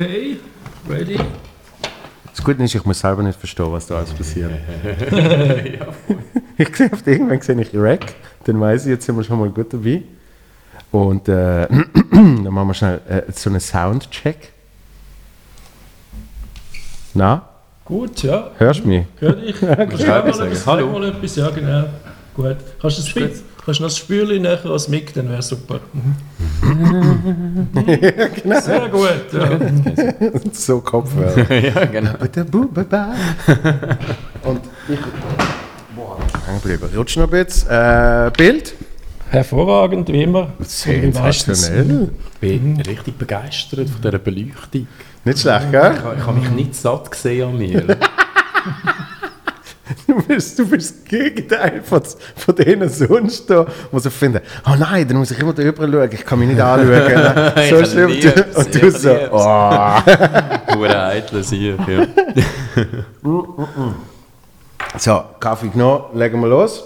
Okay, ready? Das Gute ist, ich muss selber nicht verstehen, was da alles passiert. ich sehe oft irgendwann sehe ich Rack, dann weiß ich, jetzt sind wir schon mal gut dabei. Und äh, dann machen wir schnell äh, so einen Soundcheck. Na, Gut, ja. hörst du mich? Hör dich. Du mal etwas, Hallo. mal etwas? Ja, genau. Gut. Kannst du das, Spitz, kannst du noch das Spürchen näher als Mic, dann wäre super. Mhm. Sehr gut. Ja. so Kopfhörer. ja, genau. Und ich. Boah, hängen geblieben. Rutsch noch ein bisschen. Äh, Bild. Hervorragend, wie immer. Sensationell. Ich bin richtig begeistert von dieser Beleuchtung. Nicht schlecht, Ich, gell? habe- ich habe mich nicht satt gesehen an mir. Du bist, du bist das Gegenteil von, von denen sonst da, die so finden, oh nein, dann muss ich immer da rüber schauen, ich kann mich nicht anschauen. so schlimm. lieb's, Und du so, lieb's. oh. Hure eitel sicher. Ja. So, Kaffee genommen, legen wir los.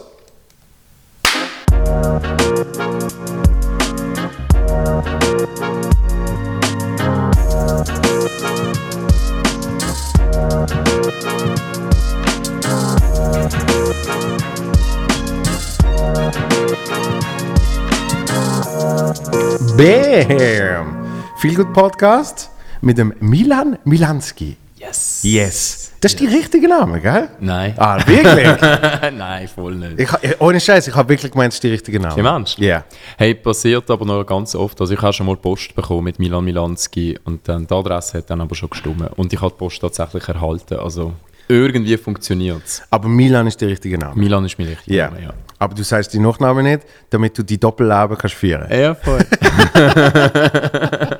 Bam! Viel gut Podcast mit dem Milan Milanski. Yes. Yes. Das ist die richtige Name, gell? Nein. Ah, wirklich? Nein, voll nicht. Ich, ohne Scheiß, ich habe wirklich gemeint, es ist die richtige Name. Im Ernst? Ja. Hey, passiert aber noch ganz oft. Also ich habe schon mal Post bekommen mit Milan Milanski und dann die Adresse hat dann aber schon gestimmt. Und ich habe die Post tatsächlich erhalten. Also irgendwie funktioniert es. Aber Milan ist der richtige Name. Milan ist mein richtiger Ja. Name, ja. Aber du sagst die Nachname nicht, damit du die Doppelleben kannst führen. Ja, voll.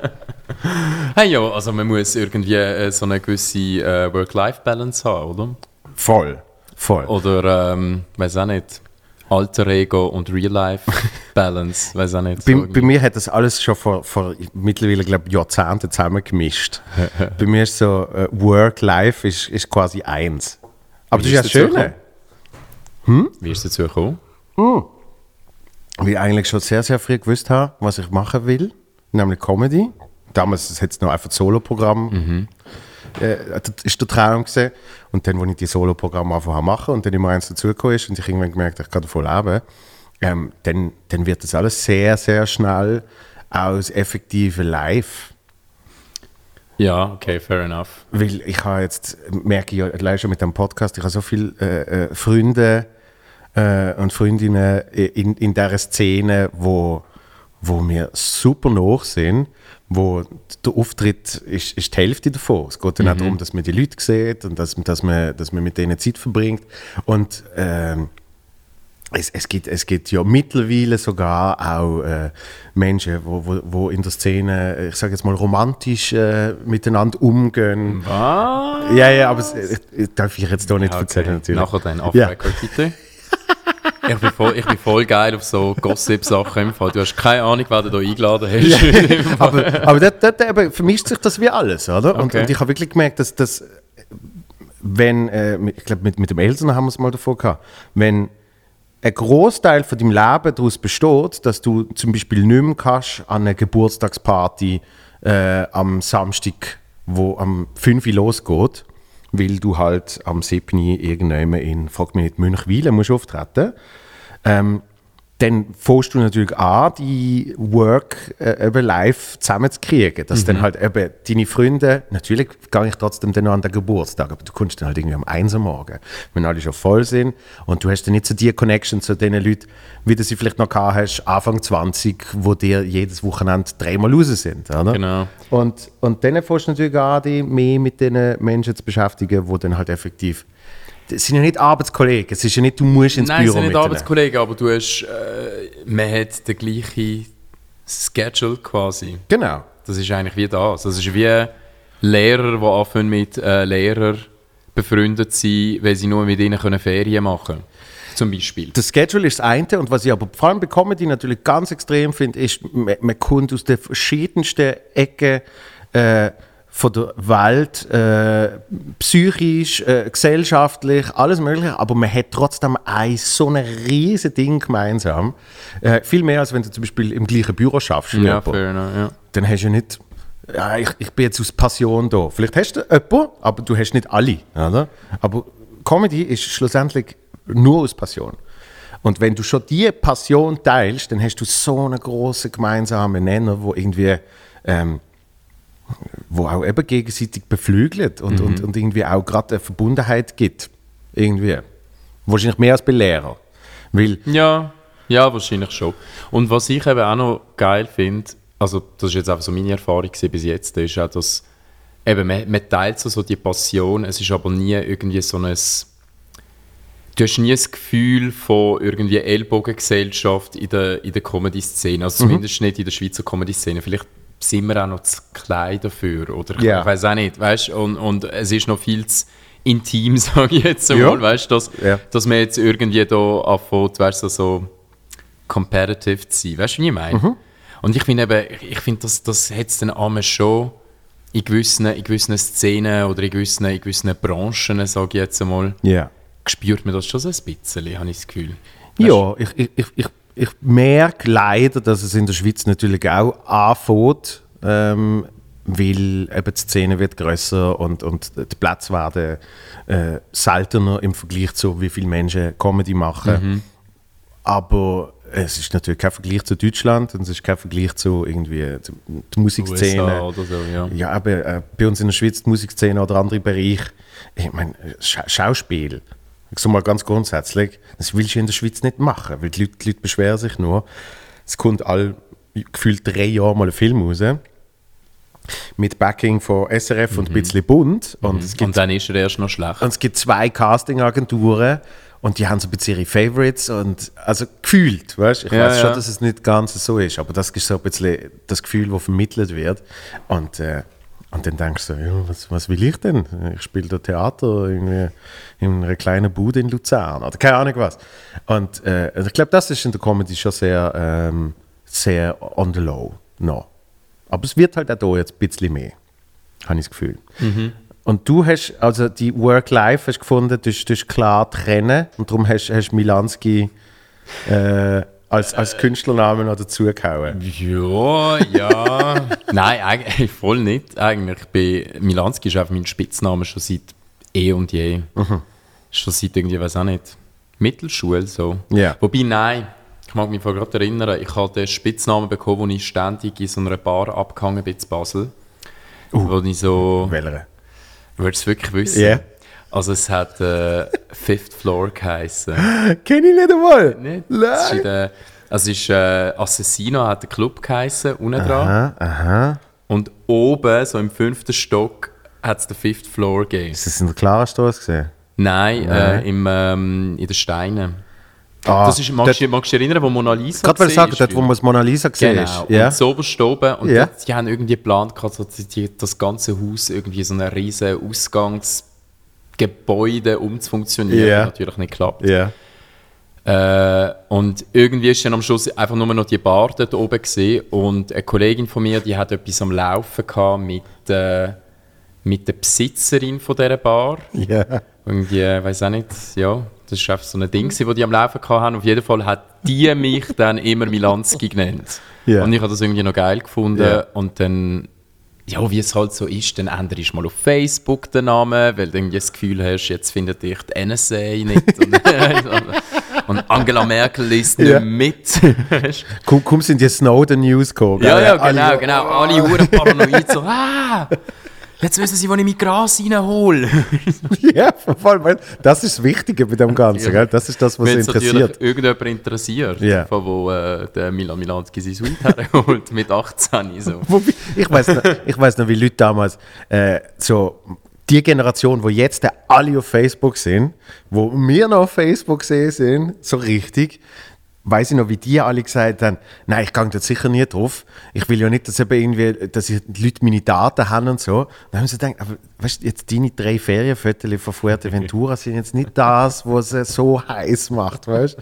hey, ja, also man muss irgendwie äh, so eine gewisse äh, Work-Life-Balance haben, oder? Voll. Voll. Oder, ähm, weiß auch nicht, Alter Ego und Real-Life-Balance, weiß auch nicht. bei, so bei mir hat das alles schon vor, vor mittlerweile, glaube Jahrzehnten zusammengemischt. bei mir ist so, äh, Work, Life ist, ist quasi eins. Aber Wie das ist ja das Schöne. Wie ist es dazu gekommen? Weil ich eigentlich schon sehr, sehr früh gewusst habe, was ich machen will, nämlich Comedy. Damals hat es noch einfach Solo-Programm. Äh, das ist der Traum gewesen. Und dann, als ich die Solo-Programme angefangen habe machen und dann immer eins dazugekommen ist und ich irgendwann gemerkt habe, ich kann davon leben, ähm, dann, dann wird das alles sehr, sehr schnell aus effektive Live. Ja, okay, fair enough. Weil ich habe jetzt, merke ich ja allein schon mit dem Podcast, ich habe so viele äh, äh, Freunde äh, und Freundinnen in, in dieser Szene, wo, wo mir super nach sind, wo der Auftritt ist, ist die Hälfte davon. Es geht dann auch darum, dass man die Leute sieht und dass, dass, man, dass man mit denen Zeit verbringt. Und ähm, es, es, gibt, es gibt ja mittlerweile sogar auch äh, Menschen, wo, wo, wo in der Szene, ich sage jetzt mal, romantisch äh, miteinander umgehen. Ah, Ja, ja, aber es, ich, ich darf ich jetzt hier nicht erzählen, natürlich. Nachher dann off Ja. bitte. Ich bin, voll, ich bin voll geil auf so Gossip-Sachen im Fall. Du hast keine Ahnung, wer du da eingeladen hast. aber aber dort, dort eben vermischt sich das wie alles, oder? Und, Okay. und ich habe wirklich gemerkt, dass das, wenn, äh, ich glaube, mit, mit dem Eltern haben wir es mal davor gehabt, wenn ein Großteil von deinem Leben daraus besteht, dass du zum Beispiel nicht mehr kannst an einer Geburtstagsparty äh, am Samstag, wo am 5 Uhr losgeht, weil du halt am 7 Uhr irgendwann in, frag mich nicht, Münchwilen musst auftreten. Ähm, dann fängst du natürlich an, die Work äh, eben live zusammenzukriegen. Dass dann halt eben deine Freunde, natürlich gehe ich trotzdem dann noch an den Geburtstag, aber du kommst dann halt irgendwie am 1 Uhr morgen, wenn alle schon voll sind und du hast dann nicht so die Connection zu den Leuten, wie du sie vielleicht noch gehabt hast, Anfang 20, wo dir jedes Wochenende dreimal raus sind. Oder? Genau. Und, und dann fängst du natürlich an, dich mehr mit den Menschen zu beschäftigen, die dann halt effektiv das sind ja nicht Arbeitskollegen, es ist ja nicht, du musst ins Nein, Büro sind nicht. Arbeitskollegen, aber du hast, äh, man hat den gleichen Schedule quasi. Genau. Das ist eigentlich wie das. Das ist wie Lehrer, die anfangen mit äh, Lehrern befreundet sein, weil sie nur mit ihnen können Ferien machen können. Zum Beispiel. Das Schedule ist das eine und was ich aber vor allem bei Comedy natürlich ganz extrem finde, ist, man, man kommt aus den verschiedensten Ecken äh, von der Welt, äh, psychisch, äh, gesellschaftlich, alles mögliche, aber man hat trotzdem ein so ein riesen Ding gemeinsam. Äh, viel mehr, als wenn du zum Beispiel im gleichen Büro schaffst. Ja, fair enough, ja. Dann hast du nicht ja, ich, ich bin jetzt aus Passion da. Vielleicht hast du jemanden, aber du hast nicht alle. Oder? Aber Comedy ist schlussendlich nur aus Passion. Und wenn du schon diese Passion teilst, dann hast du so einen großen gemeinsamen Nenner, wo irgendwie ähm, wo auch eben gegenseitig beflügelt und, und, und irgendwie auch gerade eine Verbundenheit gibt. Irgendwie. Wahrscheinlich mehr als bei Lehrern. Weil, Ja, ja, wahrscheinlich schon. Und was ich eben auch noch geil finde, also das ist jetzt einfach so meine Erfahrung bis jetzt, ist auch, dass eben, man, man teilt so, so die Passion, es ist aber nie irgendwie so ein du hast nie das Gefühl von irgendwie Ellbogengesellschaft in der, in der Comedy-Szene, also zumindest nicht in der Schweizer Comedy-Szene. Vielleicht sind wir auch noch zu klein dafür oder Ja. ich weiß auch nicht, weißt und, und es ist noch viel zu intim, sage ich jetzt Ja. einmal, weißt dass, Ja. dass man jetzt irgendwie da anfängt, weißt du, so competitive zu sein, weißt du, wie ich meine? Mhm. Und ich finde eben, ich finde, das, das hat es dann einmal schon in gewissen, in gewissen Szenen oder in gewissen, in gewissen Branchen, sage ich jetzt einmal, ja. spürt man das schon so ein bisschen, habe ich das Gefühl. Ja, ich, ich, ich, ich, ich merke leider, dass es in der Schweiz natürlich auch anfängt, ähm, weil eben die Szene wird grösser und, und die Plätze werden äh, seltener im Vergleich zu wie viele Menschen Comedy machen. Aber es ist natürlich kein Vergleich zu Deutschland und es ist kein Vergleich zu irgendwie zu der Musikszene. USA oder so, ja. Ja, aber äh, bei uns in der Schweiz die Musikszene oder andere Bereiche, ich meine, Scha Schauspiel, ich sag mal ganz grundsätzlich, das willst du in der Schweiz nicht machen, weil die Leute, die Leute beschweren sich nur. Es kommt all gefühlt drei Jahre mal ein Film raus. Mit Backing von SRF und ein bisschen bunt. Und, es gibt, Und dann ist er erst noch schlecht. und es gibt zwei Casting-Agenturen und die haben so ein bisschen ihre Favorites und also gefühlt, weißt Ich Ja, weiß schon, ja. dass es nicht ganz so ist, aber das ist so ein bisschen das Gefühl, das vermittelt wird. Und, äh, und dann denkst du, ja, was, was will ich denn? Ich spiele da Theater irgendwie in einer kleinen Bude in Luzern oder keine Ahnung was. Und äh, also ich glaube, das ist in der Comedy schon sehr, ähm, sehr on the low noch. Aber es wird halt auch da jetzt ein bisschen mehr, habe ich das Gefühl. Und du hast, also die Work-Life hast gefunden, du hast, du hast klar trennen und darum hast du Milanski äh, als, als Künstlernamen noch dazugehauen. Ja, ja. Nein, eigentlich voll nicht. Eigentlich. Ich bin, Milanski ist einfach mein Spitzname schon seit eh und je. Schon seit irgendwie, weiß auch nicht, Mittelschule so. Ja. Wobei, nein, ich mag mich gerade erinnern, ich habe den Spitznamen bekommen, wo ich ständig in so einer Bar abgehangen bin in Basel. Wo ich so, Welcher? würdest du es wirklich wissen? Ja. Also es hat äh, Fifth Floor geheißen. Kenn ich nicht einmal. Nicht? Es ist Nein. der, also es ist äh, Assassino hat der Club geheißen, unten dran. Aha, aha. Und oben, so im fünften Stock, hat es den Fifth Floor gegeben. Ist das in der Klarstraße gesehen? Nein, Äh, im, ähm, in den Steinen. Ah, Das ist, magst, dort- du, magst du dich erinnern, wo Mona Lisa Gerade weil ich gesehen sagen, ist, dort, wo man das Mona Lisa gesehen Genau, ist. Ja. und so oben. Und Ja. dort, die haben irgendwie geplant, so die, das ganze Haus irgendwie so ein riesen Ausgangsgebäude umzufunktionieren. Hat natürlich nicht geklappt. ja. Äh, und irgendwie ist dann am Schluss einfach nur noch die Bar dort oben gesehen und eine Kollegin von mir, die hat etwas am Laufen gehabt mit, äh, mit der Besitzerin von dieser Bar. Ja. Irgendwie, weiß auch nicht, ja, das war einfach so ein Ding, das die am Laufen hatten. Auf jeden Fall hat die mich dann immer Milanski genannt. Ja. Und ich habe das irgendwie noch geil gefunden. Ja. Und dann, ja, wie es halt so ist, dann änderst du mal auf Facebook den Namen, weil du irgendwie das Gefühl hast, jetzt findet dich die NSA nicht. und, und Angela Merkel liest nicht Ja. mit. Komm, komm sind die Snowden-News gekommen. ja, ja, Alle- genau, genau. Alle Huren paranoid so, ah, jetzt wissen sie, wo ich mein Gras reinhole. Ja, voll, weil das ist das Wichtige bei dem Ganzen. Gell? Das ist das, was Wenn es interessiert. natürlich irgendjemand interessiert, Ja. von wo äh, der Milan Milanski sein Sweet herholt mit 18. So. Ich weiß noch, ich weiß noch, wie Leute damals äh, so die Generation, wo jetzt alle auf Facebook sind, wo wir noch auf Facebook sehen sind, so richtig, weiß ich noch, wie die alle gesagt haben, nein, ich gehe dort sicher nie drauf. Ich will ja nicht, dass, eben irgendwie, dass die Leute meine Daten haben und so. Dann haben sie gedacht, aber weißt du, jetzt deine drei Ferienfotos von Fuerteventura sind jetzt nicht das, was es so heiß macht, weißt?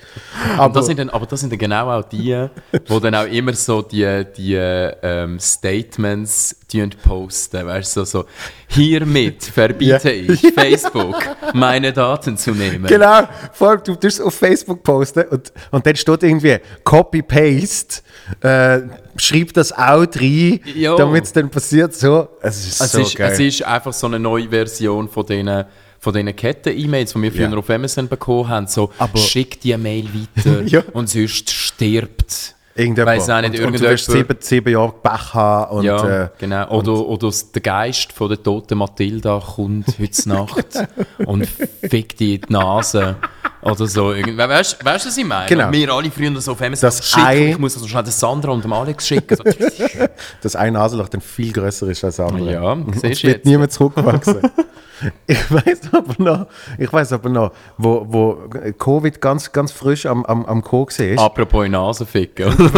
Und das sind dann, aber das sind dann genau auch die, wo dann auch immer so die, die ähm, Statements posten, weißt du, so, so hiermit verbiete Ja. ich Facebook, meine Daten zu nehmen. Genau, vor allem, du tust auf Facebook posten und, und dann steht irgendwie Copy-Paste, äh, schreib das auch rein, damit es dann passiert. So, es ist Es, so ist, geil. es ist einfach so eine neue Version von diesen von diesen Ketten-E-Mails, die wir früher Ja. auf MSN bekommen haben. So, Aber- schick die Mail weiter Ja. und sonst stirbt. Irgendjemand. Weiss auch nicht, und, und du wirst sieben, sieben Jahre Pech haben. Und, ja, äh, genau. Oder, oder s- der Geist von der toten Mathilda kommt heute Nacht und fickt in die Nase. Oder so. Irgend- weißt du, was ich meine? Genau. Wir alle früher so auf MSN Das schicken. Ei- Ich muss das noch schnell der Sandra und dem Alex schicken. So. dass ein Nasenloch dann viel größer ist als andere. Ja, und siehst es du wird jetzt. niemand zurückwachsen. ich weiß aber noch, ich weiß aber noch, wo, wo Covid ganz, ganz frisch am, am, am Co war. Apropos in Nase ficken.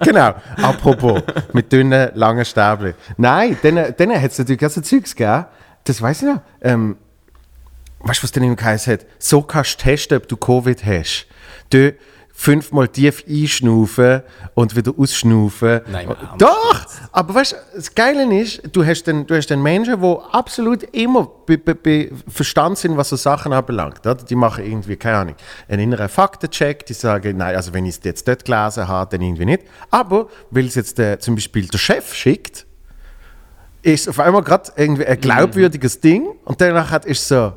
Genau, apropos, mit dünnen, langen Stäbchen. Nein, denen, denen hat es natürlich auch so Zeugs gegeben, das weiß ich noch. Ähm, weißt du, was denn immer geheißen hat? So kannst du testen, ob du Covid hast. Du fünfmal tief einschnaufen und wieder ausschnaufen. Nein, Doch! Aber weißt du, das Geile ist, du hast dann, du hast dann Menschen, die absolut immer be, be, be Verstand sind, was so Sachen anbelangt. Oder? Die machen irgendwie, keine Ahnung, einen inneren Faktencheck, die sagen, nein, also wenn ich es jetzt dort gelesen habe, dann irgendwie nicht. Aber, weil es jetzt der, zum Beispiel der Chef schickt, ist auf einmal gerade irgendwie ein glaubwürdiges Ding und danach ist so,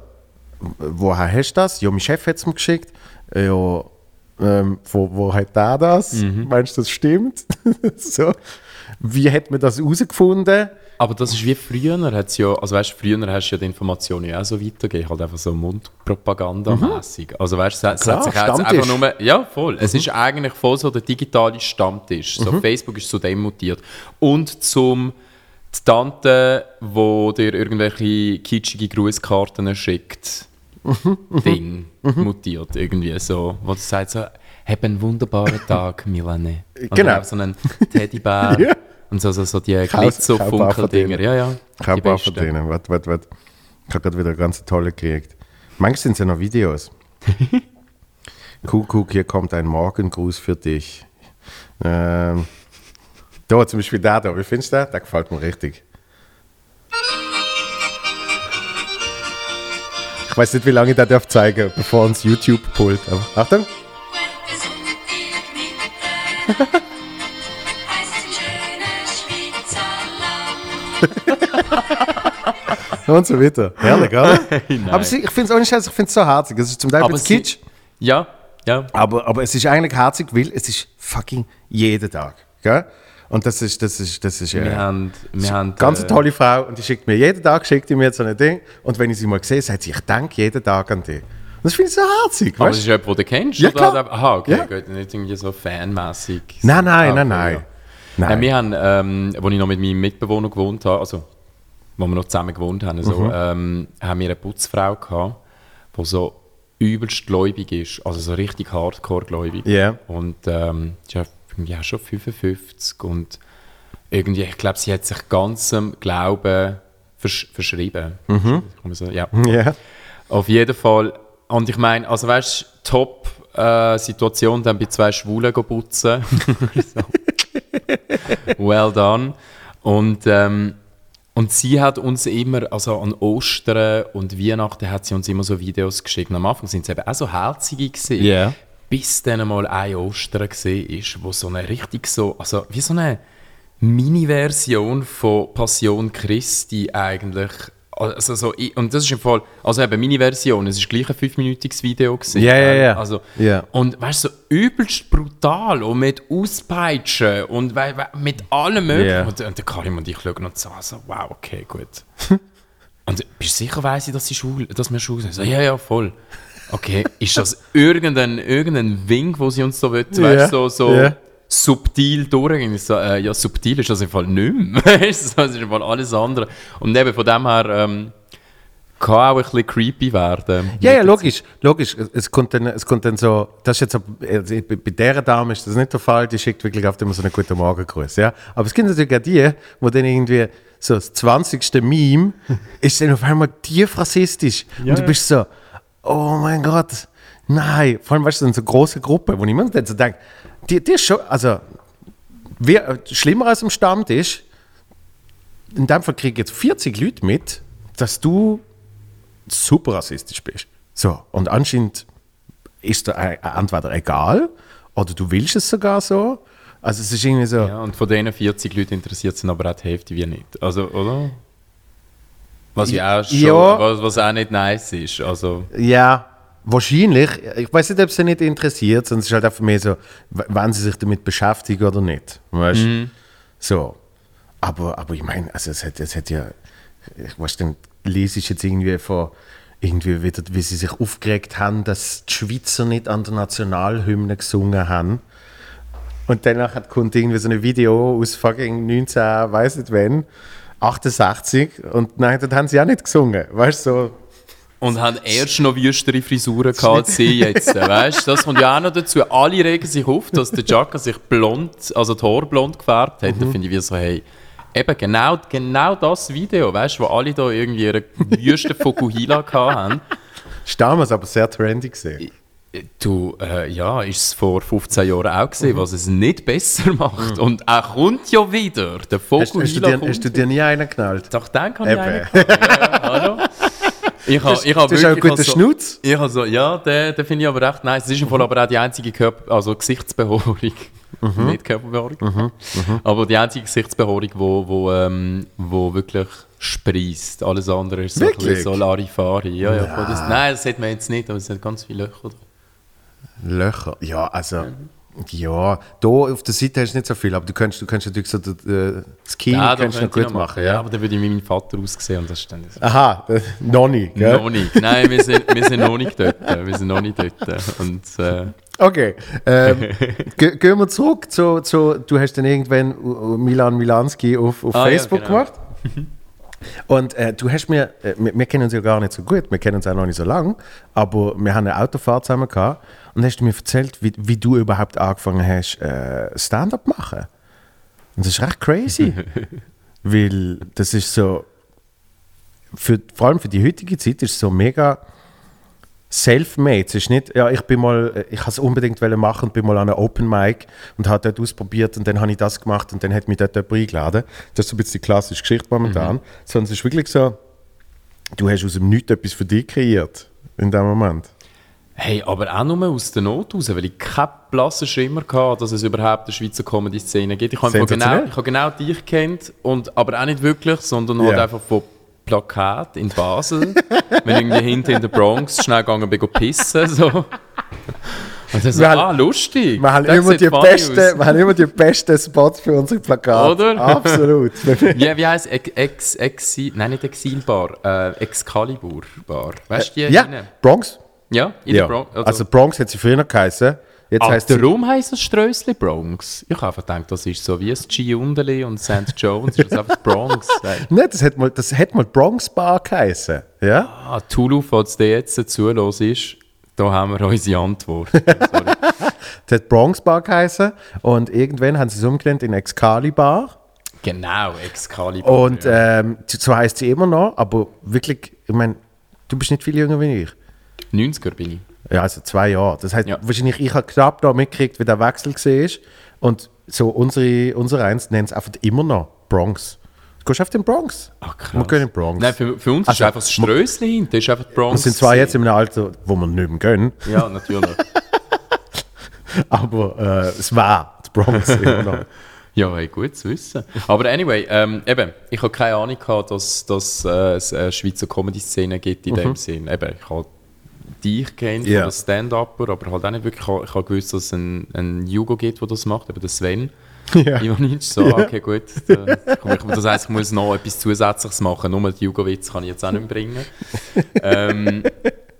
woher hast du das? Ja, mein Chef hat es mir geschickt. Ja, ähm, wo, wo hat der das? Meinst du, das stimmt? so. Wie hat man das herausgefunden? Aber das ist wie früher, hat's ja, also weißt, früher hast du ja die Informationen ja auch so weitergegeben, halt einfach so Mundpropaganda-mässig. Also weißt du, es Klar, hat sich jetzt einfach nur, ja voll, es ist eigentlich voll so der digitale Stammtisch. So Facebook ist zu dem mutiert. Und zum die Tante, wo dir irgendwelche kitschige Grußkarten schickt, Ding mutiert irgendwie so, wo du sagst so, hab einen wunderbaren Tag, Milane. Und Genau. so einen Teddybär Ja. und so, so, so die Glitzerfunkeldinger. Ja, ja. Ich habe auch von denen. Warte, warte, warte. Ich habe gerade wieder ganz tolle gekriegt. Manchmal sind es ja noch Videos. Kuckuck, hier kommt ein Morgengruß für dich. Ähm, da zum Beispiel der da. Wie findest du den? Der gefällt mir richtig. Ich weiß nicht, wie lange ich das darf zeigen, bevor uns YouTube pult. Aber Achtung. Und so weiter. Herrlich, oder? Aber sie, ich finde es ohne Scheiß, ich finde es so herzig. Es ist zum Teil ein Aber sie- kitsch. Ja, ja. Aber, aber es ist eigentlich herzig, weil es ist fucking jeden Tag. Gell? Und das ist, das ist, das ist, äh, Wir haben, wir haben ganz äh, tolle Frau und die schickt mir jeden Tag, schickt die mir so ein Ding. Und wenn ich sie mal sehe, sagt sie, ich denke jeden Tag an dich. Und das finde ich so herzig, Aber weißt ist jemand, den du kennst? Ja, oder? klar. Aha, okay, Ja. gut. Nicht irgendwie so fanmäßig. Nein, nein, nein, nein. ja. Nein. Äh, wir haben, ähm, als ich noch mit meinem Mitbewohner gewohnt habe, also wo wir noch zusammen gewohnt haben, so, Mhm. ähm, haben wir eine Putzfrau gehabt, die so übelst gläubig ist, also so richtig hardcore gläubig. Ja. Und ähm, ist irgendwie auch schon 55 und irgendwie, ich glaube, sie hat sich ganzem Glauben versch verschrieben. Man so, ja. Ja. Auf jeden Fall. Und ich meine, also weißt du, top äh, Situation, dann bei zwei Schwulen putzen. Well done. Und, ähm, und sie hat uns immer, also an Ostern und Weihnachten hat sie uns immer so Videos geschickt. Am Anfang sind sie eben auch so herzige gewesen. Ja. Bis dann mal ein Ostern gesehen ist, wo so eine richtig so, also wie so eine Mini-Version von Passion Christi eigentlich. Also so, und das ist im Fall, also eben Mini-Version, es ist gleich ein fünfminütiges Video gewesen. Ja, ja, ja. Also. Und weißt du, so übelst brutal und mit Auspeitschen und wei- wei- mit allem möglichen. Ja. Und, und der Karim und ich schauen uns an, so, wow, okay, gut. und bist du sicher, weiss ich, dass, sie schwul, dass wir schwul sind? So, ja, ja, voll. Okay, ist das irgendein, irgendein Wink, wo sie uns so will, Ja, weißt, so, so ja. subtil durchgehen? Ich So, äh, ja, subtil ist das im Fall nicht mehr. Das ist im Fall alles andere. Und eben von dem her ähm, kann auch ein bisschen creepy werden. Ja, ja, logisch, logisch. Es- kommt dann, es kommt dann so, das ist jetzt, so- also bei dieser Dame ist das nicht der Fall, die schickt wirklich oft immer so einen guten Morgengruß, ja. Aber es gibt natürlich auch die, wo dann irgendwie so das 20. Meme ist dann auf einmal tief rassistisch. und du bist so, oh mein Gott, nein. Vor allem, weißt du, so große Gruppe, wo dann so denke, die, die ist schon, also, wer, schlimmer als im Stammtisch, in dem Fall kriegen jetzt 40 Leute mit, dass du super rassistisch bist. So, und anscheinend ist dir e- entweder egal oder du willst es sogar so. Also es ist irgendwie so, Ja, und von diesen 40 Leuten interessiert es aber auch die Hälfte wie nicht. Also, oder? Was ja auch, schon, Ja. was, was auch nicht nice ist. Also, ja, wahrscheinlich. Ich weiß nicht, ob sie nicht interessiert, sondern es ist halt einfach mehr so, wenn sie sich damit beschäftigen oder nicht. Weißt Mhm. So. Aber, aber ich meine, also es hat, es hat ja, ich weiß dann lese ich jetzt irgendwie von irgendwie wieder, wie sie sich aufgeregt haben, dass die Schweizer nicht an der Nationalhymne gesungen haben. Und danach hat- kommt irgendwie so ein Video aus fucking 19, weiß nicht wann, 68 und nein, dort haben sie auch nicht gesungen. Weißt du, so, und haben erst noch wüstere Frisuren gehabt als sie jetzt. Weißt du, das kommt ja auch noch dazu. Alle regen sich auf, dass der Jacka sich blond, also die Haare blond gefärbt hat. Da finde ich wie so, hey, eben genau, genau das Video, weißt du, wo alle da irgendwie ihre wüste Fokuhila gehabt haben. ist damals aber sehr trendy gesehen. Du, äh, ja, ist es vor 15 Jahren auch gesehen, was es nicht besser macht. Und er kommt ja wieder. Der Hast, hast, du dir, hast du dir nie einen geknallt? Doch, den kann ich Eben. eigentlich. Ja, ja, hallo? Ich habe ich hab Das ist auch ein wirklich guter so, Schnutz. ich habe so, ja, den, den finde ich aber recht nice. Das ist im Fall aber auch die einzige Körper, also Gesichtsbehaarung. Mhm. Nicht Körperbehaarung. Aber die einzige Gesichtsbehaarung, wo, wo, ähm, wo wirklich sprießt. Alles andere ist so ein Wirklich? bisschen so Larifari. Ja, ja, voll das, nein, das sieht man jetzt nicht, aber es hat ganz viele Löcher. Löcher. Ja, also. Ja, da auf der Seite hast du nicht so viel, aber du kannst, du kannst natürlich so das, äh, das Kinn Ja, kannst du noch gut noch machen. Ja, Ja. aber dann würde ich wie mein Vater aussehen und das ist dann so. Aha, äh, noch nicht, gell? Noch nicht. Nein, wir sind, wir sind noch nicht dort. Wir sind noch nicht dort. Und, äh, Okay, ähm, ge- gehen wir zurück zu, zu, du hast dann irgendwann uh, Milan Milanski auf, auf Ah, ja, Facebook genau. gemacht. Und äh, du hast mir, äh, wir, wir kennen uns ja gar nicht so gut, wir kennen uns auch noch nicht so lang, aber wir haben eine Autofahrt zusammen gehabt. Und hast du mir erzählt, wie, wie du überhaupt angefangen hast, äh, Stand-up machen. Und das ist recht crazy, weil das ist so, für, vor allem für die heutige Zeit ist es so mega self-made. Es ist nicht, ja, ich bin mal, äh, ich habe es unbedingt machen und bin mal an einer Open Mic und habe dort ausprobiert und dann habe ich das gemacht und dann hat mich dort jemand eingeladen. Das ist so ein bisschen die klassische Geschichte momentan. Sondern es ist wirklich so, du hast aus dem Nichts etwas für dich kreiert in dem Moment. Hey, aber auch nur aus der Not raus, weil ich keinen blassen Schimmer hatte, dass es überhaupt eine Schweizer Comedy-Szene gibt. Ich habe genau, ich habe genau dich kennt und aber auch nicht wirklich, sondern halt Ja. einfach von Plakat in Basel, wenn irgendwie hinten in der Bronx schnell gegangen bin, pissen, so. Und dann so, haben- ah, lustig. Wir haben, das immer die aus. wir haben immer die besten Spots für unsere Plakate. Oder? Absolut. Wie, wie heisst Ex, Ex, nein, nicht Exilbar, äh, Excalibur Bar. Weißt du die? ja, rein? Bronx. Ja, in Ja. der Bronx. Also Bronx hat sie früher noch geheißen. Jetzt Ah, darum heisst es Strössli Bronx. Ich habe gedacht, das ist so wie das Giundeli und St. Jones, ist das einfach Bronx. Nein, das hat mal, das hat mal Bronx Bar geheißen. Ja? ah, Tulu, falls der jetzt zulos ist, da haben wir unsere Antwort. Das hat Bronx Bar geheißen und irgendwann haben sie es umgenannt in Excalibur. genau, Excalibur. Und ähm, so heißt sie immer noch, aber wirklich, ich meine, du bist nicht viel jünger wie ich. 90er bin ich. Ja, also zwei Jahre. Das heißt, Ja. wahrscheinlich, ich habe knapp da mitgekriegt, wie der Wechsel war. Und so unsere, unser Eins nennt es einfach immer noch Bronx. Du gehst auf den Bronx. Ach, krass. Wir gehen in Bronx. Nein, für, für uns Also, ist einfach das Strössli hinten, ist einfach Bronx. wir sind zwar jetzt in einem Alter, wo wir nicht mehr gehen, Ja, natürlich. aber äh, es war die Bronx immer noch. Ja, hey, gut zu wissen. Aber anyway, ähm, eben, ich habe keine Ahnung gehabt, dass, dass äh, es eine Schweizer Comedy-Szene gibt in dem Sinn. Eben, ich habe dich kennt Ja. yeah. als Stand-Upper, aber halt auch nicht wirklich. Ich habe, gewusst, dass es einen, einen Jugo gibt, der das macht, eben der Sven. Ja. Ivanic, so, okay, gut. Das heisst, ich muss noch etwas Zusätzliches machen. Nur die Jugowitz kann ich jetzt auch nicht mehr bringen. ähm,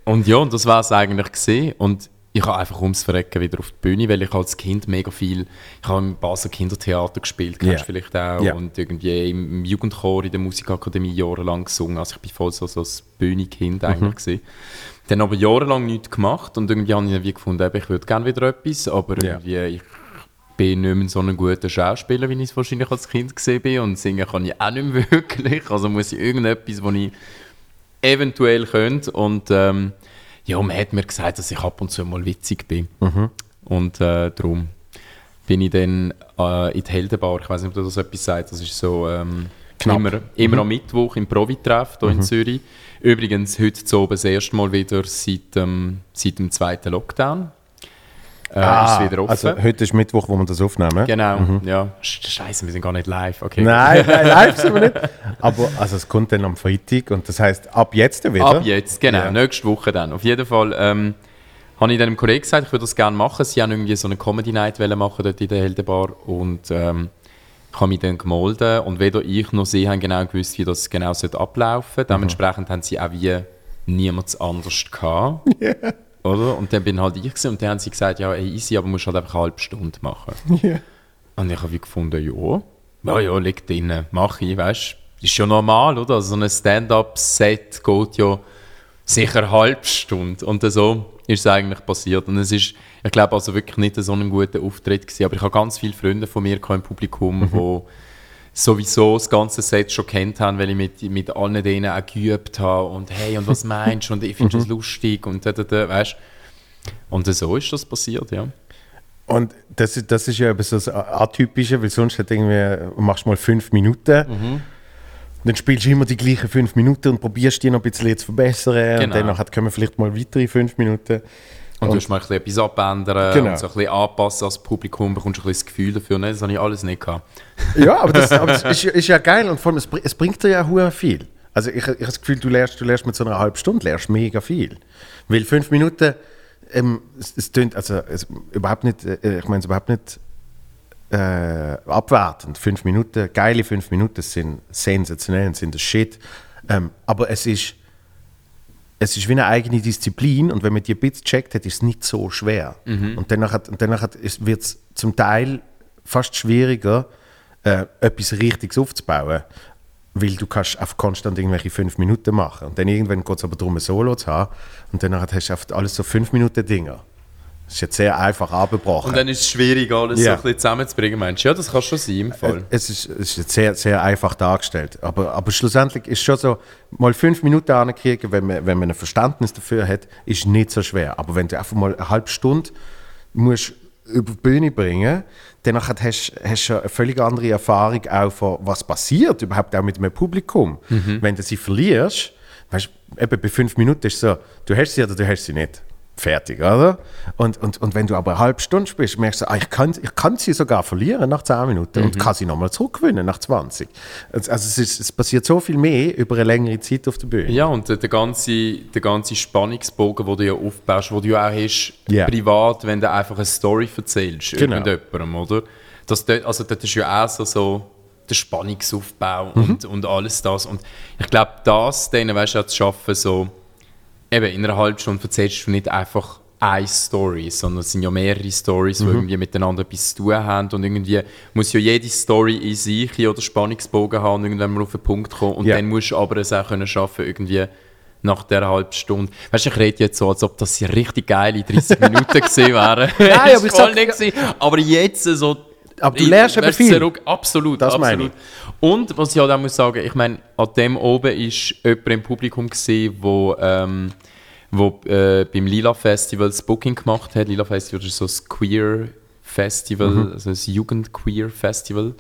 und ja, und das war es eigentlich gesehen. Und ich habe einfach ums Verrecken wieder auf die Bühne, weil ich als Kind mega viel, ich habe im Basel Kindertheater gespielt, kennst Ja. du vielleicht auch, Ja. und irgendwie im Jugendchor in der Musikakademie jahrelang gesungen. Also ich bin voll so, so das Bühnenkind eigentlich gewesen. Dann aber jahrelang nichts gemacht und irgendwie habe ich dann wie gefunden, ich würde gerne wieder etwas, aber Ja. irgendwie, ich bin nicht mehr so ein guter Schauspieler, wie ich es wahrscheinlich als Kind gesehen bin und singen kann ich auch nicht mehr wirklich, also muss ich irgendetwas, was ich eventuell könnte und ähm, ja, man hat mir gesagt, dass ich ab und zu mal witzig bin und äh, darum bin ich dann äh, in die Heldenbar, ich weiß nicht, ob du das etwas sagst, das ist so, ähm, Knapp. Immer, immer am Mittwoch im Provi-Treff hier in Zürich. Übrigens heute zu oben das erste Mal wieder seit, ähm, seit dem zweiten Lockdown. Äh, ist es wieder offen. also heute ist Mittwoch, wo wir das aufnehmen. genau, ja. Sch- Scheiße, wir sind gar nicht live. Okay. Nein, nein, live sind wir nicht. Aber also es kommt dann am Freitag und das heißt ab jetzt wieder. Ab jetzt, genau. Ja. Nächste Woche dann. Auf jeden Fall ähm, habe ich dann dem Kollegen gesagt, ich würde das gerne machen. Sie haben irgendwie so eine Comedy Night machen dort in der Heldenbar und ähm, ich habe mich dann gemolden und weder ich noch sie haben genau gewusst, wie das genau ablaufen sollte. Dementsprechend haben sie auch wie niemand anders gehabt. Oder? Und dann bin halt ich gewesen, und dann haben sie gesagt, ja, ey, easy, aber du musst halt einfach eine halbe Stunde machen. Und ich habe gefunden, ja, ja, ja, leg drin, mach ich, weißt du. Ist ja normal, oder? Also so ein Stand-up-Set geht ja sicher eine halbe Stunde. Und so ist es eigentlich passiert. Und es ist, ich glaube, also wirklich nicht so ein guter Auftritt gewesen. Aber ich habe ganz viele Freunde von mir im Publikum, die sowieso das ganze Set schon kennt haben, weil ich mit, mit allen denen auch geübt habe. Und hey, und was meinst du? Und ich finde das lustig. Und da, da, da, weißt Und so ist das passiert, ja. Und das, ist- das ist ja eben so das Atypische, weil sonst hat irgendwie, machst du mal fünf Minuten, Mhm. Dann spielst du immer die gleichen fünf Minuten und probierst die noch ein bisschen zu verbessern. Und Genau. dann kommen vielleicht mal weitere fünf Minuten. Und, du musst mal ein bisschen etwas abändern Genau. und so ein bisschen anpassen als Publikum, bekommst du ein bisschen das Gefühl dafür. Ne? Das habe ich alles nicht gehabt. Ja, aber das, aber das ist, ja- ist ja geil und vor allem, es, es bringt dir ja hure viel. Also ich, ich habe das Gefühl, du lernst, du lernst mit so einer halben Stunde lernst mega viel. Weil fünf Minuten, ähm, es, es tönt, also es, überhaupt nicht, äh, ich meine es überhaupt nicht äh, abwertend. Fünf Minuten, geile fünf Minuten sind sensationell, sind das Shit. Ähm, aber es ist, es ist wie eine eigene Disziplin und wenn man die ein bisschen checkt hat, ist es nicht so schwer. Und danach, hat, und danach hat, wird es zum Teil fast schwieriger, äh, etwas Richtiges aufzubauen, weil du kannst auf konstant irgendwelche fünf Minuten machen. Und dann irgendwann geht es aber darum, ein Solo zu haben und danach hast du alles so fünf Minuten Dinger. Das ist jetzt sehr einfach abgebrochen. Und dann ist es schwierig, alles Ja. so ein bisschen zusammenzubringen. Meinst du? Ja, das kann schon sein im Fall. Es ist, es ist jetzt sehr, sehr einfach dargestellt. Aber, aber schlussendlich ist schon so, mal fünf Minuten ankriegen, wenn man, wenn man ein Verständnis dafür hat, ist nicht so schwer. Aber wenn du einfach mal eine halbe Stunde musst über die Bühne bringen dann hast du eine völlig andere Erfahrung auch von, was passiert überhaupt auch mit einem Publikum. Wenn du sie verlierst, weißt, du, eben bei fünf Minuten ist es so, du hast sie oder du hast sie nicht. Fertig, oder? Und, und, und wenn du aber eine halbe Stunde spielst, merkst du, ah, ich, kann, ich kann sie sogar verlieren nach 10 Minuten und kann sie nochmal zurückgewinnen nach 20. Also also es, ist, es passiert so viel mehr über eine längere Zeit auf der Bühne. Ja, und der, ganze, der ganze Spannungsbogen, den du ja aufbaust, den du ja auch hast, Ja. privat, wenn du einfach eine Story erzählst, Genau. irgendjemandem, oder? Das, also das ist ja auch so, so der Spannungsaufbau Mhm. und, und alles das. Und ich glaube, das denen weißt du, zu schaffen, so, eben in einer halben Stunde erzählst du nicht einfach eine Story, sondern es sind ja mehrere Stories, Mhm. die irgendwie miteinander etwas zu tun haben und irgendwie muss ja jede Story in sich oder Spannungsbogen haben und irgendwann mal auf den Punkt kommen und Ja. dann musst du aber es auch können schaffen irgendwie nach dieser halben Stunde. Weißt du, ich rede jetzt so, als ob das richtig geile 30 Minuten gewesen wären. Nein, aber ich sag- nicht gewesen. Aber jetzt so... Aber du lernst eben viel. zurück- Absolut, Das meine absolut. Und was ich halt auch muss sagen, ich meine, an dem oben ist jemand im Publikum gesehen, wo, ähm, wo äh, beim Lila Festival das Booking gemacht hat. Lila Festival ist so ein Queer Festival, Mhm. also ein Jugend-Queer Festival,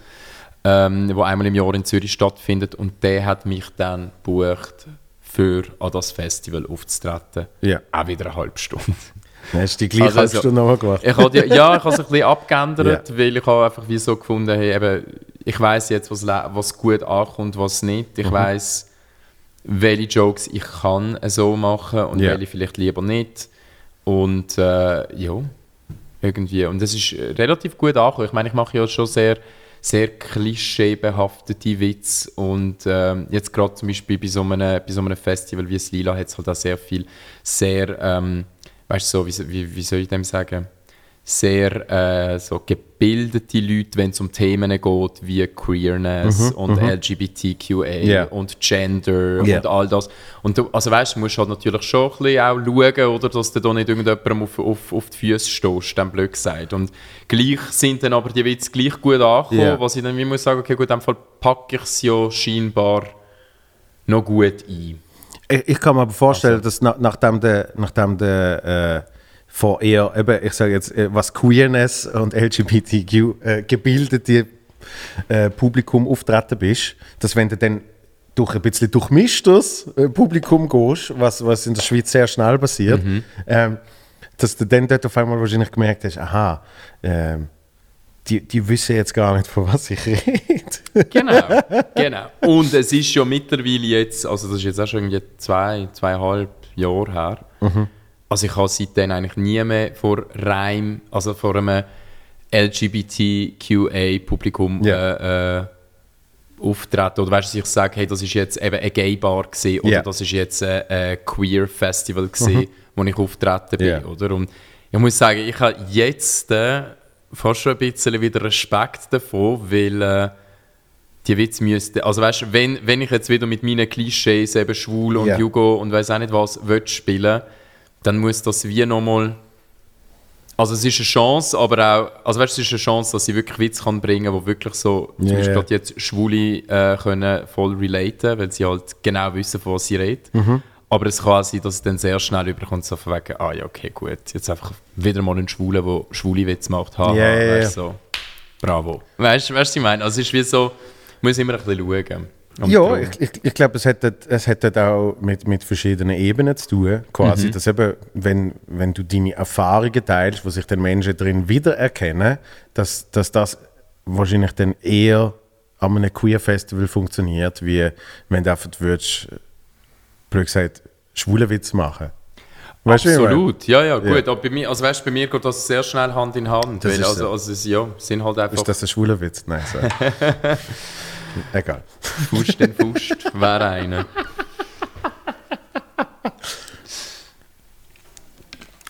ähm, wo einmal im Jahr in Zürich stattfindet. Und der hat mich dann gebucht, für an das Festival aufzutreten. Ja. Auch wieder eine halbe Stunde. Dann hast du die gleiche Also, also, Stunde nochmal gemacht. Ich habe ja, ja, ich habe es ein bisschen abgeändert, weil ich habe einfach wie so gefunden, hey, eben, ich weiß jetzt, was, was gut ankommt, was nicht. Mhm. Ich weiß, welche Jokes ich kann so machen und Ja. welche vielleicht lieber nicht. Und äh, ja, irgendwie. Und das ist äh, relativ gut angekommen. Ich meine, ich mache ja schon sehr, sehr klischeebehaftete Witze und ähm, jetzt gerade zum Beispiel bei so, einem, bei so einem Festival wie das Lila hat es halt auch sehr viel sehr, ähm, weißt du, so, wie, wie, wie soll ich dem sagen, sehr äh, so gebildete Leute, wenn es um Themen geht wie Queerness und LGBTQA Ja. und Gender Ja. und all das. Und du, also weißt, du musst halt natürlich schon ein bisschen auch schauen, oder, dass du da nicht irgendjemandem auf, auf, auf die Füße stehst, dann blöd gesagt. Und gleich sind dann aber die Witze gleich gut angekommen, Ja. was ich dann wie muss sagen, okay gut, in dem Fall packe ich es ja scheinbar noch gut ein. Ich, ich kann mir aber vorstellen, Also. dass nach, nachdem der, nachdem der äh, von eher, eben, ich sage jetzt, äh, was Queerness und LGBTQ äh, gebildete äh, Publikum auftreten bist, dass wenn du dann durch ein bisschen durchmischtes äh, Publikum gehst, was, was in der Schweiz sehr schnell passiert, ähm, dass du dann dort auf einmal wahrscheinlich gemerkt hast, aha, ähm, die, die wissen jetzt gar nicht, von was ich rede. Genau, genau. Und es ist ja mittlerweile jetzt, also das ist jetzt auch schon irgendwie zwei, zweieinhalb Jahre her. Mhm. Also ich habe seitdem eigentlich nie mehr vor Reim, also vor einem LGBTQA-Publikum Ja. äh, äh, auftreten. Oder weißt du, ich sage, hey, das ist jetzt eben eine Gay-Bar gewesen, oder. Mhm. das ist jetzt ein, ein Queer-Festival gewesen, wo ich auftreten bin, Ja. oder? Und ich muss sagen, ich habe jetzt äh, fast schon ein bisschen wieder Respekt davon, weil äh, die Witze müssten, also weißt wenn, wenn ich jetzt wieder mit meinen Klischees eben schwul und. Jugo und weiß auch nicht was will spielen, dann muss das wie nochmal also es ist eine Chance, aber auch, also weißt, es ist eine Chance, dass sie wirklich Witze kann bringen, wo wirklich so, zum Ja, Beispiel gerade jetzt Schwule äh, können voll relaten, weil sie halt genau wissen, von was sie reden. Mhm. Aber es kann sein, dass es dann sehr schnell überkommt, so von wegen, ah ja, okay, gut, jetzt einfach wieder mal ein Schwuler, der schwule Witze macht, haha, Ja, ja, ja. weißt du, so, bravo. Weißt du, was ich meine? Also es ist wie so, man muss immer ein bisschen schauen. Ja, ich, ich, ich glaube, es hat, es hat dort auch mit, mit verschiedenen Ebenen zu tun. Quasi, Mhm. dass eben, wenn, wenn du deine Erfahrungen teilst, wo sich dann Menschen drin wiedererkennen, dass, dass das wahrscheinlich dann eher an einem Queer-Festival funktioniert, wie wenn du einfach würdest, blöd gesagt, schwule Witz machen. Weißt? Absolut, ja, ja, gut. Ja. Aber bei mir, also weißt, bei mir geht das sehr schnell Hand in Hand. Das weil, ist also, so. also, ja, sind halt einfach Ist das ein schwuler Witz? Nein, so. Egal. Fust den Fust, wäre einer.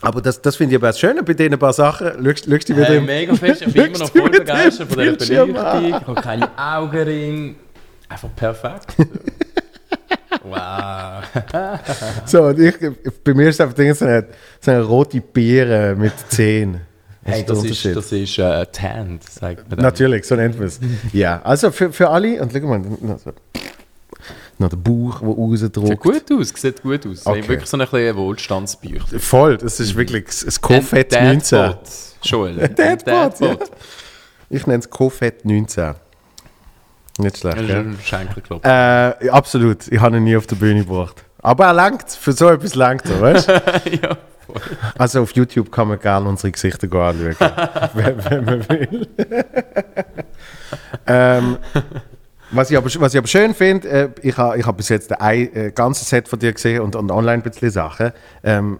Aber das, das finde ich aber das Schöne bei diesen paar Sachen. Schaust, du wieder Hey, mega fest, ich bin immer noch voll begeistert von dieser Beleuchtung. Ich habe keine Augenringe. Einfach perfekt. wow. So, und ich, bei mir ist es einfach Ding, so eine, so eine rote Beere mit Zehen. Hey, das ist, das ist äh, Tanned, sagt man dann. Natürlich, so nennt man es. ja, also für, für alle, und schau mal, noch, so, noch der Bauch, der Sieht rausdruckt. gut aus, sieht gut aus. Okay. Hey, wirklich so ein bisschen Wohlstandsbüchlein. Voll, das ist wirklich das Kofett Ein 19. Dadbot, Joel. Ein Dadbot, ja. Ich nenne es Kofett 19. Nicht schlecht, Das ist ein. Äh, absolut, ich habe ihn nie auf der Bühne gebracht. Aber er langt, für so etwas langt er, weißt du? ja. Also auf YouTube kann man gerne unsere Gesichter anschauen, wenn, wenn man will. ähm, was, ich aber, was ich aber schön finde, äh, ich habe ich hab bis jetzt ein äh, ganzes Set von dir gesehen und, und online ein bisschen Sachen. Ähm,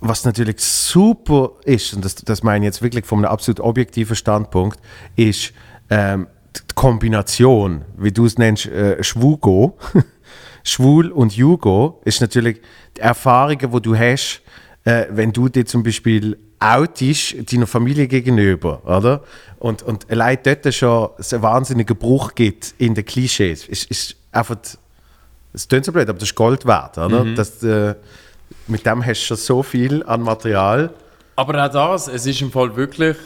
was natürlich super ist, und das, das meine ich jetzt wirklich von einem absolut objektiven Standpunkt, ist ähm, Kombination, wie du es nennst, äh, Schwugo. Schwul und Jugo ist natürlich die Erfahrungen, die du hast, äh, wenn du dir zum Beispiel outest deiner Familie gegenüber, oder? Und, und allein dort schon es einen wahnsinnigen Bruch gibt in den Klischees, ist, ist einfach, es klingt so blöd, aber das ist Gold wert, oder? Das, äh, mit dem hast du schon so viel an Material. Aber auch das, es ist im Fall wirklich.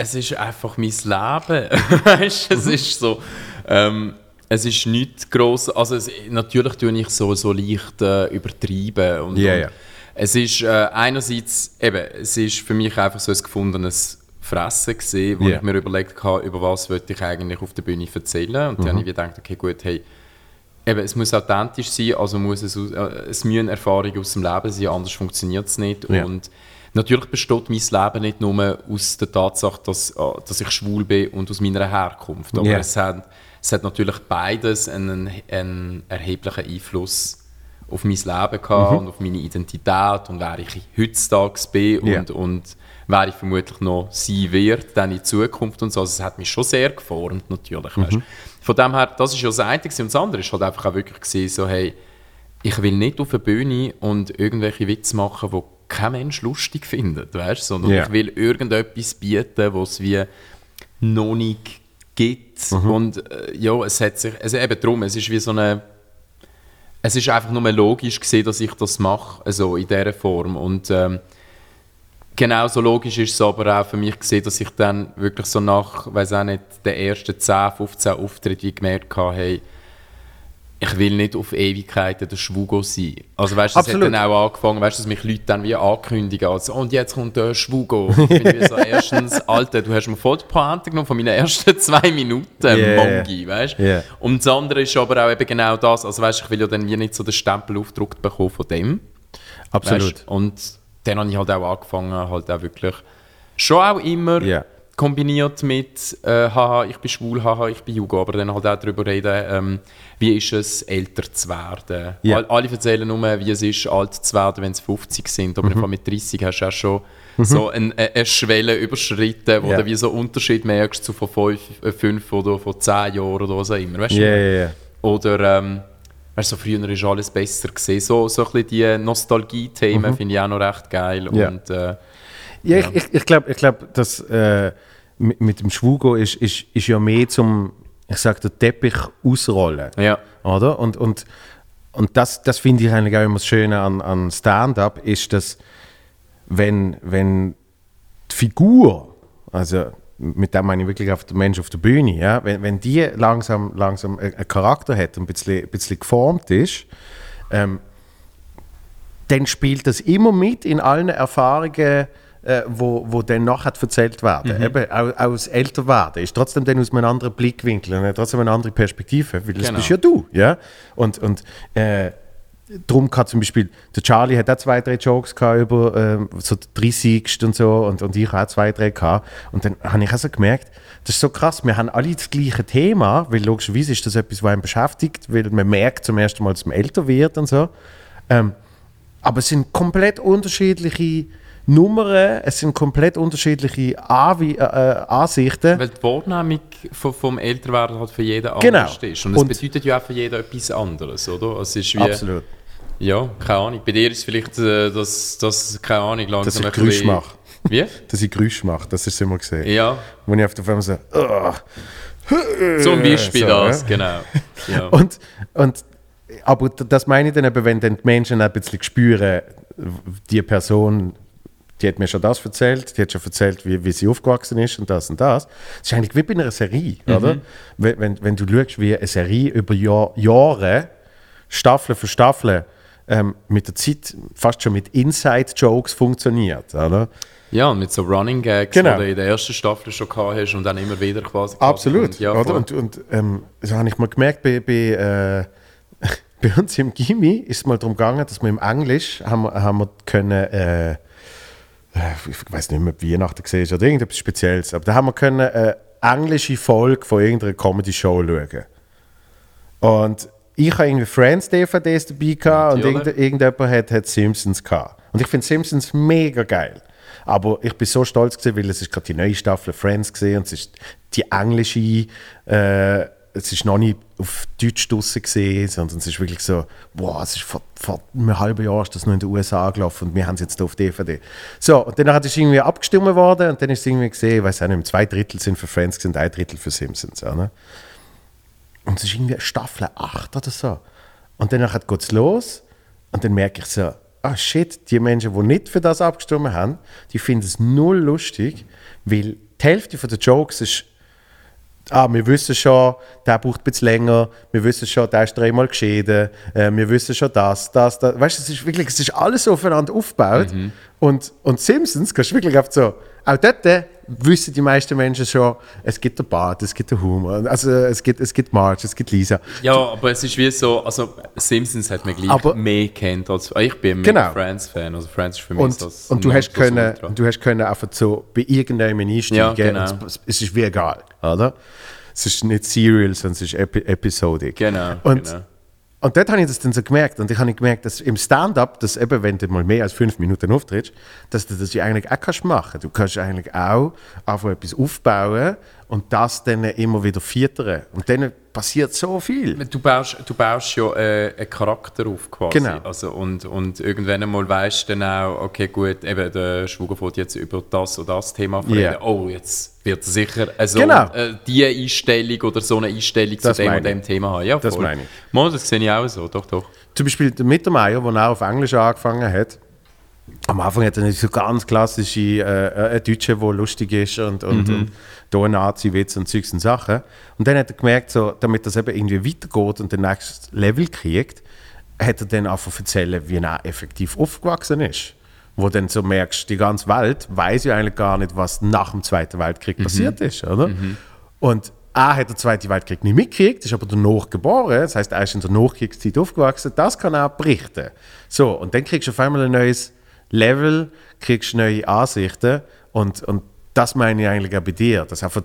Es ist einfach mein Leben. weißt es ist so. Ähm, es ist nicht gross. Also, es, natürlich tue ich so, so leicht äh, übertrieben. Und, Ja, und ja. Es ist äh, einerseits, eben, es ist für mich einfach so ein gefundenes Fressen gesehen, wo Ja. ich mir überlegt habe, über was wollte ich eigentlich auf der Bühne erzählen. Und dann habe ich gedacht, okay, gut, hey, Eben, es muss authentisch sein, also muss es, äh, es müssen Erfahrungen aus dem Leben sein, anders funktioniert es nicht. Und natürlich besteht mein Leben nicht nur aus der Tatsache, dass, äh, dass ich schwul bin und aus meiner Herkunft. Aber Ja. es, hat, es hat natürlich beides einen, einen erheblichen Einfluss auf mein Leben gehabt und auf meine Identität und wer ich heutzutage bin Ja. und, und wer ich vermutlich noch sein wird, dann in Zukunft und so. Also es hat mich schon sehr geformt, natürlich. Weißt. Von dem her, das ist ja das eine und das andere ist halt einfach auch wirklich gewesen, so, hey, ich will nicht auf eine Bühne und irgendwelche Witze machen, die kein Mensch lustig findet, weißt? sondern Ja. ich will irgendetwas bieten, was es wie noch nicht gibt. Und äh, ja, es hat sich, also eben drum, es ist wie so eine, es ist einfach nur logisch gesehen, dass ich das mache, also in dieser Form. Und ähm, genauso logisch ist es aber auch für mich gesehen, dass ich dann wirklich so nach, weiß auch nicht, den ersten 10, 15 Auftritten wie gemerkt habe, hey, ich will nicht auf Ewigkeiten der Schwugo sein. Also weißt du, es hat dann auch angefangen, weißt du, dass mich Leute dann wie ankündigen, also, und jetzt kommt der Schwugo. Ich bin so, erstens, Alter, du hast mir voll die Pointe genommen von meinen ersten zwei Minuten, Yeah. Mongi, weißt du. Yeah. Und das andere ist aber auch eben genau das, also weißt du, ich will ja dann wie nicht so den Stempel aufgedruckt bekommen von dem. Absolut. Weißt? Und dann habe ich halt auch angefangen, halt auch wirklich schon auch immer Ja. Kombiniert mit äh, haha, ich bin schwul, haha, ich bin Jugo, aber dann halt auch darüber reden, ähm, wie ist es, älter zu werden. Ja. All, alle erzählen nur, wie es ist, alt zu werden, wenn sie 50 sind, aber mhm. mit 30 hast du auch schon so eine, eine Schwelle überschritten, wo Ja. du wie so einen Unterschied merkst zu von 5 oder von 10 Jahren oder was auch immer. Weißt du? Ja, ja. Oder, ähm, weißt so früher ist alles besser gesehen. So, so ein bisschen die Nostalgie-Themen finde ich auch noch recht geil. Und, äh, Ja, ich, ich, ich glaube, ich glaub, dass äh, mit, mit dem Schwugo ist, ist, ist ja mehr zum, ich sag, der Teppich ausrollen. ja. Oder? Und, und, und das, das finde ich eigentlich auch immer das Schöne an, an Stand-up, ist, dass wenn, wenn die Figur, also mit dem meine ich wirklich auf den Mensch auf der Bühne, ja, wenn, wenn die langsam, langsam einen einen Charakter hat und ein bisschen, ein bisschen geformt ist, ähm, dann spielt das immer mit in allen Erfahrungen, äh, wo, wo dann nachher erzählt werden. Eben auch, auch das Älterwerden ist trotzdem dann aus einem anderen Blickwinkel und trotzdem eine andere Perspektive, weil das Genau. bist ja du. Ja? Und, und äh, darum kann zum Beispiel, der Charlie hat auch zwei, drei Jokes gehabt über ähm, so die 30. und so und, und ich auch zwei, drei gehabt. Und dann habe ich auch so gemerkt, das ist so krass, wir haben alle das gleiche Thema, weil logischerweise ist das etwas, was einen beschäftigt, weil man merkt zum ersten Mal, dass man älter wird und so. Ähm, aber es sind komplett unterschiedliche Nummern, es sind komplett unterschiedliche Anwi äh, äh, Ansichten. Weil die Wahrnehmung vom, vom Älterwerden halt für jeden Genau. anders ist. Und es bedeutet ja auch für jeden etwas anderes, oder? Es ist wie, Absolut. Ja, keine Ahnung. Bei dir ist es vielleicht, äh, dass, dass keine Ahnung, langsam Dass ich ein Geräusche bisschen- mache. Wie? Dass ich Geräusche mache, das ist immer gesehen. Ja, Wo ich auf der Firma so, «Ugh». zum Beispiel so, das, ja. genau. Ja. Und, und, aber das meine ich dann eben, wenn dann die Menschen ein bisschen spüren, die Person, die hat mir schon das erzählt, die hat schon erzählt, wie, wie sie aufgewachsen ist und das und das. Das ist eigentlich wie bei einer Serie, oder? Wenn, wenn, wenn du schaust, wie eine Serie über Jahr, Jahre, Staffel für Staffel, ähm, mit der Zeit fast schon mit Inside-Jokes funktioniert, oder? ja, und mit so Running Gags, Genau. die du in der ersten Staffel schon gehabt hast und dann immer wieder quasi. Absolut. Und, ja, oder? Und, und ähm, das habe ich mal gemerkt, bei, bei, äh, bei uns im Gimmi ist es mal darum gegangen, dass wir im Englisch haben, wir- haben wir können, äh, ich weiß nicht mehr, ob Weihnachten gesehen ist oder irgendetwas Spezielles, aber da haben wir können eine englische Folge von irgendeiner Comedy-Show schauen. Und ich habe irgendwie Friends DVDs dabei gehabt und irgend, irgendjemand hat, hat Simpsons gehabt. Und ich finde Simpsons mega geil. Aber ich bin so stolz gewesen, weil es ist gerade die neue Staffel Friends gesehen und es ist die englische, äh, es ist noch nicht auf Deutsch draussen gesehen, sondern es ist wirklich so, wow, es ist vor, vor einem halben Jahr ist das noch in den USA gelaufen und wir haben es jetzt auf DVD. So, und dann hat es irgendwie abgestimmt worden und dann ist es irgendwie gesehen, ich weiß auch nicht, zwei Drittel sind für Friends und ein Drittel für Simpsons. Ja, ne? Und es ist irgendwie Staffel 8 oder so. Und dann geht es los und dann merke ich so, ah shit, die Menschen, die nicht für das abgestimmt haben, die finden es null lustig, weil die Hälfte der Jokes ist, ah, wir wissen schon, der braucht ein bisschen länger, wir wissen schon, der ist dreimal geschieden, äh, wir wissen schon das, das, das. Weißt du, es ist wirklich, es ist alles aufeinander aufgebaut. Und, und Simpsons kannst du wirklich auf so, auch dort äh, wissen die meisten Menschen schon, es gibt den Bart, es gibt den Humor, also es gibt, es gibt Marge, es gibt Lisa. Ja, aber es ist wie so, also Simpsons hat man gleich Aber- mehr kennt als ich bin ein Genau. Friends-Fan, also Friends ist für mich Und, das und du hast können, Nonplusultra. du hast können einfach so bei irgendeinem einsteigen. Ja, genau. und es, es ist wie egal, oder? Es ist nicht Serial, sondern es ist epi episodic. Genau, Und, genau. Und dort habe ich das dann so gemerkt. Und ich habe gemerkt, dass im Stand-up, dass eben, wenn du mal mehr als fünf Minuten auftrittst, dass du das ja eigentlich auch kannst machen. Du kannst eigentlich auch einfach etwas aufbauen und das dann immer wieder füttern. Und dann passiert so viel. Du baust, du baust ja äh, einen Charakter auf quasi. Genau. Also und, und irgendwann einmal weißt du dann auch, okay gut, eben der Schwuger wird jetzt über das oder das Thema reden. Ja. Oh, jetzt wird er sicher äh, so Genau. äh, die Einstellung oder so eine Einstellung Das zu dem und dem. Thema haben. Ja, Das voll. meine ich. Mal, das sehe ich auch so, doch, doch. Zum Beispiel der Mittermeier, der auch auf Englisch angefangen hat, am Anfang hat er nicht so ganz klassische äh, äh, Deutsche, der lustig ist und, und, und da Nazi-Witz und Zeugs und Sachen. Und dann hat er gemerkt, so, damit das eben irgendwie weitergeht und den nächsten Level kriegt, hat er dann einfach erzählen, wie er effektiv aufgewachsen ist. Wo dann so merkst, die ganze Welt weiß ja eigentlich gar nicht, was nach dem Zweiten Weltkrieg passiert ist, oder? Und er hat den Zweiten Weltkrieg nicht mitgekriegt, ist aber danach geboren, das heißt, er ist in der Nachkriegszeit aufgewachsen, das kann er berichten. So, und dann kriegst du auf einmal ein neues Level, kriegst neue Ansichten und, und das meine ich eigentlich auch bei dir, dass einfach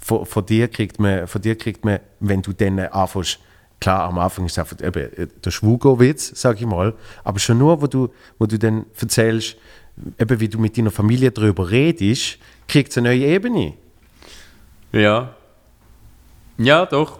von, von, dir kriegt man, von dir kriegt man, wenn du dann anfängst, klar, am Anfang ist es einfach eben äh, der Schwugo-Witz, sag ich mal, aber schon nur, wo du, wo du dann erzählst, eben wie du mit deiner Familie darüber redest, kriegt es eine neue Ebene. Ja. Ja, doch.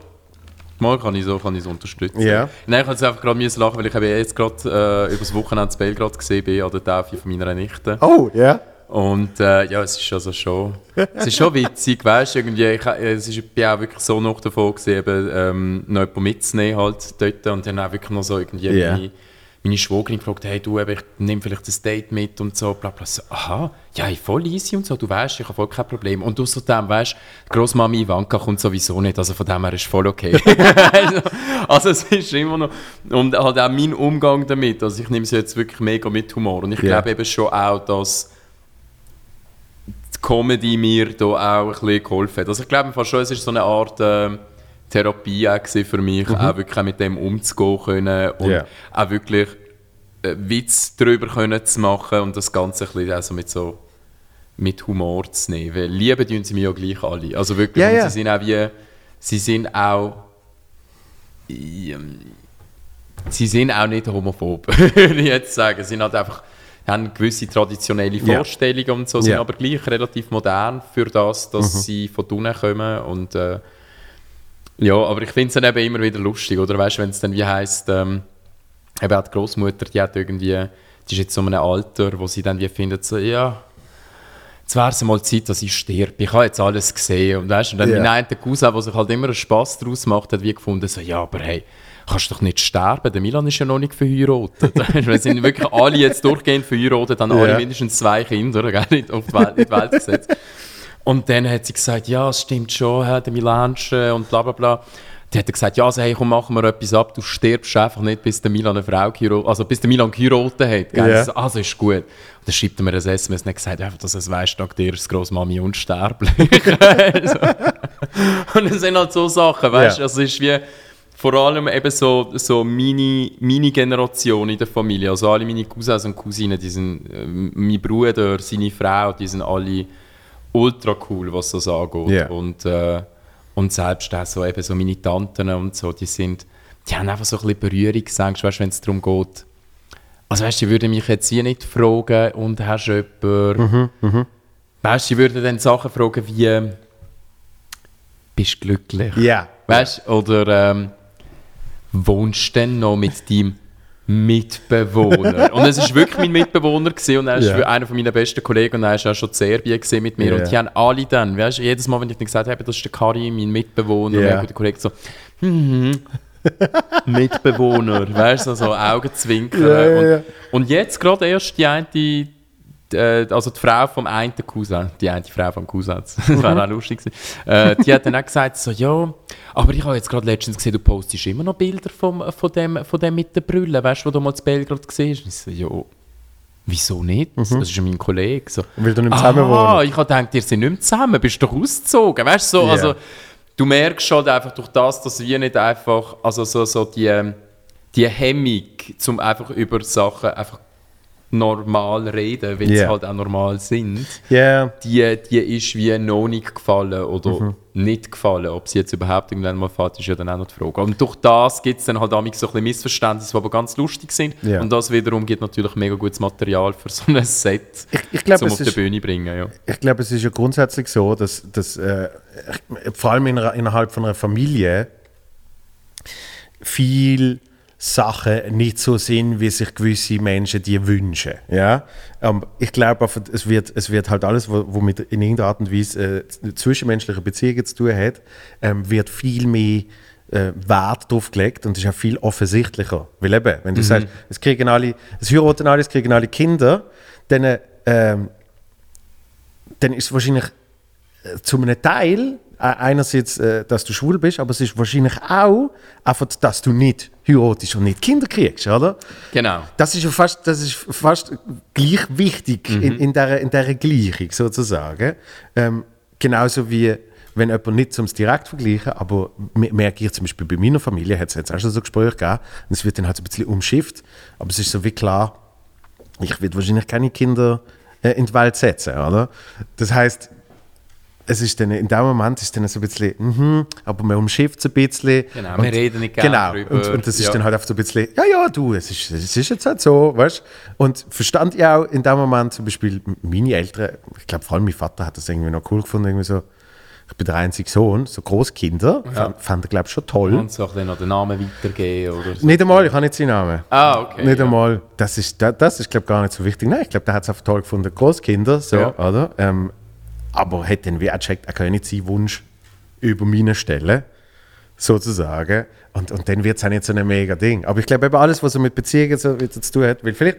Mal kann ich so, kann ich so unterstützen. Ja. Nein, ich musste einfach gerade müssen lachen, weil ich habe jetzt gerade äh, über das Wochenende in Belgrad gesehen bin, an der Taufe von meiner Nichte. Oh, ja. Und äh, ja, es ist also schon, es ist schon witzig, weißt irgendwie, ich, es ist, ich bin auch wirklich so noch davon gewesen, eben, ähm, noch jemanden mitzunehmen halt dort und dann auch wirklich noch so irgendwie Ja. meine, meine Schwägerin gefragt, hey du, ich nehme vielleicht das Date mit und so, bla bla. So, aha, ja, voll easy und so, du weißt, ich habe voll kein Problem. Und außerdem, weißt du, Großmami Ivanka kommt sowieso nicht, also von dem her ist voll okay. also, es ist immer noch, und halt auch mein Umgang damit, also ich nehme es jetzt wirklich mega mit Humor und ich Ja. glaube eben schon auch, dass die Comedy mir da auch ein bisschen geholfen hat. Also ich glaube fast schon, es ist so eine Art ähm, Therapie auch für mich, auch wirklich mit dem umzugehen können und Ja. auch wirklich äh, Witz darüber können zu machen und das Ganze ein bisschen also mit so mit Humor zu nehmen, weil lieben tun sie mich ja gleich alle. Also wirklich, und ja. sie sind auch wie, sie sind auch ähm, sie sind auch nicht homophob, würde ich jetzt sagen. Sie sind halt einfach, haben gewisse traditionelle. Vorstellungen und so, sind aber gleich relativ modern für das, dass sie von unten kommen und äh, ja, aber ich finde es dann eben immer wieder lustig, oder weißt du, wenn es dann wie heisst, ähm, eben auch die Großmutter, die hat irgendwie, die ist jetzt so in einem Alter, wo sie dann wie findet, so, ja, jetzt wäre es mal Zeit, dass ich sterbe. Ich habe jetzt alles gesehen. Und, weißt, und dann Ja. mein einer Cousin, der sich halt immer einen Spass daraus macht, hat wie gefunden, so, ja, aber hey, kannst du doch nicht sterben, der Milan ist ja noch nicht verheiratet. Wir sind wirklich alle jetzt durchgehend verheiratet, haben alle Ja. mindestens zwei Kinder gell, auf die Welt, in die Welt gesetzt. Und dann hat sie gesagt, ja, es stimmt schon, der Milansche und bla bla bla. Die hat gesagt, ja, also, hey, komm, machen wir etwas ab, du stirbst einfach nicht, bis der Milan eine Frau geheiratet, also bis der Milan geheiratet hat. Gell? Ja. Ich so, Also ist gut. Und dann schreibt er mir ein SMS und hat gesagt, einfach, dass es weißt, dank dir ist Großmami unsterblich. so. Und das sind halt so Sachen, weißt du, Ja. also es ist wie vor allem eben so, so meine, meine Generation in der Familie, also alle meine Cousins und Cousinen, die sind, äh, mein Bruder, seine Frau, die sind alle ultra cool, was das angeht. Ja. Und, äh, und selbst auch so, eben so meine Tanten und so, die sind, die haben einfach so ein bisschen Berührungsängste, weißt du, wenn es darum geht. Also weißt du, die würden mich jetzt hier nicht fragen, und hast du jemanden? Mhm, Weißt du, die würden dann Sachen fragen wie, bist du glücklich? Ja. Weißt du, oder ähm, wohnst du denn noch mit deinem Mitbewohner? und es war wirklich mein Mitbewohner gewesen, und er ist Ja. einer von meinen besten Kollegen und er ist auch schon in Serbien mit mir Ja. und die haben alle dann, weißt jedes Mal, wenn ich dann gesagt habe, das ist der Karim, mein Mitbewohner, Ja. und der Kollege so, mhm. Mitbewohner, weißt du, so Augenzwinkern. Ja, ja, ja. Und, und jetzt gerade erst die eine, die, äh, also die Frau vom einen Cousin, die eine Frau vom Cousin, das wäre auch lustig äh, die hat dann auch gesagt, so, ja, aber ich habe jetzt gerade letztens gesehen, du postest immer noch Bilder vom, von, dem, von dem mit der Brille, weißt du, wo du mal zu Belgrad gesehen hast. Ich so, ja, wieso nicht? Das ist ja mein Kollege. So, Weil du nicht zusammen Ah, wohnst. ich habe gedacht, ihr seid nicht mehr zusammen, bist doch ausgezogen. Weißt du, so, Ja. also, du merkst schon einfach durch das, dass wir nicht einfach, also so, so die, ähm, die Hemmung, zum einfach über Sachen einfach normal reden, wenn Ja. sie halt auch normal sind, Ja. die, die ist wie noch nicht gefallen oder Mhm. nicht gefallen. Ob sie jetzt überhaupt irgendwann mal fällt, ist ja dann auch noch die Frage. Und durch das gibt es dann halt auch so ein bisschen Missverständnisse, die aber ganz lustig sind. Ja. Und das wiederum gibt natürlich mega gutes Material für so ein Set, Ich, ich glaube, zum es auf die ist, Bühne bringen. Ja. ich glaube, es ist ja grundsätzlich so, dass, dass äh, vor allem in, innerhalb von einer Familie viel Sachen nicht so sind, wie sich gewisse Menschen die wünschen. Ja? Ähm, ich glaube, es wird, es wird halt alles, wo, wo mit in irgendeiner Art und Weise äh, zwischenmenschliche Beziehungen zu tun hat, ähm, wird viel mehr äh, Wert drauf gelegt und ist auch viel offensichtlicher. Weil eben, wenn du Mhm. sagst, es kriegen alle, es heiraten alle, es kriegen alle Kinder, dann, ähm, dann ist es wahrscheinlich äh, zu einem Teil äh, einerseits, äh, dass du schwul bist, aber es ist wahrscheinlich auch einfach, dass du nicht heiratest und nicht Kinder kriegst, oder? Genau. Das ist ja fast, das ist fast gleich wichtig in, in, dieser, in dieser Gleichung sozusagen. Ähm, genauso wie wenn jemand nicht zum direkt vergleichen, aber me- merke ich zum Beispiel bei meiner Familie, hat es jetzt auch schon so Gespräche gegeben, und es wird dann halt so ein bisschen umschifft, aber es ist so wie klar, ich werde wahrscheinlich keine Kinder äh, in die Welt setzen, oder? Das heißt, es ist dann, in dem Moment ist dann so ein bisschen, mhm, aber man umschifft es ein bisschen. Genau, wir reden nicht gerne Genau, drüber, und, und das ist ja. dann halt einfach so ein bisschen, ja, ja, du, es ist, es ist jetzt halt so, weißt Und verstand ich auch in dem Moment zum Beispiel meine Eltern, ich glaube vor allem mein Vater hat das irgendwie noch cool gefunden, irgendwie so, ich bin der einzige Sohn, so Großkinder, fand, fand er glaube ich schon toll. Und so dann noch den Namen weitergeben oder so. Nicht einmal, ich habe nicht seinen Namen. Ah, okay. Nicht ja. einmal, das ist, das, das ist glaube gar nicht so wichtig. Nein, ich glaube, der hat es einfach toll gefunden, Großkinder, so, Ja. oder? Ähm, aber hat dann wie auch gecheckt, er kann nicht seinen Wunsch über meine stellen, sozusagen. Und, und dann wird es auch nicht so ein mega Ding. Aber ich glaube eben alles, was so mit Beziehungen so zu tun hat, weil vielleicht,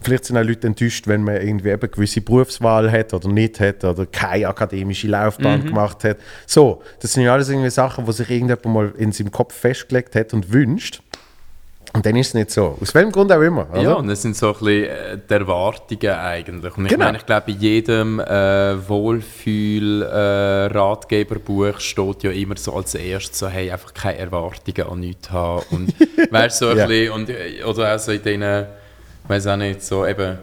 vielleicht sind auch Leute enttäuscht, wenn man irgendwie eben eine gewisse Berufswahl hat oder nicht hat oder keine akademische Laufbahn Mhm. gemacht hat. So, das sind ja alles irgendwie Sachen, die sich irgendjemand mal in seinem Kopf festgelegt hat und wünscht. Und dann ist es nicht so. Aus welchem Grund auch immer. Oder? Ja, und das sind so ein bisschen äh, die Erwartungen eigentlich. Und ich Genau. meine, ich glaube, in jedem äh, Wohlfühl-Ratgeberbuch steht ja immer so als erstes so, hey, einfach keine Erwartungen an nichts haben. Und weißt so ein Ja. bisschen, und, äh, oder auch so in denen, weiß auch nicht, so eben,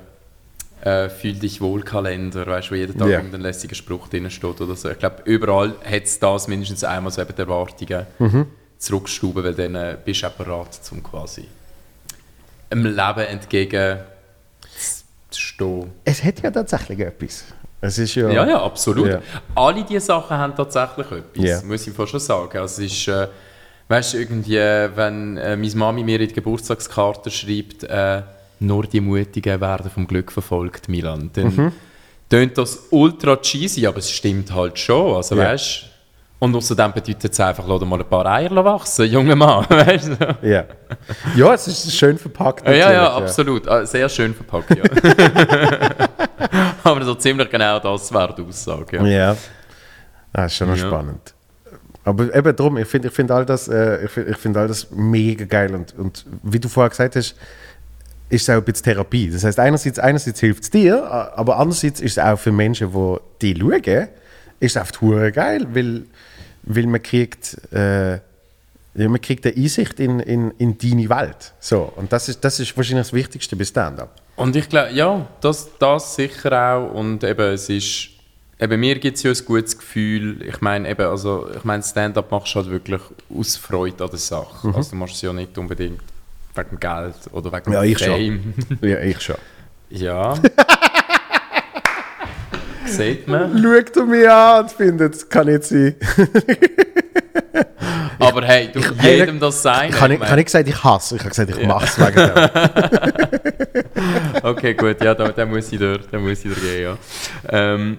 äh, fühl dich wohl Kalender, weißt du, wo jeden Tag Ja. irgendein lässiger Spruch drin steht oder so. Ich glaube, überall hat es das mindestens einmal so eben die Erwartungen Mhm. Zurückstuben, weil dann äh, bist du auch bereit, zum quasi einem Leben entgegen zu stehen. Es hat ja tatsächlich etwas. Es ist ja. Ja, ja, absolut. Ja. Alle diese Sachen haben tatsächlich etwas, Ja. muss ich fast schon sagen. Also es ist, äh, weißt du, irgendwie, äh, wenn äh, meine Mami mir in die Geburtstagskarte schreibt, äh, nur die Mutigen werden vom Glück verfolgt, Milan, dann Mhm. tönt das ultra cheesy, aber es stimmt halt schon. Also, Ja. weißt und außerdem bedeutet es einfach, lass mal ein paar Eier wachsen, junger Mann. Weißt du? Ja. ja, es ist schön verpackt. Ja, ja, natürlich, absolut. Ah, Sehr schön verpackt, ja. Aber so ziemlich genau das wäre die Aussage. Ja. Ja. Das ist schon noch Ja. spannend. Aber eben darum, ich finde ich find all, das, äh, ich find, ich find all das mega geil. Und, und wie du vorher gesagt hast, ist es auch ein bisschen Therapie. Das heißt, einerseits, einerseits hilft es dir, aber andererseits ist es auch für Menschen, die die schauen, ist es hure geil, weil, weil man kriegt... Äh, ja, man kriegt eine Einsicht in, in, in deine Welt. So, und das ist, das ist wahrscheinlich das Wichtigste bei Stand-up. Und ich glaube, ja, das, das sicher auch. Und eben, es ist, eben mir gibt es ja ein gutes Gefühl. Ich meine, eben, also, ich meine, Stand-up machst du halt wirklich aus Freude an der Sache. Mhm. Also du machst es ja nicht unbedingt wegen Geld oder wegen Ja, ich schon. Fame. Ja, ich schon. ja. Sieht man. Schaut er mich an und findet, das kann nicht sein. Aber hey, du jedem das sein. Ich habe ich meine- nicht gesagt, ich hasse. Ich habe gesagt, ich mache es wegen dem. Okay, gut, ja, da, da muss ich durch, da muss ich durch gehen, ja. Ähm,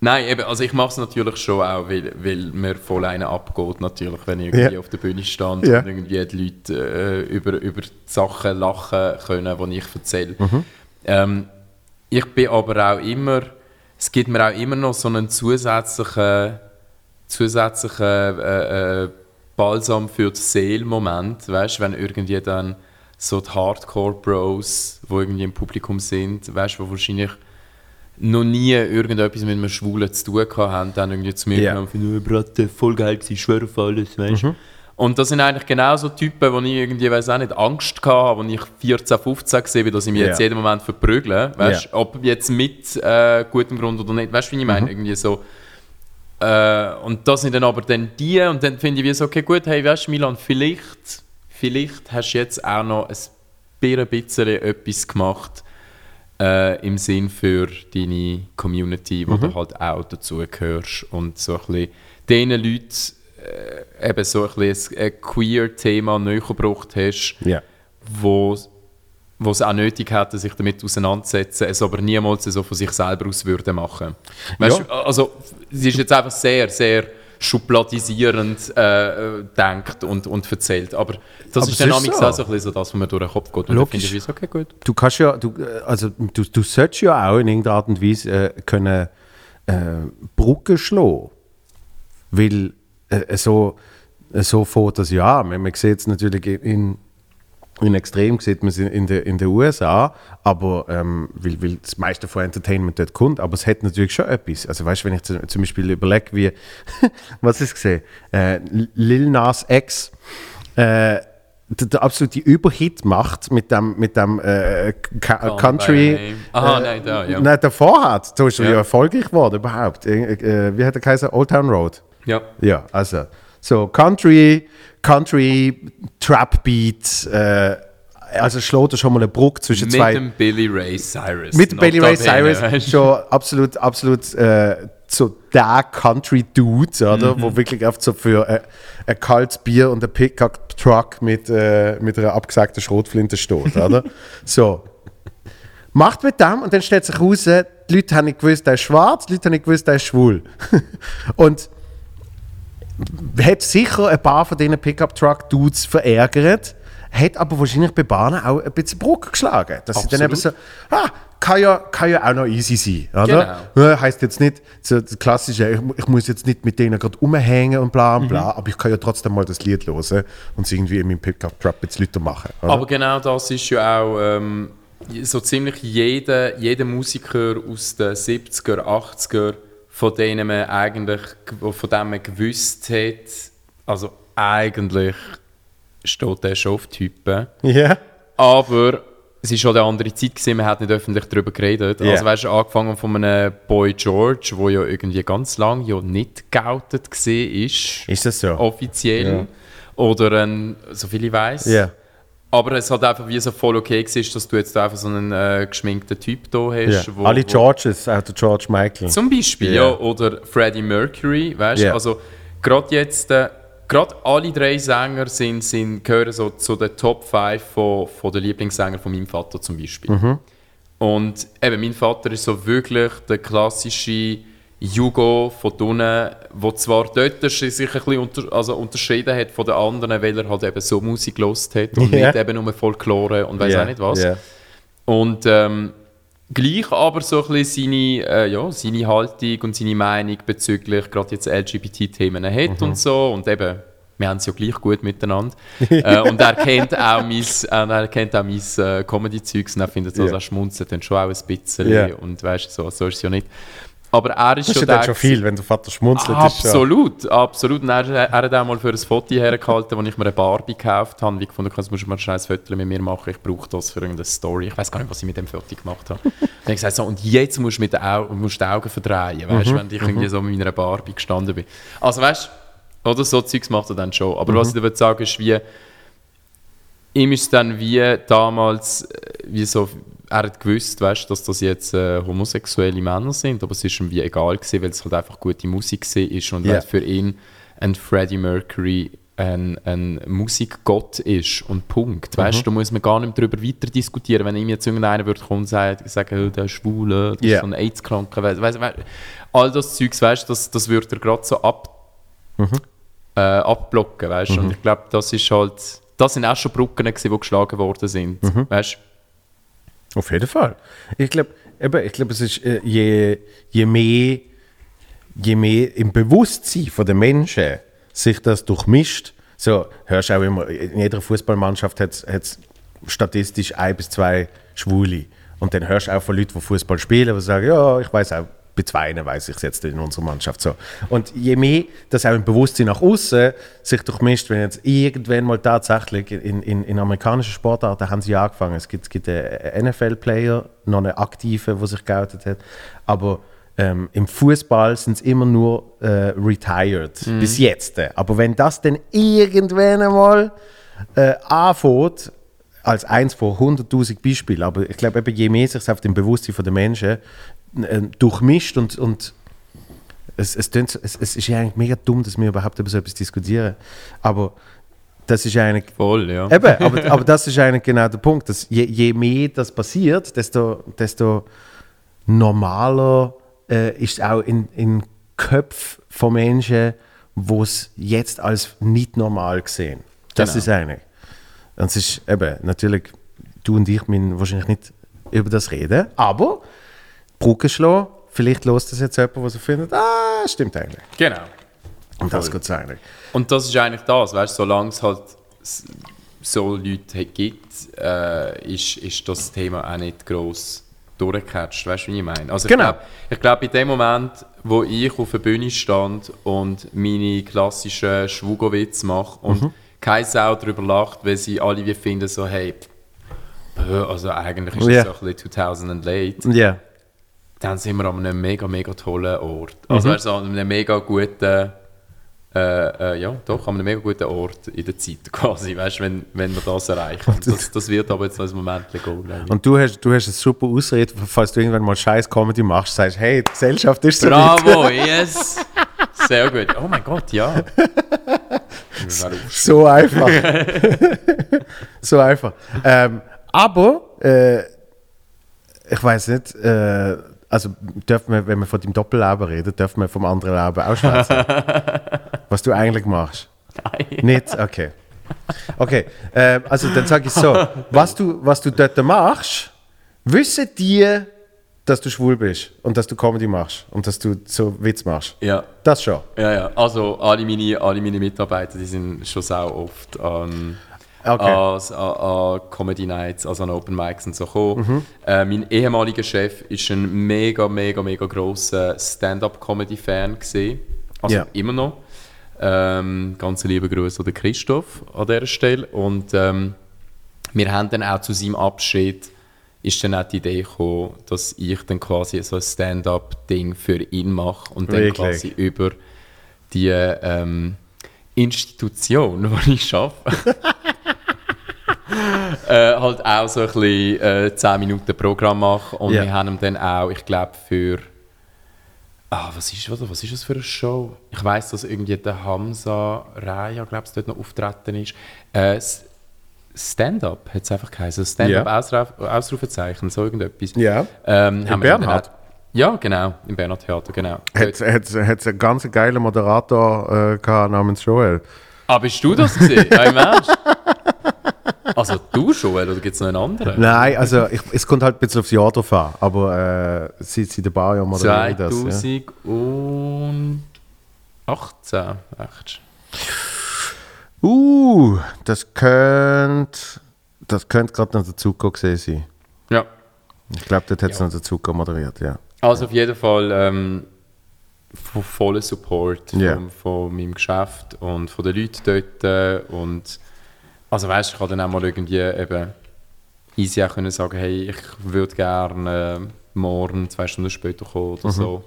nein, eben, also ich mache es natürlich schon auch, weil, weil mir voll einer abgeht, natürlich, wenn ich irgendwie Ja. auf der Bühne stand Ja. und irgendwie die Leute äh, über, über die Sachen lachen können, die ich erzähle. Mhm. Ähm, ich bin aber auch immer, es gibt mir auch immer noch so einen zusätzlichen, zusätzlichen äh, äh, Balsam für die Seele-Moment, weißt wenn irgendwie dann so die Hardcore-Bros, die irgendwie im Publikum sind, weißt du, die wahrscheinlich noch nie irgendetwas mit einem Schwulen zu tun haben, dann irgendwie zu mir Ja. kommen und oh, Bratte, voll geil gewesen, schwör auf alles, weißt du. Und das sind eigentlich genau so Typen, wo ich irgendwie, weiß auch nicht, Angst hatte, wo ich 14, 15 gesehen dass ich mich jetzt Ja. jeden Moment verprügle, weißt du, ob jetzt mit äh, gutem Grund oder nicht, weißt du, wie ich meine, irgendwie so. Äh, und das sind dann aber dann die, und dann finde ich wie so, okay, gut, hey, weißt du, Milan, vielleicht, vielleicht hast du jetzt auch noch ein bisschen etwas gemacht äh, im Sinn für deine Community, wo du halt auch dazugehörst und so ein bisschen diesen Leuten eben so ein, bisschen ein queer-Thema näher gebracht hast, Ja. wo wo es auch nötig hätte, sich damit auseinanderzusetzen, es aber niemals so von sich selber aus würde machen. Weißt, Ja. Also, es ist jetzt einfach sehr, sehr schubladisierend äh, denkt und, und erzählt. Aber das Aber ist dann ist so. auch so ein bisschen so das, was mir durch den Kopf geht. Und Logisch. ich, okay, gut. Du kannst ja, du, äh, also du, du solltest ja auch in irgendeiner Art und Weise äh, können äh, Brücken schlagen. Weil äh, so, äh, so fährt das ja an. Man, man sieht es natürlich in, in Extrem sieht man es in, in, der, in den USA, aber ähm, weil, weil das meiste von Entertainment dort kommt, aber es hat natürlich schon etwas. Also weißt du, wenn ich zu, zum Beispiel überlege, wie, was ist gesehen, äh, Lil Nas X, äh, der, der absolute Überhit macht mit dem, mit dem äh, Country. Aha, nein, da, ja. Nein, davor hat. Da ist er Ja. ja erfolgreich geworden überhaupt. Äh, äh, wie hat er geheißen? Old Town Road. Ja. Ja, also so Country, Country, Trap Beat, äh, also schlägt er schon mal eine Brücke zwischen Mit zwei. dem Billy Ray Cyrus. mit dem Billy Ray Cyrus schon absolut, absolut äh, so der Country Dude, oder? Mhm. Wo wirklich oft so für äh, ein kaltes Bier und ein Pickup Truck mit, äh, mit einer abgesagten Schrotflinte steht, oder? so. Macht mit dem und dann stellt sich raus, die Leute haben nicht gewusst, der ist schwarz, die Leute haben nicht gewusst, der ist schwul. und hat sicher ein paar von diesen Pickup-Truck-Dudes verärgert, hat aber wahrscheinlich bei Bahnen auch ein bisschen Brücke geschlagen. Dass sie dann eben so, ah, kann ja, kann ja auch noch easy sein. Oder? Ja, heißt jetzt nicht, so das klassische, ich, ich muss jetzt nicht mit denen gerade umhängen und bla und bla, aber ich kann ja trotzdem mal das Lied hören und es irgendwie in meinem ein bisschen lauter machen. Oder? Aber genau das ist ja auch ähm, so ziemlich jeder, jeder Musiker aus den 70er, 80er, von denen man eigentlich von dem man gewusst hat, also eigentlich steht der schon auf Typen. Ja. Aber es war schon eine andere Zeit, gewesen, man hat nicht öffentlich darüber geredet. Ja. Also weißt du, angefangen von einem Boy George, der ja irgendwie ganz lange ja nicht geoutet war, ist, das so? offiziell. Ja. Oder ein, so viel ich weiß. Ja. Aber es hat einfach wie so voll okay war, dass du jetzt einfach so einen äh, geschminkten Typ da hast. wo- Alle Georges, auch der George Michael. Zum Beispiel, Ja. ja. Oder Freddie Mercury, weißt du? Ja. Also, gerade jetzt, äh, gerade alle drei Sänger sind, sind, gehören so zu den Top 5 von, von den Lieblingssängern von meinem Vater zum Beispiel. Mhm. Und eben, mein Vater ist so wirklich der klassische Jugo von unten, der zwar dort sich ein bisschen unter, also unterschieden hat von den anderen, weil er halt eben so Musik gelost hat und Ja. nicht eben nur Folklore und weiß Ja, auch nicht was. ja. Und ähm, gleich aber so ein bisschen seine, äh, ja, seine Haltung und seine Meinung bezüglich gerade jetzt LGBT-Themen hat Mhm. und so. Und eben, wir haben es ja gleich gut miteinander. äh, und er kennt auch mein, äh, er kennt auch mein äh, Comedy-Zeugs und er findet das Ja. auch schmunzelt dann schon auch ein bisschen. Ja. Und weißt du, so, so ist es ja nicht. Aber er ist Das ist schon ja schon viel, wenn der Vater schmunzelt. ist schon- Absolut, absolut. Und er, er hat auch mal für ein Foto hergehalten, wo ich mir eine Barbie gekauft habe. Wie ich gefunden jetzt musst du mal schnell ein Foto mit mir machen. Ich brauche das für irgendeine Story. Ich weiß gar nicht, was ich mit dem Foto gemacht habe. Dann habe ich gesagt, so, und jetzt musst du mit Augen, musst die Augen verdrehen, weißt, wenn ich irgendwie so mit meiner Barbie gestanden bin. Also weißt du, oder so Zeugs macht er dann schon. Aber was ich dir sagen ist, wie ihm ist dann wie damals, äh, wie so, er hat gewusst, weißt, dass das jetzt äh, homosexuelle Männer sind, aber es ist ihm wie egal gewesen, weil es halt einfach gute Musik war und weil für ihn ein Freddie Mercury ein, ein Musikgott ist und Punkt. Weißt, Da muss man gar nicht darüber weiter diskutieren. Wenn ihm jetzt irgendeiner würde kommen und sagen, sagen oh, der ist schwul, äh, das Ja. ist so ein AIDS-Kranker, weißt, weißt, weißt, all das Zeugs, weißt, das, das würde er gerade so ab, äh, abblocken, weißt? Mhm. Und ich glaube, das ist halt, das sind auch schon Brücken die geschlagen worden sind, Mhm. weißt? Auf jeden Fall. Ich glaube, ich glaube, es ist äh, je, je mehr, je mehr im Bewusstsein der Menschen sich das durchmischt. So hörst du auch immer, in jeder Fußballmannschaft hat es statistisch ein bis zwei Schwule. Und dann hörst du auch von Leuten, die Fußball spielen, die sagen, ja, ich weiß auch, bei zwei weiß ich es jetzt in unserer Mannschaft so. Und je mehr das auch im Bewusstsein nach außen sich durchmischt, wenn jetzt irgendwann mal tatsächlich in, in, in amerikanischen Sportarten haben sie ja angefangen. Es gibt, es gibt einen NFL-Player, noch einen aktiven, der sich geoutet hat. Aber ähm, im Fußball sind es immer nur äh, retired, bis jetzt. Aber wenn das dann irgendwann einmal äh, anfängt, als eins von 100.000 Beispielen, aber ich glaube, eben, je mehr sich auf dem Bewusstsein der Menschen äh, durchmischt und, und es, es, so- es, es ist ja eigentlich mega dumm, dass wir überhaupt über so etwas diskutieren, aber das ist eigentlich Voll, ja. Eben, aber, aber das ist eigentlich genau der Punkt. Dass je, je mehr das passiert, desto, desto normaler äh, ist es auch in, in Köpfen von Menschen, wo es jetzt als nicht normal gesehen. Das Genau. ist eine. Und es ist eben, natürlich, du und ich müssen wahrscheinlich nicht über das reden, aber Brücke schlagen, vielleicht los das jetzt jemand, der so findet, ah, stimmt eigentlich. Genau. Und das geht es eigentlich. Und das ist eigentlich das, weißt du, solange es halt so Leute gibt, äh, ist, ist das Thema auch nicht gross durchgecatcht, weißt du, wie ich meine? Also Genau. ich glaube, glaub, in dem Moment, wo ich auf der Bühne stand und meine klassischen Schwugowitz mache und Mhm. keine Sau darüber lacht, weil sie alle wie finden so, hey, also eigentlich ist Ja. das so ein bisschen 2000 late, Ja. Dann sind wir an einem mega, mega tollen Ort. Also weißt du, an einem mega guten, äh, äh, ja, doch, an einem mega guten Ort in der Zeit quasi, weißt du, wenn, wenn wir das erreichen. Das, das wird aber jetzt noch ein Moment gehen. Und du hast, du hast eine super Ausrede, falls du irgendwann mal scheiß Comedy machst, sagst, hey, die Gesellschaft ist so. Bravo, yes! Sehr gut. Oh mein Gott, ja. So einfach. so einfach. Ähm, aber, äh, ich weiß nicht, äh, also dürfen wir, wenn wir von deinem Doppelleben reden, dürfen wir vom anderen Leben auch schwätzen. Was du eigentlich machst. Nein. Nicht? Okay. Okay, ähm, also dann sage ich so, was du, was du dort machst, wissen die, dass du schwul bist und dass du Comedy machst und dass du so Witz machst. Ja. Das schon. Ja, ja. Also alle meine, alle meine Mitarbeiter, die sind schon sehr oft an, Okay. an, an, an Comedy Nights, also an Open Mics und so gekommen. Äh, mein ehemaliger Chef ist ein mega, mega, mega grosser Stand-up-Comedy-Fan gesehen. Also Ja. immer noch. Ähm, ganz liebe Grüße an Christoph an dieser Stelle. Und ähm, wir haben dann auch zu seinem Abschied ist dann auch die Idee gekommen, dass ich dann quasi so ein Stand-up-Ding für ihn mache und dann Wirklich? quasi über die ähm, Institution, wo ich arbeite, äh, halt auch so ein bisschen äh, 10 Minuten Programm mache und Ja. wir haben ihm dann auch, ich glaube für Ah, was ist, was, was ist das für eine Show? Ich weiß, dass irgendwie der Hamza Raya, glaube ich, dort noch auftreten ist. Äh, Stand-up hat es einfach geheißen. Stand-up Ja. Ausruf, Ausrufezeichen, so irgendetwas. Ja. Ähm, haben wir dann Bernhard? Ja, genau, im Bernhard Theater, genau. Hat es einen ganz geilen Moderator äh, gehabt namens Joel. Ah, bist du das gesehen? Ja, im Ernst? Also du schon, oder gibt es noch einen anderen? Nein, also ich, es kommt halt ein bisschen aufs Jahr drauf an, aber äh, seit, seit ein paar Jahren ich das. Ja. 2018, echt. Uh, das könnte das könnte gerade noch der Zucker gesehen sein. Ja. Ich glaube, dort hat es noch der Zucker moderiert, ja. Also auf jeden Fall ähm, vo- voller Support Ja. von, von meinem Geschäft und von den Leuten dort. äh, Und also weißt, ich kann dann auch mal irgendwie eben easy auch können sagen, hey, ich würde gerne äh, morgen zwei Stunden später kommen Mhm. oder so.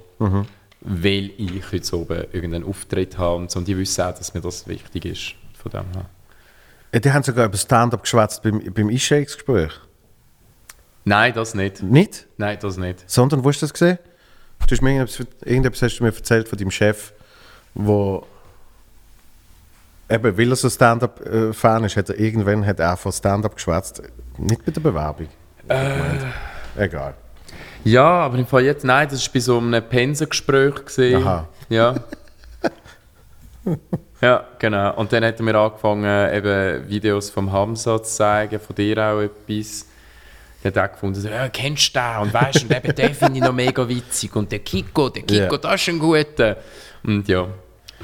Weil ich heute oben irgendeinen Auftritt habe und so. Und die wissen auch, dass mir das wichtig ist. Von dem her. Die haben sogar über Stand-up geschwätzt beim, beim E-Shakes-Gespräch. Nein, das nicht. Nicht? Nein, das nicht. Sondern, wo hast du das gesehen? Du hast mir irgendetwas, irgendetwas hast du mir erzählt von deinem Chef, wo eben, weil er so Stand-up-Fan ist, hat er irgendwann hat er von Stand-up geschwätzt. Nicht bei der Bewerbung. Äh. Egal. Ja, aber im Fall jetzt, nein, das war bei so einem Pensengespräch. Aha. Ja. ja, genau. Und dann hat er mir angefangen, eben Videos vom Hamza zu zeigen, von dir auch etwas. Der hat auch gefunden, so, ja, kennst du den? Und weißt du, und eben den finde ich noch mega witzig. Und der Kiko, der Kiko, Ja. das ist ein guter. Und ja,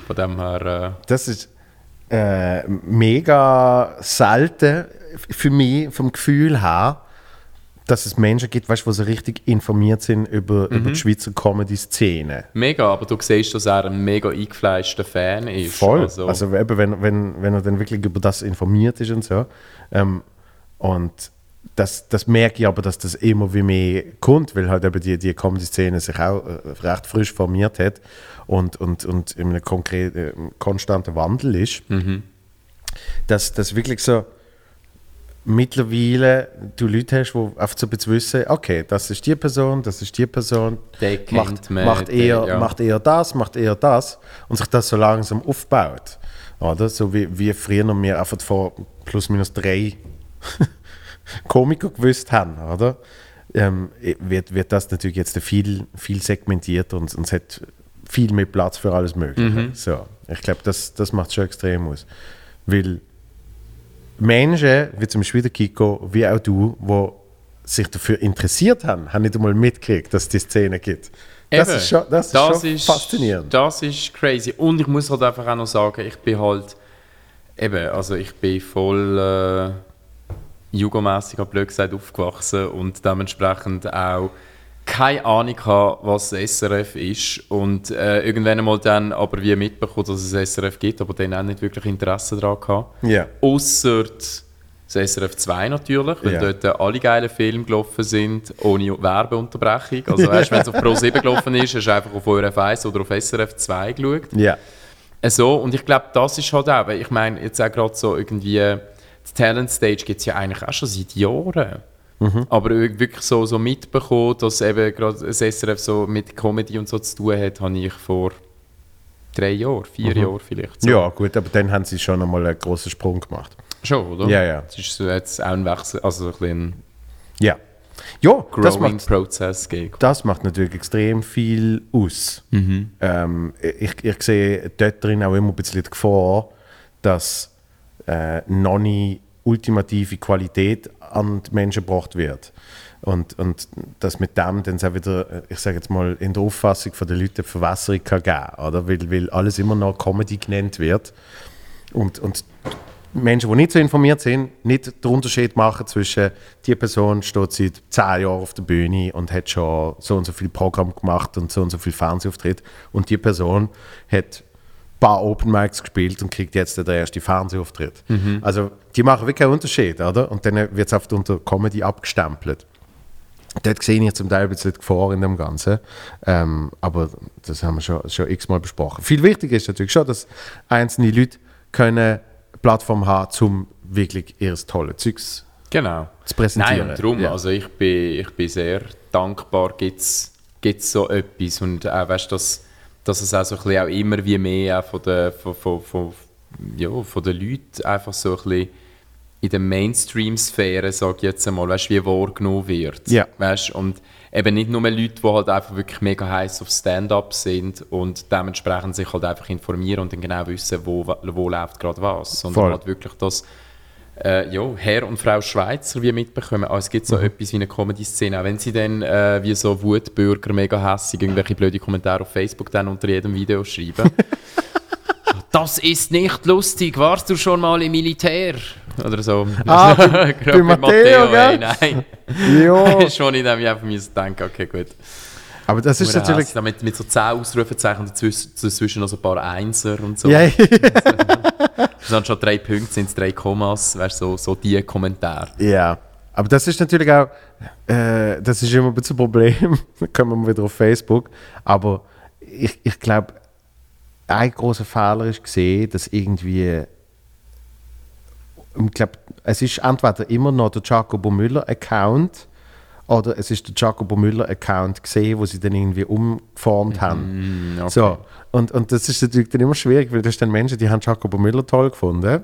von dem her, Das ist äh, mega selten für mich, vom Gefühl her, dass es Menschen gibt, weißt, die so richtig informiert sind über, Mhm. über die Schweizer Comedy-Szene. mega. Aber du siehst, dass er ein mega eingefleischter Fan ist. Voll. Also, Also, eben, wenn, wenn, wenn er dann wirklich über das informiert ist und so. Ähm, und das, das merke ich aber, dass das immer wie mehr kommt, weil halt eben die, die Comedy-Szene sich auch äh, recht frisch formiert hat und, und, und in einem konkreten, äh, konstanten Wandel ist. Dass das wirklich so mittlerweile du Leute hast, die einfach so ein bisschen wissen, okay, das ist die Person, das ist die Person, macht, macht, eher, ja. macht eher das, macht eher das und sich das so langsam aufbaut. Oder? So wie, wie früher noch wir einfach vor plus minus drei Komiker gewusst haben, oder? Ähm, wird, wird das natürlich jetzt viel, viel segmentiert und, und es hat viel mehr Platz für alles Mögliche. So. Ich glaube, das, das macht schon extrem aus. Weil Menschen, wie zum Beispiel der Kiko, wie auch du, die sich dafür interessiert haben, haben nicht einmal mitgekriegt, dass es die Szene gibt. Das Eben. ist schon, das ist Das schon ist- faszinierend. Das ist crazy. Und ich muss halt einfach auch noch sagen, ich bin halt eben, also ich bin voll äh, jugomässig, blöd gesagt, aufgewachsen und dementsprechend auch keine Ahnung habe, was SRF ist und äh, irgendwann einmal dann aber wie mitbekommen, dass es SRF gibt, aber dann auch nicht wirklich Interesse daran gehabt. Ja. Ausser das SRF 2 natürlich, weil Ja. dort alle geilen Filme gelaufen sind, ohne Werbeunterbrechung. Also weißt, wenn es auf Pro 7 gelaufen ist, hast du einfach auf ORF 1 oder auf SRF 2 geschaut. Ja. Äh, So, und ich glaube, das ist halt auch, weil ich meine, jetzt auch gerade so irgendwie, die Talent Stage gibt es ja eigentlich auch schon seit Jahren. Aber ir- wirklich so, so mitbekommen, dass eben gerade das SRF so mit Comedy und so zu tun hat, habe ich vor drei Jahren, vier Jahren vielleicht. So. ja, gut, aber dann haben sie schon einmal einen großen Sprung gemacht. Schon, oder? Ja, ja. Es ist so jetzt auch ein Wechsel, also ein bisschen Ja. Ja, das macht, Process gegeben. das macht natürlich extrem viel aus. Ähm, ich, ich sehe dort drin auch immer ein bisschen die Gefahr, dass äh, noch ultimative Qualität an die Menschen gebracht wird. Und, und dass mit dem dann auch wieder, äh, ich sage jetzt mal, in der Auffassung der Leute Verwässerung kann geben oder? Weil, weil alles immer noch Comedy genannt wird. Und, und Menschen, die nicht so informiert sind, nicht den Unterschied machen zwischen, die Person steht seit 10 Jahren auf der Bühne und hat schon so und so viel Programm gemacht und so und so viel Fernsehauftritt und die Person hat paar Open Mics gespielt und kriegt jetzt den ersten Fernsehauftritt. Also die machen wirklich einen Unterschied, oder? Und dann wird es oft unter Comedy abgestempelt. Dort sehe ich zum Teil ein bisschen die Gefahr in dem Ganzen. Ähm, aber das haben wir schon, schon x-mal besprochen. Viel wichtiger ist natürlich schon, dass einzelne Leute können eine Plattform haben, um wirklich ihr tolles Zeugs Genau. zu präsentieren. Nein, darum, Ja. also ich bin, ich bin sehr dankbar, gibt es so etwas und auch, weißt, dass, dass es auch so ein bisschen auch immer wie mehr von den von, von, von, ja, von den Leuten einfach so ein bisschen in der Mainstream-Sphäre, sag ich jetzt einmal, weißt, wie wahrgenommen wird. Ja. Weißt, und eben nicht nur Leute, die halt einfach wirklich mega heiß auf Stand-up sind und dementsprechend sich halt einfach informieren und dann genau wissen, wo, wo läuft gerade was, sondern Voll. halt wirklich das äh, ja, Herr und Frau Schweizer wie mitbekommen. Ah, es gibt so etwas wie eine Comedy-Szene, auch wenn sie dann äh, wie so Wutbürger mega hässig irgendwelche blöde Kommentare auf Facebook dann unter jedem Video schreiben. das ist nicht lustig, warst du schon mal im Militär? Oder so. Ah, bei- bei Matteo, ey, gell? nein. Ja, Das ist schon in dem ich einfach müssen denken, okay, gut. Aber das ist natürlich. hässlich, Damit mit so 10 Ausrufezeichen dazwischen, dazwischen noch so ein paar Einser und so. Das sind schon drei Punkte, sind es drei Kommas, weißt so, so die Kommentare. ja. Aber das ist natürlich auch, äh, das ist immer ein bisschen ein Problem. Dann kommen wir mal wieder auf Facebook. Aber ich, ich glaube, ein großer Fehler ist gesehen, dass irgendwie, ich glaube, es ist entweder immer noch der Jacobo Müller Account oder es ist der Jacobo Müller Account gesehen, wo sie dann irgendwie umgeformt haben. Mm, okay. So, und, und das ist natürlich dann immer schwierig, weil das sind dann Menschen, die haben Jacobo Müller toll gefunden.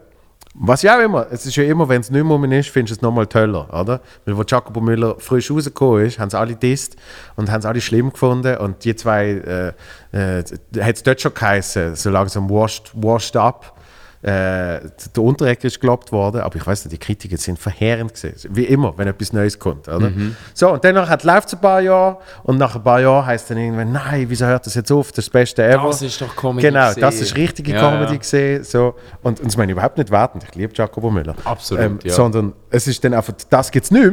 Was ja auch immer, es ist ja immer, wenn es nicht mehr um ist, findest du es nochmal toller, oder? Weil wo Jacobo Müller frisch rausgekommen ist, haben sie alle disst und haben es alle schlimm gefunden und die zwei, äh, äh, hat es dort schon geheißen, so langsam washed, washed up. Äh, der Unterrecker ist gelobt worden, aber ich weiß nicht, die Kritiken sind verheerend gewesen. Wie immer, wenn etwas Neues kommt, oder? So, und dann läuft es ein paar Jahre und nach ein paar Jahren heißt dann irgendwann, nein, wieso hört das jetzt auf? Das Beste ever. Das ist doch Comedy Genau, gewesen. das ist richtige Ja, Comedy ja. gesehen. So. Und, und das meine ich überhaupt nicht wertend. Ich liebe Jacobo Müller. Ähm, Absolut, ja. Sondern es ist dann einfach, das gibt es nicht mehr.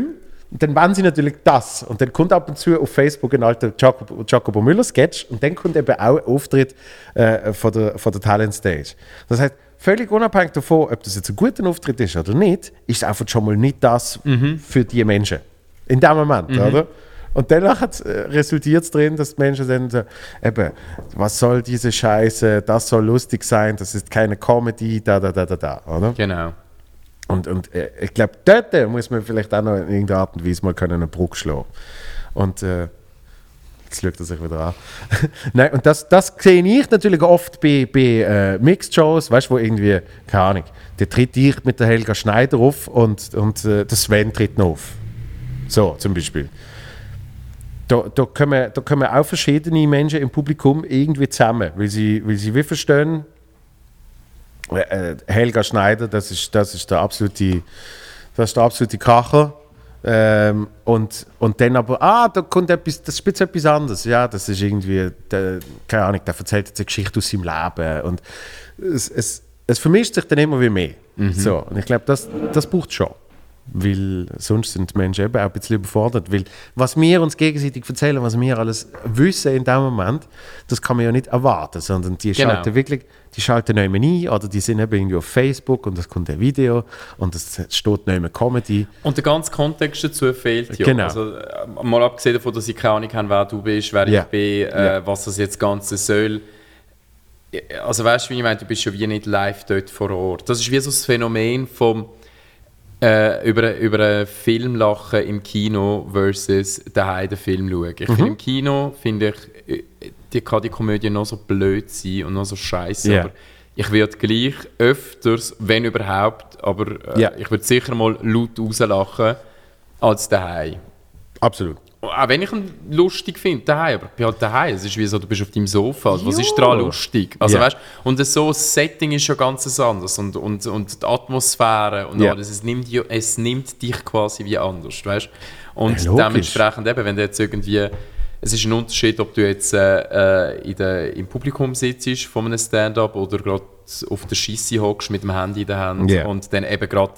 Und dann wollen sie natürlich das. Und dann kommt ab und zu auf Facebook ein alter Jacobo, Jacobo Müller-Sketch und dann kommt eben auch ein Auftritt äh, von, der, von der Talent Stage. Das heißt, völlig unabhängig davon, ob das jetzt ein guter Auftritt ist oder nicht, ist es einfach schon mal nicht das Mhm. für die Menschen. In dem Moment, oder? Und danach äh, resultiert es darin, dass die Menschen dann so, eben, was soll diese Scheiße, das soll lustig sein, das ist keine Comedy, da, da, da, da, da, oder? Genau. Und, und äh, ich glaube, dort muss man vielleicht auch noch in irgendeiner Art und Weise mal können eine Brücke schlagen. Und äh, jetzt schaut er sich wieder an. Nein, und das, das sehe ich natürlich oft bei, bei äh, Mixed-Shows, weißt du, wo irgendwie, keine Ahnung, der tritt ich mit der Helga Schneider auf und, und äh, der Sven tritt noch auf. So, zum Beispiel. Da, da, kommen, da kommen auch verschiedene Menschen im Publikum irgendwie zusammen, weil sie, weil sie wie verstehen, Äh, Helga Schneider, das ist, das ist der absolute, ist der absolute Kracher. Ähm, und, und dann aber, ah, da kommt etwas, das ist jetzt etwas anderes. Ja, das ist irgendwie, der, keine Ahnung, der erzählt jetzt eine Geschichte aus seinem Leben. Und es, es, es vermischt sich dann immer wie mehr. So, und ich glaube, das, das braucht schon. Weil sonst sind die Menschen eben auch ein bisschen überfordert. Weil was wir uns gegenseitig erzählen, was wir alles wissen in dem Moment, das kann man ja nicht erwarten, sondern die Genau. schalten wirklich, die schalten nicht mehr ein oder die sind eben irgendwie auf Facebook und es kommt ein Video und es steht nicht mehr Comedy. Und der ganze Kontext dazu fehlt ja. Genau. Also, äh, mal abgesehen davon, dass ich keine Ahnung habe, wer du bist, wer Ja. ich bin, äh, Ja. was das jetzt Ganze soll. Also weißt du, wie ich meine, du bist schon wie nicht live dort vor Ort. Das ist wie so das Phänomen vom äh, über, über einen Film lachen im Kino versus daheim den Film schauen. Ich finde, im Kino finde ich, äh, die kann die Komödie noch so blöd sein und noch so scheiße, Ja. aber ich werde gleich öfters, wenn überhaupt, aber äh, Ja. ich würde sicher mal laut rauslachen als daheim. Absolut. Auch wenn ich ihn lustig finde, daheim, aber ich bin halt daheim. Es ist wie so, du bist auf deinem Sofa. Also, was Ja. ist daran lustig? Also, Ja. weißt, und so das Setting ist schon ganz anders und, und, und die Atmosphäre und Ja. alles. Es nimmt, ja- es nimmt dich quasi wie anders, weißt? Und Ja, dementsprechend eben, wenn du jetzt irgendwie es ist ein Unterschied, ob du jetzt äh, äh, in der, im Publikum sitzt von einem Stand-up oder gerade auf der Scheisse hockst mit dem Handy in der Hand Ja. und dann eben gerade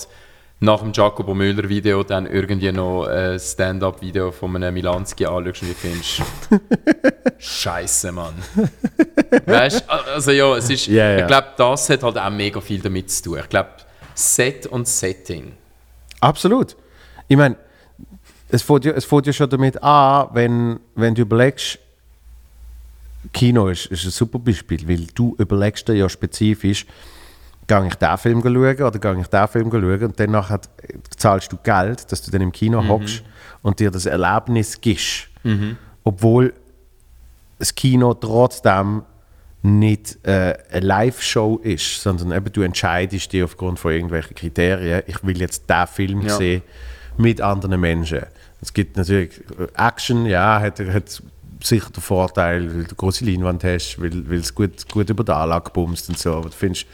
nach dem Jacobo Müller Video dann irgendwie noch ein Stand-up-Video von einem Milanski anschaust und findest, Scheiße, Mann. weißt du, also ja, es ist, Ja, ja. ich glaube, das hat halt auch mega viel damit zu tun. Ich glaube, Set und Setting. Absolut. Ich meine, es fängt ja, es fängt ja schon damit an, wenn, wenn du überlegst, Kino ist, ist ein super Beispiel, weil du überlegst dir ja spezifisch, gehe ich diesen Film schauen oder gehe ich diesen Film schauen und dann nachher zahlst du Geld, dass du dann im Kino hockst und dir das Erlebnis gibst. Obwohl das Kino trotzdem nicht äh, eine Live-Show ist, sondern eben du entscheidest dich aufgrund von irgendwelchen Kriterien, ich will jetzt diesen Film Ja. sehen mit anderen Menschen. Es gibt natürlich äh, Action, ja, hat, hat sicher den Vorteil, weil du eine große Leinwand hast, weil, weil es gut, gut über die Anlage bumst und so, aber du findest,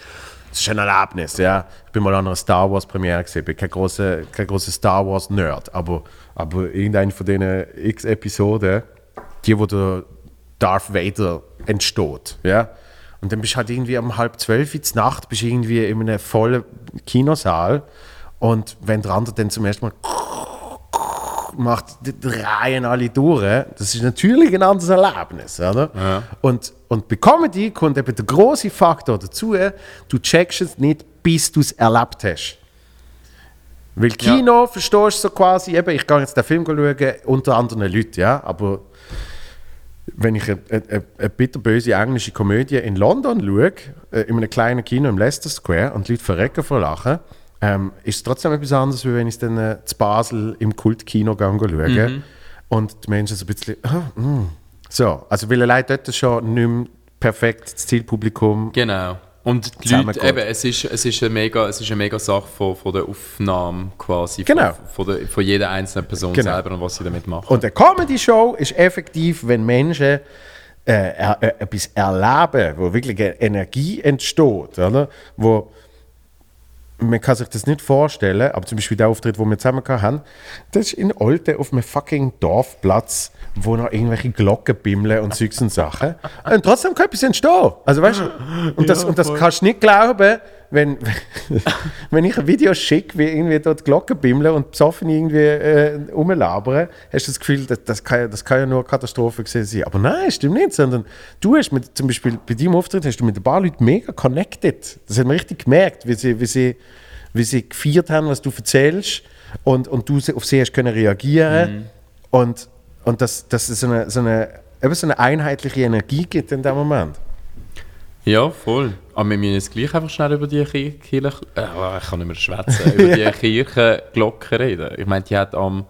es ist ein Erlebnis, ja. Ich bin mal an einer Star Wars Premiere gesehen, bin kein großer kein großer Star Wars Nerd, aber, aber irgendeine von diesen x Episoden, die, wo der Darth Vader entsteht, ja. Und dann bist du halt irgendwie um halb zwölf in der Nacht, bist irgendwie in einem vollen Kinosaal und wenn der andere dann zum ersten Mal macht, die drehen alle durch. Das ist natürlich ein anderes Erlebnis. Oder? Und, und bei Comedy kommt eben der große Faktor dazu, du checkst es nicht, bis du es erlebt hast. Weil Kino, verstehst du so quasi, eben, ich gehe jetzt den Film schauen, unter anderen Leuten, ja, aber wenn ich eine, eine, eine bitterböse englische Komödie in London schaue, äh, in einem kleinen Kino im Leicester Square und die Leute verrecken vor Lachen, ähm, ist es trotzdem etwas anderes, als wenn ich es dann äh, zu Basel im Kultkino schaue und die Menschen so ein bisschen, ah, mm. so, also weil allein dort schon nicht mehr perfekt das Zielpublikum Genau. Und die Leute, eben, es ist, es ist eine mega, es ist eine mega Sache von, von der Aufnahme quasi, Genau. von, von, der, von jeder einzelnen Person Genau. selber und was sie damit machen. Und eine Comedy-Show ist effektiv, wenn Menschen äh, äh, etwas erleben, wo wirklich eine Energie entsteht, oder? Wo man kann sich das nicht vorstellen, aber zum Beispiel der Auftritt, den wir zusammen haben, das ist in Olten auf einem fucking Dorfplatz, wo noch irgendwelche Glocken bimmeln und und Sachen. Und trotzdem kann etwas entstehen. Also weißt du, und das, und das kannst du nicht glauben, wenn, wenn ich ein Video schicke, wie irgendwie dort Glocken bimmeln und besoffen irgendwie äh, rumlabern, hast du das Gefühl, das, das, kann, ja- das kann ja nur eine Katastrophe gewesen sein. Aber nein, stimmt nicht, sondern du hast mit, zum Beispiel bei deinem Auftritt hast du mit ein paar Leuten mega connected. Das hat man richtig gemerkt, wie sie, wie sie, wie sie gefeiert haben, was du erzählst und, und du auf sie hast können reagieren und, und dass das es so eine, so, eine, eben so eine einheitliche Energie gibt in dem Moment. Ja, voll. Aber wir müssen jetzt gleich einfach schnell über die Kirche, äh, ich kann nicht mehr schwätzen, über die Kirchenglocke reden. Ich meine, die hat am,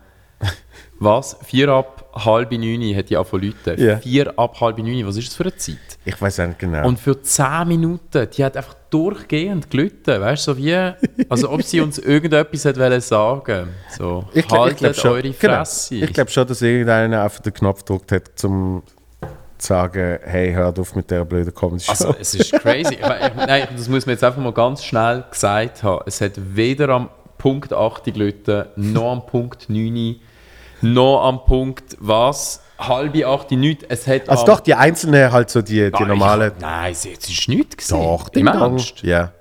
was, vier ab halb neun hat die angefangen läuten. Ja. Vier ab halb neun, was ist das für eine Zeit? Ich weiß nicht genau. Und für 10 Minuten, die hat einfach durchgehend gelitten, weißt du, so wie, also ob sie uns irgendetwas hat wollen sagen so, Ich glaub- ich haltet glaub schon. eure Genau. Fresse. Ich glaube schon, dass irgendeiner einfach den Knopf gedrückt hat, zum sagen, hey, hört auf mit dieser blöden Comedy-Show. Also es ist crazy. Ich mein, ich, nein, das muss man jetzt einfach mal ganz schnell gesagt haben. Es hat weder am Punkt 8 gelitten, noch am Punkt 9, noch am Punkt was? Halbe 8, nichts. Es hat also doch, die einzelnen halt so die, die Ah, normalen... Nein, es ist nichts gewesen. Doch, Im Ding-Dong. Ernst? Ja.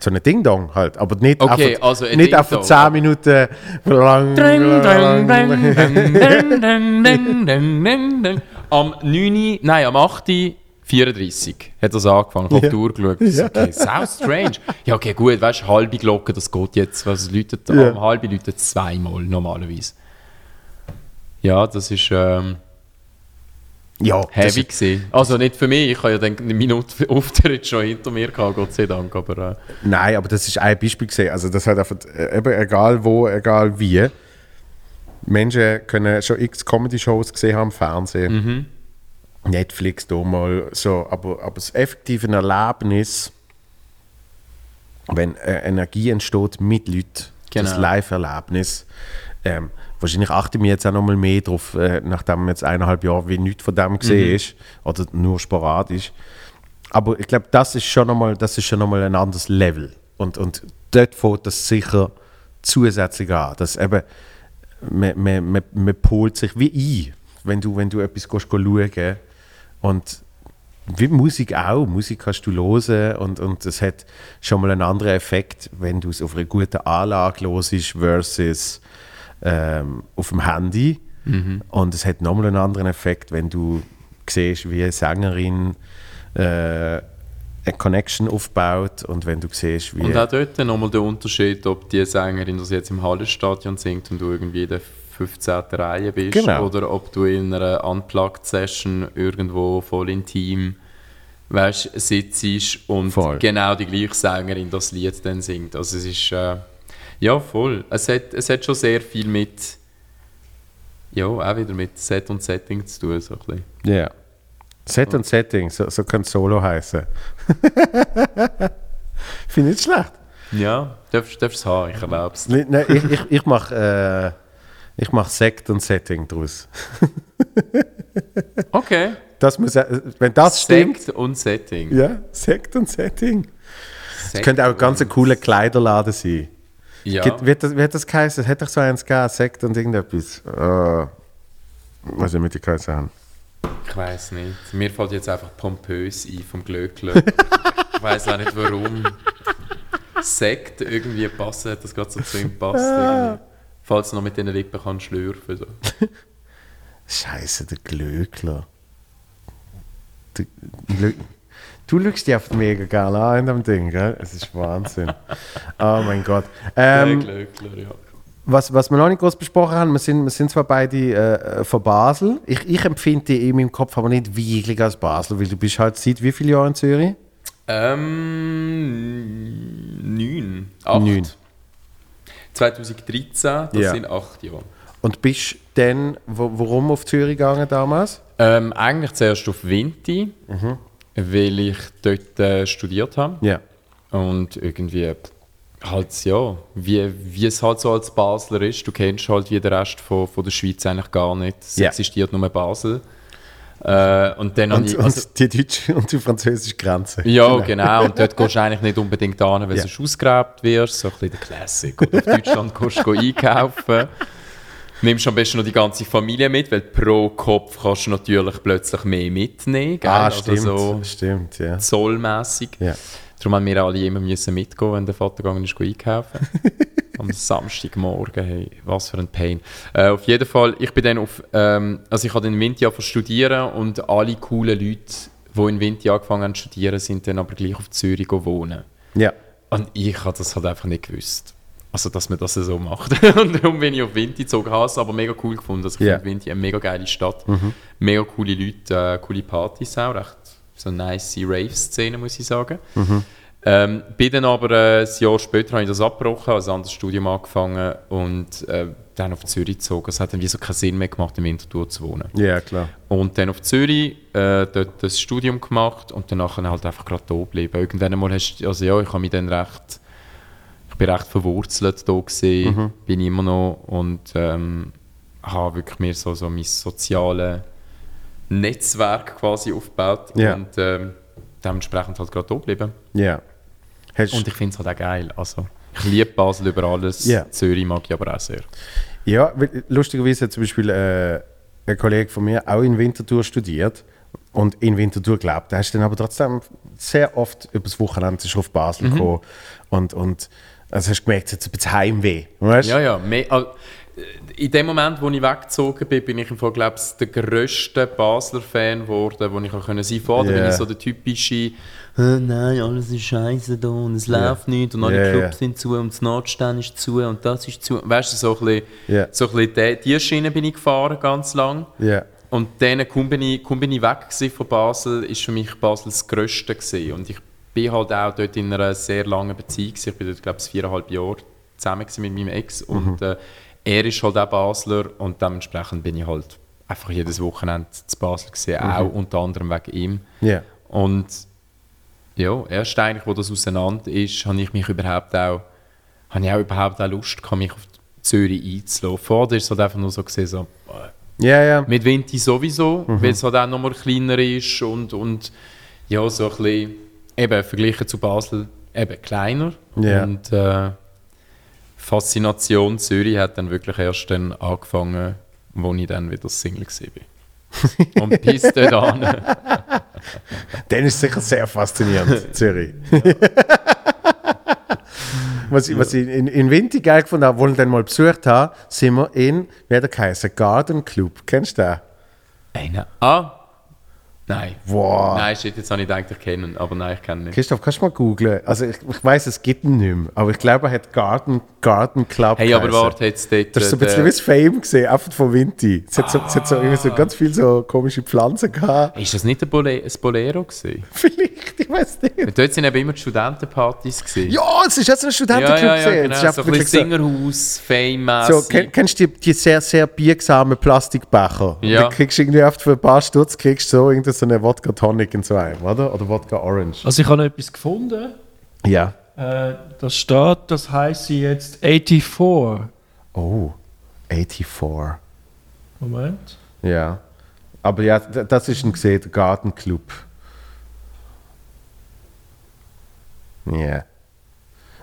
So eine Ding-Dong halt, aber nicht Okay, einfach, also ein nicht einfach Ding-Dong. 10 Minuten lang. Am 9. Nein, am 8. 34 hat das angefangen. Auf die Uhr geschaut. Ja. Okay, so strange. Ja, okay, gut, weißt du, halbe Glocke, das geht jetzt. Was läutet Ja. Am halbe läutet zweimal normalerweise. Ja, das ist ähm, Ja, das heavy gewesen. Also nicht für mich, ich habe ja dann eine Minute Auftritt schon hinter mir gehabt, Gott sei Dank, aber äh, Nein, aber das ist ein Beispiel gesehen. Also das hat einfach, äh, eben egal wo, egal wie. Menschen können schon x Comedy-Shows gesehen haben im Fernsehen. Mhm. Netflix da mal so, aber, aber das effektive Erlebnis, wenn äh, Energie entsteht mit Leuten, das Genau. Live-Erlebnis, ähm, wahrscheinlich achte ich mich jetzt auch noch mal mehr drauf, äh, nachdem jetzt eineinhalb Jahre wie nichts von dem gesehen Mhm. ist, oder nur sporadisch. Aber ich glaube, das ist schon nochmal, das ist schon noch mal ein anderes Level. Und, und dort fängt das sicher zusätzlich an, dass eben man, man, man, man polt sich wie ein, wenn du, wenn du etwas gehst, schauen. Und wie Musik auch, Musik kannst du hören und, und es hat schon mal einen anderen Effekt, wenn du es auf einer guten Anlage hörst versus ähm, auf dem Handy. Mhm. und es hat nochmal einen anderen Effekt, wenn du siehst, wie eine Sängerin äh, eine Connection aufbaut und wenn du siehst, wie... Und auch dort nochmal der Unterschied, ob die Sängerin das jetzt im Hallenstadion singt und du irgendwie in der 15. Reihe bist Genau. oder ob du in einer Unplugged-Session irgendwo voll intim weißt, sitzt und Voll. genau die gleiche Sängerin das Lied dann singt. Also es ist, äh, ja voll. Es hat, es hat schon sehr viel mit, ja auch wieder mit Set und Setting zu tun. So ein bisschen. Ja. Set und Setting, so, so könnte Solo heißen. Finde ich nicht schlecht. Ja, darfst du es haben, ich erlaube es. Nein, nein, ich, ich, ich mache äh, ich mach Sekt und Setting draus. Okay. Das muss, äh, wenn das stimmt. Sekt und Setting. Ja, Sekt und Setting. Es Sekt könnte auch ein ganz cooler Kleiderladen sein. Ja. Gibt- Wird das, wird das geheißen? Hätte doch so eins gegeben, Sekt und irgendetwas. Äh, was ich mit die geheißen haben. Ich weiß nicht. Mir fällt jetzt einfach pompös ein vom Glöckler. ich weiß auch nicht warum. Sekt irgendwie passen, das gerade so zu ihm passt. irgendwie. Falls du noch mit den Lippen kannst schlürfen. So. Scheiße, der Glöckler. Der Glö du schaust dich einfach mega geil an in dem Ding, gell? Es ist Wahnsinn. oh mein Gott. Der Ähm, Glöckler, ja. Was, was wir noch nicht groß besprochen haben, wir sind, wir sind zwar beide äh, von Basel. Ich, ich empfinde dich in meinem Kopf aber nicht wirklich als Basel, weil du bist halt seit wie vielen Jahren in Zürich? Ähm, neun. Acht. Neun. 2013, das Ja. sind acht Jahre. Und bist dann, wo, warum auf Zürich gegangen damals? Ähm, eigentlich zuerst auf Vinti, weil ich dort äh, studiert habe. Ja. Und irgendwie halt, ja, wie, wie es halt so als Basler ist, du kennst halt wie der Rest von, von der Schweiz eigentlich gar nicht. Es Ja. existiert nur Basel. Äh, und dann Und, ich, also, und die deutsche und die französische Grenze. ja, genau. Und dort gehst du eigentlich nicht unbedingt an, weil Ja. du ausgeräbt wirst. So ein bisschen der Classic. Oder auf Deutschland gehst du einkaufen. Nimmst am besten noch die ganze Familie mit, weil pro Kopf kannst du natürlich plötzlich mehr mitnehmen. Gell? Ah, Also stimmt. so Stimmt, ja. zollmässig. ja. Darum haben wir alle immer müssen mitgehen, wenn der Vater gegangen ist, einkaufen. Am Samstagmorgen, hey, was für ein Pain. Äh, auf jeden Fall, ich bin dann auf, ähm, also ich habe angefangen zu studieren und alle coolen Leute, die in Vinti angefangen haben zu studieren, sind dann aber gleich auf Zürich wohnen. Ja. Und ich habe das halt einfach nicht gewusst. Also, dass man das so macht. und darum bin ich auf Vinti gezogen, habe es aber mega cool gefunden. Also, ich Ja. finde Vinti eine mega geile Stadt. Mega coole Leute, äh, coole Partys auch, recht so eine nice Rave-Szene, muss ich sagen. Ähm, bin dann aber äh, ein Jahr später habe ich das abgebrochen, also ein anderes Studium angefangen und äh, dann auf Zürich gezogen. Es hat dann wie so keinen Sinn mehr gemacht, im Winterthur zu wohnen. Ja, klar. Und dann auf Zürich äh, dort das Studium gemacht und danach halt einfach gerade da geblieben. Irgendwann einmal hast du, also ja, ich habe mich dann recht, ich bin recht verwurzelt da gesehen, bin immer noch und ähm, habe wirklich mir so, so mein soziale Netzwerk quasi aufgebaut Ja. und ähm, dementsprechend halt gerade da geblieben. Ja. Hast, Und ich finde es halt auch geil. Also, ich liebe Basel über alles, Ja. Zürich mag ich aber auch sehr. Ja, weil lustigerweise hat zum Beispiel äh, ein Kollege von mir auch in Winterthur studiert und in Winterthur gelebt. Der ist dann aber trotzdem sehr oft übers Wochenende ist er auf Basel gekommen und, und also hast du gemerkt, es hat ein bisschen Heimweh. Weißt? Ja, ja. Äh, in dem Moment, wo ich weggezogen bin, bin ich im Fall, glaube ich, der grösste Basler-Fan geworden, wo ich auch können sein konnte. Da bin ich so der typische «Äh, «Nein, alles ist scheiße da und es Ja. läuft nicht und alle Ja, Clubs sind zu und das Nordstern ist zu und das ist zu.» Weißt du, so ein bisschen, Ja. so ein bisschen die, die Schiene bin ich gefahren, ganz lang. Ja. Und dann kaum bin ich, kaum bin ich weg von Basel, ist für mich Basel das Größte gewesen. Und ich bin halt auch dort in einer sehr langen Beziehung. Ich bin dort, glaube ich, viereinhalb Jahre zusammen mit meinem Ex. Und äh, er ist halt auch Basler und dementsprechend bin ich halt einfach jedes Wochenende zu Basel gewesen, auch unter anderem wegen ihm. Ja. Und ja, erst eigentlich, wo das auseinander ist, habe ich mich überhaupt auch, habe ich auch überhaupt auch Lust gehabt, mich auf Zürich einzulassen. Vorher ist es halt einfach nur so gesehen, so, äh, Ja, ja. mit Vinti sowieso, Mhm. weil es halt auch nochmal kleiner ist und, und ja, so ein bisschen, eben verglichen zu Basel, eben kleiner. Ja. Und äh, Faszination Zürich hat dann wirklich erst dann angefangen, wo ich dann wieder Single war. und bis dahin. Dann ist es sicher sehr faszinierend, Zürich. was ich, was ich in, in Winter geil gefunden habe, wo ich dann mal besucht habe, sind wir in, wie der geheißen, Garden Club. Kennst du den? Eine. Ah! Nein. Wow. Nein, shit, jetzt habe ich gedacht, ich kenne ihn, aber nein, ich kenne ihn nicht. Christoph, kannst du mal googlen? Also ich, ich weiß, es gibt ihn nicht mehr, aber ich glaube, er hat Garden, Garden Club Hey, aber warte, jetzt dort. Das ist so ein äh, bisschen wie das Fame gesehen, einfach von Vinti. Es hat so, es hat so, irgendwie so ganz viele so komische Pflanzen gehabt. Ist das nicht ein, Bole ein Bolero gewesen? Vielleicht, ich weiß nicht. Weil Dort sind eben immer die Studentenpartys gewesen. Ja, es ist jetzt ein Studentenclub ja, ja, ja, gesehen. genau. So ein bisschen Singerhaus, fame So, kenn, kennst du die, die sehr, sehr biegsamen Plastikbecher? Ja. Die kriegst du irgendwie oft für ein paar Stutz, kriegst du so irgendeine so eine Wodka Tonic in so einem, oder? Oder Wodka Orange. Also ich habe noch etwas gefunden. Ja. Äh, das steht, das sie jetzt 84. Oh, 84. Moment. Ja. Aber ja, das ist ein gesehen, der Garden Club. Ja.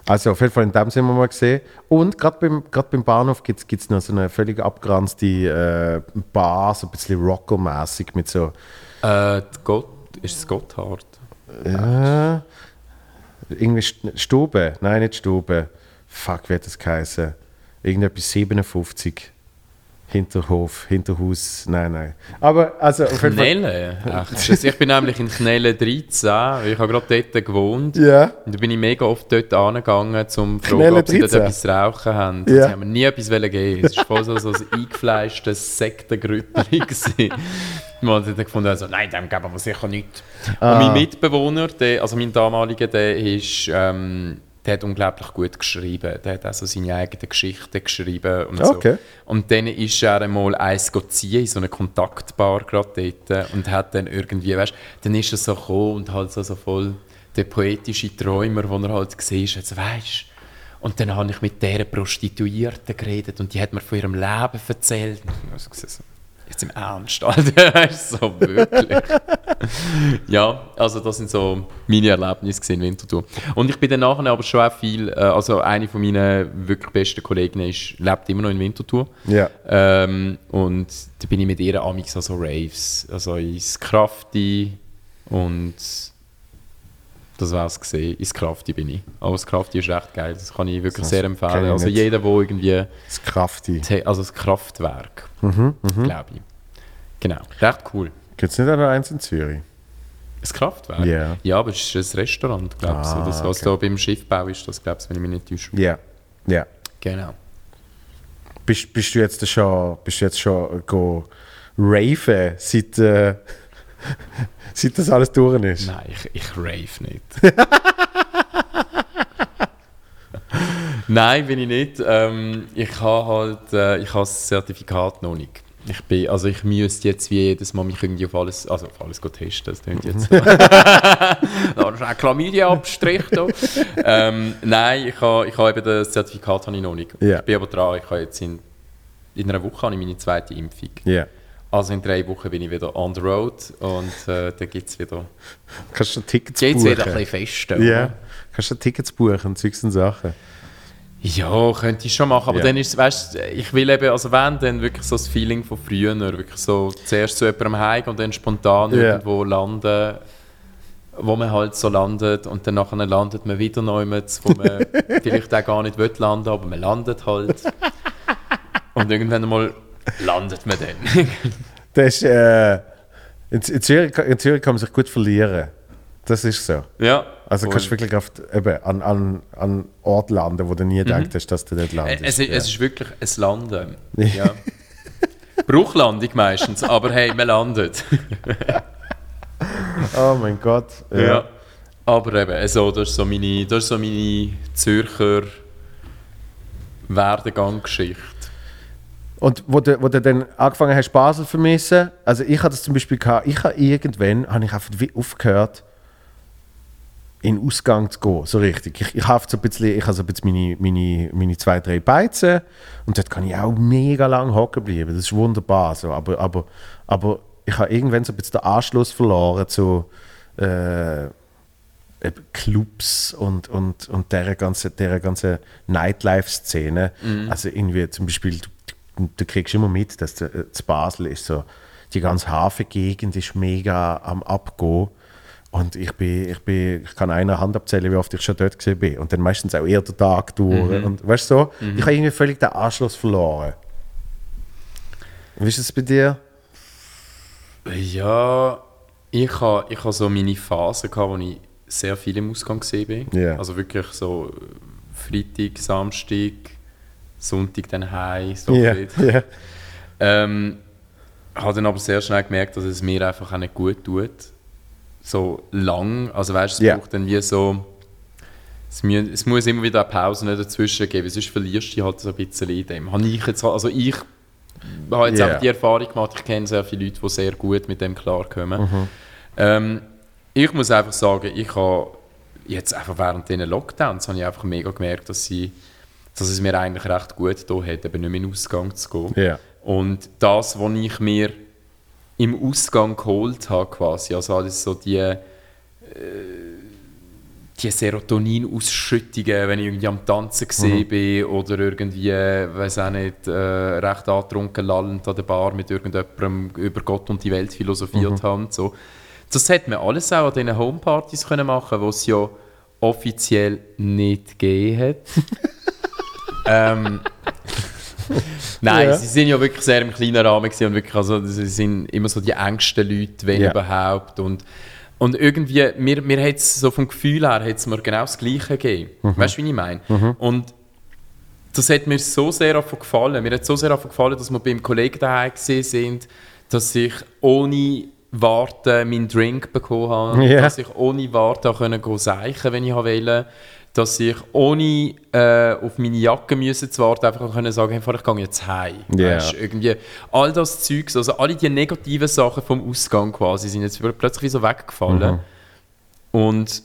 Also auf jeden Fall in dem sind wir mal gesehen. Und gerade beim, grad beim Bahnhof gibt es noch so eine völlig abgeranzte äh, Bar, so ein bisschen Rocko-mäßig mit so Äh, Gott, ist es Gotthard? Äh, irgendwie St- Stube. Nein, nicht Stube. Fuck, wie hat das geheißen? Irgendetwas 57. Hinterhof, Hinterhaus. Nein, nein. Aber also auf. Knelle? Echt? Ich bin nämlich in Knelle 13, weil ich habe gerade dort gewohnt. Ja. Und da bin ich mega oft dort angegangen, um zu fragen, ob sie dort 13? etwas zu rauchen haben. Ja. Sie haben mir nie etwas wollen geben. Es war voll so, so ein eingefleischtes Sektengrüppli. Man hat dann gefunden, also, nein, dem geben wir sicher nicht. Ah. Und mein Mitbewohner, der, also mein damaliger, der ist... Ähm, der hat unglaublich gut geschrieben. Der hat also seine eigenen Geschichten geschrieben und Okay. so. Und dann ist er einmal eins ziehen in so eine Kontaktbar gerade dort und hat dann irgendwie, weißt dann ist er so gekommen und halt so, so voll der poetische Träumer, den er halt gesehen hat, weißt und dann habe ich mit dieser Prostituierten geredet und die hat mir von ihrem Leben erzählt. Und ich so, jetzt im Ernst, Alter, weißt du, so wirklich. ja, also das sind so meine Erlebnisse in Winterthur. Und ich bin dann nachher aber schon auch viel, äh, also eine von meinen wirklich besten Kolleginnen ist, lebt immer noch in Winterthur. Ja. Ähm, und da bin ich mit ihr amix an so Raves, also ins Krafti und das war es gesehen. Ins Krafti bin ich. Aber das Krafti ist recht geil, das kann ich wirklich Das sehr empfehlen. Also jeder, der irgendwie, Das Krafti. Also das Kraftwerk, Mhm, glaube ich. Genau, recht cool. Gibt es nicht auch noch eins in Zürich? Das Kraftwerk? Ja. Ja, aber es ist ein Restaurant, glaube ich. Ah, das, was okay. da beim Schiffbau ist, das glaube ich, wenn ich mich nicht täusche. Ja. Ja. Genau. Bist, bist du jetzt schon, bist du jetzt schon go raven, seit, äh, seit das alles durch ist? Nein, ich, ich rave nicht. Nein, bin ich nicht. Ähm, ich habe halt äh, ich habe das Zertifikat noch nicht. Ich bin, also ich müsste jetzt wie jedes Mal mich irgendwie auf alles, also auf alles testen, das klingt jetzt. da ist ein Chlamydia-Abstrich ähm, nein, ich habe, ich habe eben das Zertifikat habe ich noch nicht. Ja. Ich bin aber dran, ich habe jetzt in, in einer Woche habe ich meine zweite Impfung. Ja. Also in drei Wochen bin ich wieder on the road und äh, dann gibt es wieder, Kannst du Tickets geht's buchen? wieder ein bisschen fester. Ja. oder? Kannst du Tickets buchen, Zeugs und Sachen. Ja, könnte ich schon machen, aber Ja. dann ist es, weißt du, ich will eben, also wenn, dann wirklich so das Feeling von früher, wirklich so zuerst zu jemandem heim und dann spontan Ja. irgendwo landen, wo man halt so landet und dann nachher landet man wieder neu, wo man vielleicht auch gar nicht will landen, aber man landet halt. Und irgendwann einmal landet man dann. Das ist, äh, in, in, Zürich, in Zürich kann man sich gut verlieren. Das ist so. ja. Also kannst du wirklich auf, eben, an, an, an Ort landen, wo du nie gedacht hast, dass du dort Äh, landest. Es, ist- ja. es ist wirklich ein Landen. Ja. Bruchlandung meistens, aber hey, man landet. oh mein Gott. Ja. Ja. Aber eben, also, das, ist so meine, das ist so meine Zürcher Werdegang-Geschichte. Und wo du, wo du dann angefangen hast, Basel zu vermissen, also ich hatte das zum Beispiel gehabt, ich habe irgendwann, habe ich einfach wie aufgehört, in den Ausgang zu gehen, so richtig. Ich, ich habe so ein bisschen, ich habe so ein bisschen meine, meine, meine zwei, drei Beizen und dort kann ich auch mega lang hocken bleiben, das ist wunderbar, so. aber, aber, aber ich habe irgendwann so ein bisschen den Anschluss verloren zu äh, Clubs und, und, und dieser ganzen, dieser ganzen Nightlife-Szene. Also irgendwie zum Beispiel, du, du, du kriegst immer mit, dass zu zu Basel ist so, die ganze Hafengegend ist mega am Abgehen. Und ich, bin, ich, bin, ich kann einer Hand abzählen, wie oft ich schon dort gesehen bin. Und dann meistens auch eher den Tag durch. Und weißt du so, ich habe irgendwie völlig den Anschluss verloren. Wie ist es bei dir? Ja, ich habe ich ha so meine Phase, gehabt, wo ich sehr viel im Ausgang gesehen bin. Ja. Also wirklich so Freitag, Samstag, Sonntag dann heim, so ein ja. Ähm, habe dann aber sehr schnell gemerkt, dass es mir einfach auch nicht gut tut. So lang, also weißt du, es Ja. braucht dann wie so, es, mu es muss immer wieder eine Pause dazwischen geben, sonst verlierst du dich halt so ein bisschen in dem. Habe ich jetzt, also ich habe jetzt Ja. einfach die Erfahrung gemacht, ich kenne sehr viele Leute, die sehr gut mit dem klarkommen. Mhm. Ähm, ich muss einfach sagen, ich habe jetzt einfach während diesen Lockdowns habe ich einfach mega gemerkt, dass, sie, dass es mir eigentlich recht gut da hat, eben nicht mehr in den Ausgang zu gehen. Ja. Und das, was ich mir im Ausgang geholt habe, quasi, also alles so die, äh, die Serotonin-Ausschüttungen, wenn ich irgendwie am Tanzen gesehen bin oder irgendwie, weiß auch nicht, äh, recht angetrunken lallend an der Bar mit irgendjemandem über Gott und die Welt philosophiert habe. und So. Das hätte man alles auch an diesen Homepartys können machen die es ja offiziell nicht gegeben hat. ähm, Nein, Ja. sie sind ja wirklich sehr im kleinen Rahmen und wirklich, also sie sind immer so die engsten Leute, wenn Ja. überhaupt. Und, und irgendwie, mir, mir hat es so vom Gefühl her, hat's mir genau das Gleiche gegeben. Weißt du, wie ich meine? Und das hat mir so sehr davon gefallen. Mir hat so sehr davon gefallen, dass wir beim Kollegen daheim gesehen sind, dass ich ohne Warten meinen Drink bekommen habe, Ja. dass ich ohne Warten auch können gehen seichen, wenn ich wollte, dass ich ohne äh, auf meine Jacke müssen zu warten einfach können sagen, hey, ich gehe jetzt heim. Weisst, irgendwie all das Zeugs, also alle die negativen Sachen vom Ausgang quasi sind jetzt plötzlich so weggefallen. Und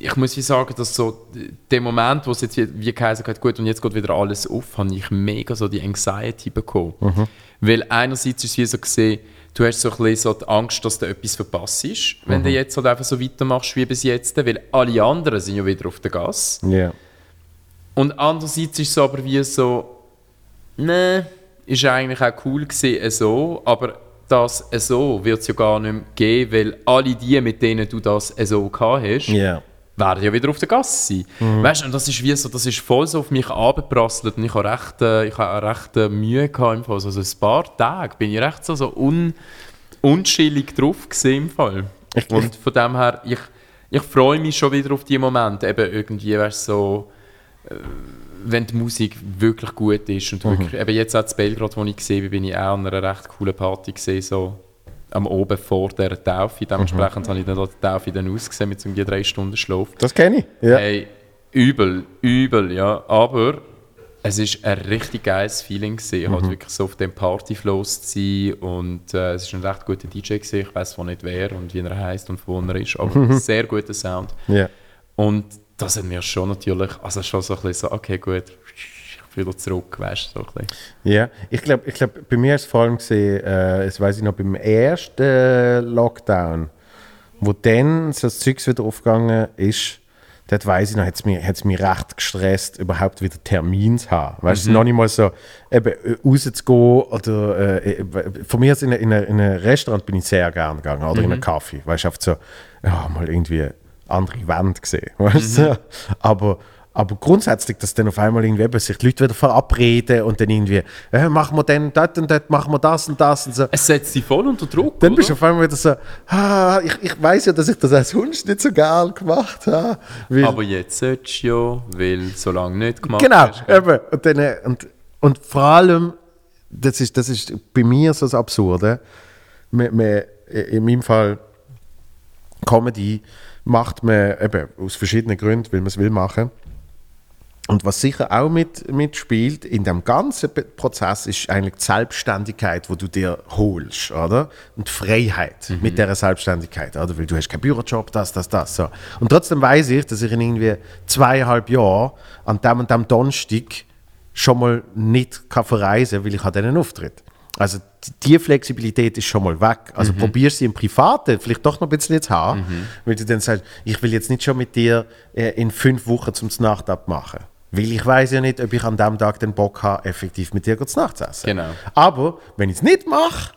ich muss wie sagen, dass so der Moment, wo es jetzt wie, wie geheißen hat, gut und jetzt geht wieder alles auf, habe ich mega so die Anxiety bekommen. Weil einerseits ist es wie so gesehen, du hast so ein bisschen so die Angst, dass du etwas verpasst ist, wenn du jetzt halt einfach so weitermachst wie bis jetzt, weil alle anderen sind ja wieder auf der Gas. Ja. Und andererseits ist es aber wie so, ne, ist eigentlich auch cool gewesen, so, aber das so wird es ja gar nicht mehr geben, weil alle die, mit denen du das so gehabt hast, Ja. Werden ja wieder auf der Gasse sein. Weißt und das ist wie so, das ist voll so auf mich abgeprasselt und ich habe recht, äh, ich habe recht äh, Mühe gehabt im Fall. Also so ein paar Tage bin ich recht so, so un, unschillig drauf gewesen im Fall. Und von dem her, ich, ich freue mich schon wieder auf die Momente, eben irgendwie, weißt so, äh, wenn die Musik wirklich gut ist und wirklich, eben jetzt auch in Belgrad, wo ich gesehen bin, bin ich auch an einer recht coolen Party gesehen, so am Oben vor der Taufe. Dementsprechend habe ich dann die Taufe dann ausgesehen mit so einem drei Stunden Schlaf. Das kenne ich. Ja. Hey, übel, übel, ja. Aber es ist ein richtig geiles Feeling gewesen, halt wirklich so auf dem Partyflows zu sein und äh, es ist ein recht guter DJ gewesen. Ich weiß zwar nicht wer und wie er heißt und wo er ist, aber sehr guter Sound. ja. Und das hat mir schon natürlich, also schon so ein bisschen so, okay gut, wieder zurück, weißt du, so ein bisschen. Ja, ich glaube, ich glaub, bei mir ist es vor allem gesehen, äh, das weiß ich noch, beim ersten Lockdown, wo dann so das Zeugs wieder aufgegangen ist, dort weiß ich noch, hat es mich, hat's mich recht gestresst, überhaupt wieder Termin zu haben. Weißt du, noch nicht mal so, eben, äh, rauszugehen oder, äh, äh, von mir aus in, ein- in, in ein Restaurant bin ich sehr gerne gegangen oder in einen Kaffee, weißt du, so, ja, mal irgendwie andere Wände gesehen, weißt du, aber aber grundsätzlich, dass dann auf einmal irgendwie eben sich die Leute wieder verabreden und dann irgendwie, äh, machen wir dann dort und dort, machen wir das und das und so. Es setzt dich voll unter Druck, Dann oder? bist du auf einmal wieder so, ah, ich, ich weiß ja, dass ich das als Hund nicht so geil gemacht habe. Aber jetzt solltest du ja, weil so lange nicht gemacht genau, hast. gell? eben. Und, dann, äh, und, und vor allem, das ist, das ist bei mir so das Absurde, man, man, in meinem Fall Comedy macht man eben aus verschiedenen Gründen, weil man es will machen. Und was sicher auch mit, mitspielt in dem ganzen Prozess ist eigentlich die Selbstständigkeit, wo du dir holst, oder? Und die Freiheit mit dieser Selbstständigkeit, oder? Weil du hast keinen Bürojob, das, das, das. So. Und trotzdem weiß ich, dass ich in irgendwie zweieinhalb Jahren an dem und dem Donnerstag schon mal nicht kann verreisen kann, weil ich habe einen Auftritt. Also die- Flexibilität ist schon mal weg. Also probierst sie im Privaten vielleicht doch noch ein bisschen zu haben, weil du dann sagst, ich will jetzt nicht schon mit dir äh, in fünf Wochen zum Nacht abmachen. Weil ich weiß ja nicht, ob ich an dem Tag den Bock habe, effektiv mit dir zu Nacht zu essen. Genau. Aber wenn ich es nicht mache,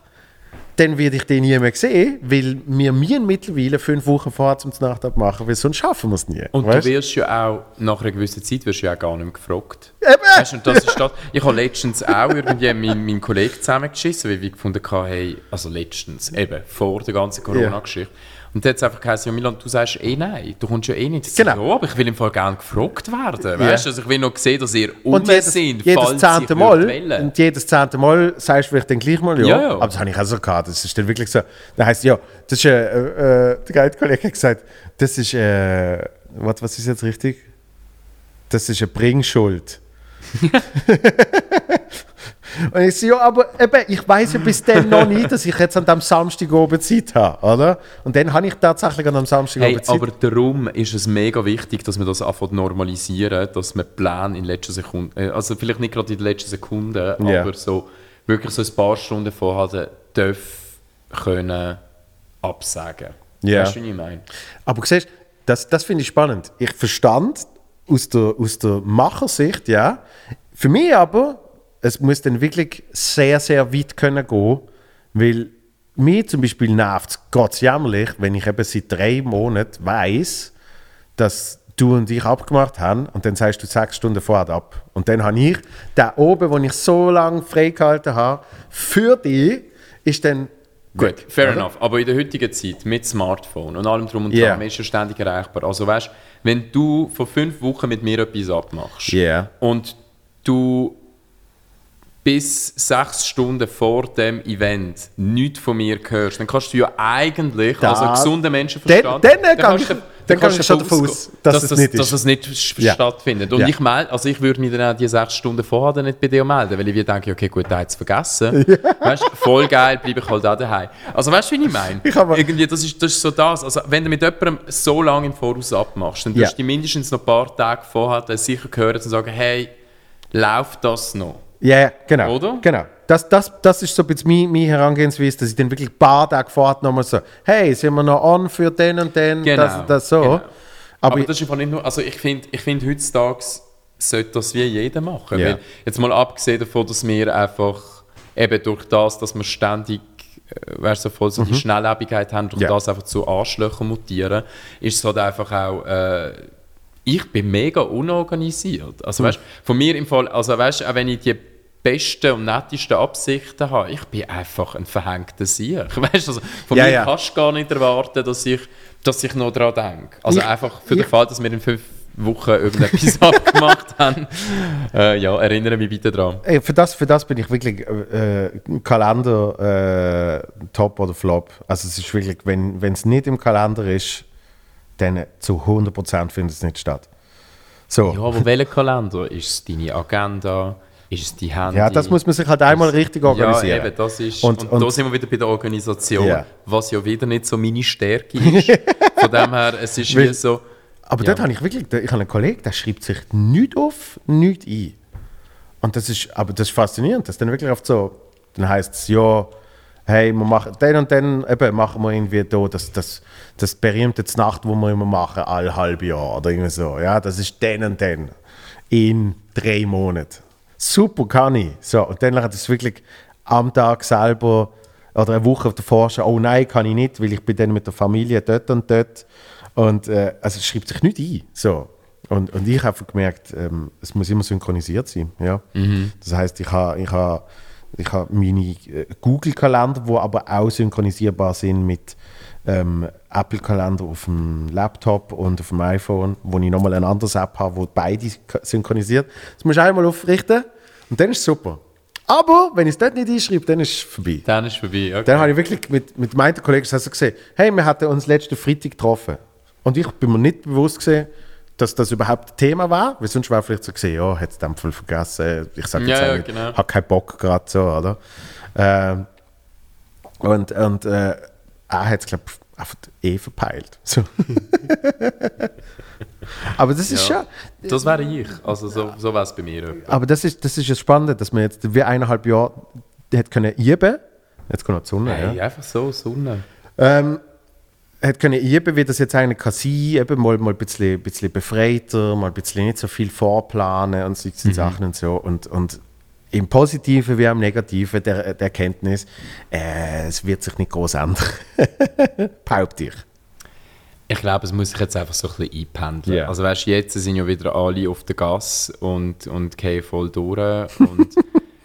dann werde ich den nie mehr sehen, weil wir mir mittlerweile fünf Wochen vorher zum Nacht abmachen, weil sonst schaffen wir es nie. Und weißt? du wirst ja auch, nach einer gewissen Zeit wirst du ja auch gar nicht mehr gefragt. Eben. Weißt und das ist das. Ich habe letztens auch irgendwie meinen, meinen Kollegen zusammengeschissen, weil wir gefunden haben, hey, also letztens, eben, vor der ganzen Corona-Geschichte. Und dann hat es einfach geheißen, ja Milan, du sagst eh nein, du kommst ja eh nicht. Genau. Ja, aber ich will im Fall gerne gefragt werden. Ja. Weißt du, also ich will noch sehen, dass ihr Und jedes, sind, jedes zehnte Mal, und jedes zehnte Mal sagst du vielleicht dann gleich mal ja. Ja, ja. Aber das habe ich auch so gehabt. Das ist dann wirklich so. Da heißt ja, das ist, äh, äh, der Guide-Kollege hat gesagt, das ist, äh, was, was ist jetzt richtig? Das ist eine Bringschuld. Und ich so, ja, aber eben, ich weiß ja bis dann noch nicht, dass ich jetzt an dem Samstag oben Zeit habe, oder? Und dann habe ich tatsächlich an dem Samstag Hey, oben Zeit. aber darum ist es mega wichtig, dass man das anfängt normalisieren, dass man Pläne in letzter Sekunde, äh, also vielleicht nicht gerade in der letzten Sekunde, Ja. aber so wirklich so ein paar Stunden vorher darf können absagen. Ja. Weißt du, wie ich meine? Aber siehst, das, das finde ich spannend. Ich verstand aus der, aus der Machersicht, ja. Für mich aber, es muss dann wirklich sehr, sehr weit können gehen, weil mir zum Beispiel nervt es Gott jämmerlich, wenn ich eben seit drei Monaten weiß, dass du und ich abgemacht haben und dann sagst du sechs Stunden vorher ab. Und dann habe ich den oben, den ich so lange freigehalten habe, für dich, ist dann Gut, fair oder? enough. Aber in der heutigen Zeit mit Smartphone und allem drum und dran, man ist ja ständig erreichbar. Also weißt, wenn du vor fünf Wochen mit mir etwas abmachst Ja. und du bis sechs Stunden vor dem Event nichts von mir hörst, dann kannst du ja eigentlich, Da- also gesunder Menschenverstand, Dann- dann du- ich- dann kann kannst du schon davon aus, dass es das, nicht dass es nicht Ja. stattfindet. Und Ja. ich melde, also ich würde mich dann auch die sechs Stunden vorher dann nicht bei dir melden, weil ich mir denke, okay, gut, der hat es vergessen. Weißt, voll geil, bleibe ich halt auch daheim. Also weißt du, wie ich meine? Ich Irgendwie, das ist, das ist so das. Also wenn du mit jemandem so lange im Voraus abmachst, dann Ja. tust du mindestens noch ein paar Tage vorher dann sicher hören und sagen, hey, läuft das noch? Ja, ja, genau. Oder? Genau. Das, das, das ist so ein bisschen meine, meine Herangehensweise, dass ich dann wirklich ein paar Tage vorher nochmal so, hey, sind wir noch on für den und den, Genau, das, das so. genau. Aber, Aber, das ist einfach nicht nur, also ich finde, ich find, heutzutage sollte das wie jeder machen. Ja. Weil jetzt mal abgesehen davon, dass wir einfach eben durch das, dass wir ständig äh, weißt, du, so voll so die Schnelllebigkeit haben, durch Mhm. Ja. das einfach zu Arschlöchern mutieren, ist es halt einfach auch, äh, ich bin mega unorganisiert. Also Mhm. weißt, von mir im Fall, also weißt, auch wenn ich die besten und nettesten Absichten habe, ich bin einfach ein verhängter Sieg. Weißt, also von Ja, mir ja. kannst du gar nicht erwarten, dass ich, dass ich noch daran denke. Also Ich- einfach für den ich- Fall, dass wir in fünf Wochen irgendetwas abgemacht haben. Äh, ja, erinnere mich bitte dran. ey, für, das, für das bin ich wirklich äh, äh, Kalender äh, top oder flop. Also es ist wirklich, wenn es nicht im Kalender ist, dann zu 100% findet es nicht statt. So. Ja, aber welcher Kalender? Ist es deine Agenda? Ist es die Handy? Ja, das muss man sich halt einmal richtig organisieren. Ja, eben, das ist. Und- Und, und- da sind wir wieder bei der Organisation, Ja. was ja wieder nicht so meine Stärke ist. Von dem her, es ist Weil- wie so. Aber Ja. dort habe ich wirklich, ich habe einen Kollegen, der schreibt sich nichts auf, nichts ein. Und das ist, aber das ist faszinierend, dass dann wirklich oft so, dann heißt es, ja, hey, wir machen, den und den eben machen wir irgendwie da, das, das, das berühmte Nacht, wo wir immer machen, alle halbe Jahr oder irgendwie so, ja, das ist den und den in drei Monaten. Super, kann ich. So, und dann hat es wirklich am Tag selber oder eine Woche davor schon, oh nein, kann ich nicht, weil ich bin dann mit der Familie dort und dort. Und äh, also es schreibt sich nicht ein. So. Und, und ich habe gemerkt, ähm, es muss immer synchronisiert sein. Ja? Das heißt, ich habe ich ha, ich ha meine äh, Google-Kalender, die aber auch synchronisierbar sind mit ähm, Apple-Kalender auf dem Laptop und auf dem iPhone, wo ich nochmal eine andere App habe, wo beide synchronisiert. Das muss ich einmal aufrichten und dann ist es super. Aber wenn ich es dort nicht einschreibe, dann ist es vorbei. Dann ist vorbei. Okay. Dann habe ich wirklich mit, mit meinen Kollegen also gesehen, hey, wir hatten uns letzten Freitag getroffen. Und ich bin mir nicht bewusst gewesen, dass das überhaupt ein Thema war, weil sonst wäre vielleicht so gesehen, ja, hat es dann voll vergessen, ich sage jetzt Ja, ja, genau. habe keinen Bock gerade so, oder? Ähm, und und äh, er hat es, glaube ich, einfach eh verpeilt. So. Aber das ist Ja. schon, Das wäre ich. Also so, so wäre es bei mir. etwa. aber das ist, das ist ja spannend, dass man jetzt wie eineinhalb Jahre hat können üben, jetzt kommt noch die Sonne, ja. Hey, einfach so, Sonne. Ähm, hat können üben, wie das jetzt eigentlich kann sein, eben mal, mal ein bisschen, bisschen befreiter, mal ein bisschen nicht so viel vorplanen und solche Sachen und so. Und, und im Positiven wie im Negativen der, der Erkenntnis, äh, es wird sich nicht groß ändern. Behaupte ich. Ich glaube, es muss sich jetzt einfach so ein bisschen einpendeln. Ja. Also weißt, jetzt sind ja wieder alle auf der Gas und, und gehen voll durch. Und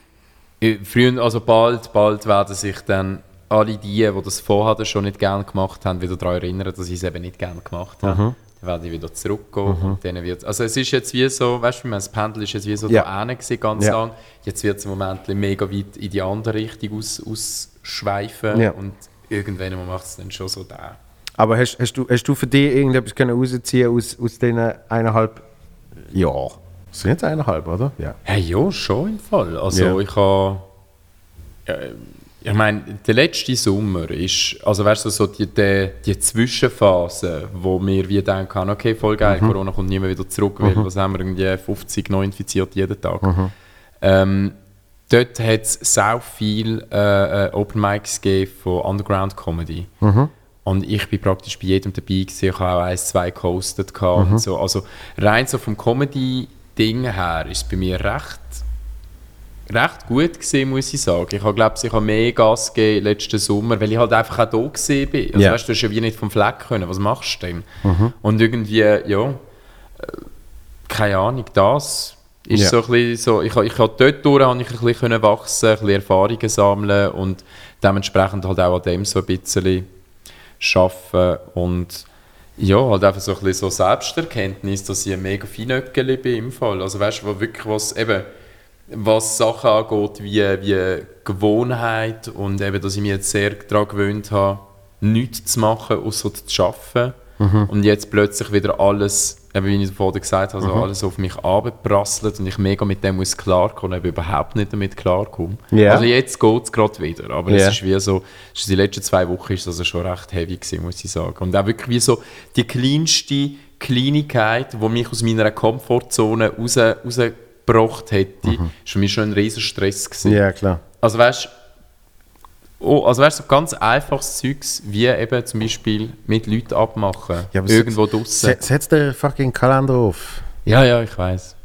äh, früher, also bald, bald werden sich dann alle die, die das vorher schon nicht gerne gemacht haben, wieder daran erinnern, dass sie es eben nicht gerne gemacht haben. Dann werden die wieder zurückgehen. Und dann wird, also es ist jetzt wie so, weißt du, das Pendel ist jetzt wie so Ja. da gewesen, ganz Ja. lang. Jetzt wird es im Moment mega weit in die andere Richtung aus, ausschweifen. Ja. Und irgendwann macht es dann schon so da. Aber hast, hast, du, hast du für dich irgendetwas können rausziehen aus, aus diesen eineinhalb Jahren? Sind jetzt eineinhalb, oder? Ja. Hey, ja, schon im Fall. Also ich habe... Ja, ich meine, der letzte Sommer ist, also weißt du, so die, die, die Zwischenphase, wo wir wie denken, okay, voll geil, Mhm. Corona kommt nie mehr wieder zurück, weil was haben wir irgendwie 50 Neuinfizierte jeden Tag. Mhm. Ähm, dort hat es sehr viel äh, äh, Open Mics gegeben von Underground Comedy. Mhm. Und ich bin praktisch bei jedem dabei gewesen. Ich habe auch eins, zwei gehostet Mhm. und so. Also rein so vom Comedy-Ding her ist es bei mir recht, recht gut gewesen, muss ich sagen. Ich habe, glaube ich, habe mehr Gas gegeben letzten Sommer, weil ich halt einfach auch da gewesen bin. Also Ja. weißt, du hast ja wie nicht vom Fleck können. Was machst du denn? Und irgendwie, ja, äh, keine Ahnung, das ist Ja. so ein bisschen so, ich, ich habe dort durch habe ich ein bisschen können wachsen, ein bisschen Erfahrungen sammeln und dementsprechend halt auch an dem so ein bisschen arbeiten und ja, halt einfach so ein bisschen so Selbsterkenntnis, dass ich ein mega Feinöckeli bin im Fall. Also weißt du, wo wirklich was eben, was Sachen angeht, wie, wie Gewohnheit und eben, dass ich mich jetzt sehr daran gewöhnt habe, nichts zu machen, außer zu arbeiten. Und jetzt plötzlich wieder alles, eben wie ich vorhin gesagt habe, also alles auf mich abprasselt und ich mega mit dem muss klarkommen, eben überhaupt nicht damit klarkomme. Ja. Also jetzt geht es gerade wieder, aber Ja. es ist wie so, es die letzten zwei Wochen ist das also schon recht heavy gewesen, muss ich sagen. Und auch wirklich wie so die kleinste Kleinigkeit, die mich aus meiner Komfortzone raus, rausgebracht hätte, ist für mich schon ein riesen Stress gewesen. Ja, klar. Also weißt oh, also weißt, so ganz einfaches Zeugs, wie eben zum Beispiel mit Leuten abmachen, Ja, irgendwo se- draußen. se- Setz den fucking Kalender auf. Ja, ja, ich weiß.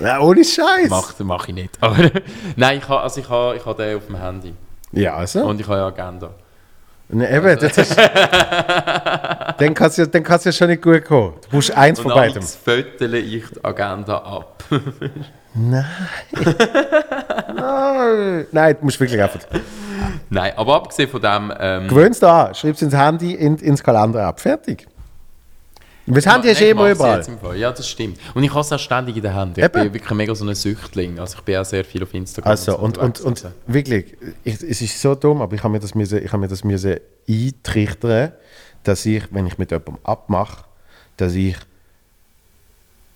Ja, ohne Scheiß. Mach, mach ich nicht. Aber Nein, ich habe also ich habe, ich habe den auf dem Handy Ja, also. und ich habe ja Agenda. Ne, eben, das ist, dann kann es ja, dann kann's ja schon nicht gut kommen. Du musst eins Und von beidem. fötele ich die Agenda ab. Ah, Nein, du musst wirklich einfach. Nein, aber abgesehen von dem... Ähm, Gewöhnst du an, schreibst ins Handy, in, ins Kalender ab. Fertig. Und das Handy eh ich immer überall. Ja, das stimmt. Und ich habe es auch ständig in der Hand. Ich Eben. bin wirklich mega so ein Süchtling. Also ich bin auch sehr viel auf Instagram. Also, so und, und, unterwegs und wirklich, ich, es ist so dumm, aber ich habe mir das, müssen, ich habe mir das müssen eintrichtern, dass ich, wenn ich mit jemandem abmache, dass ich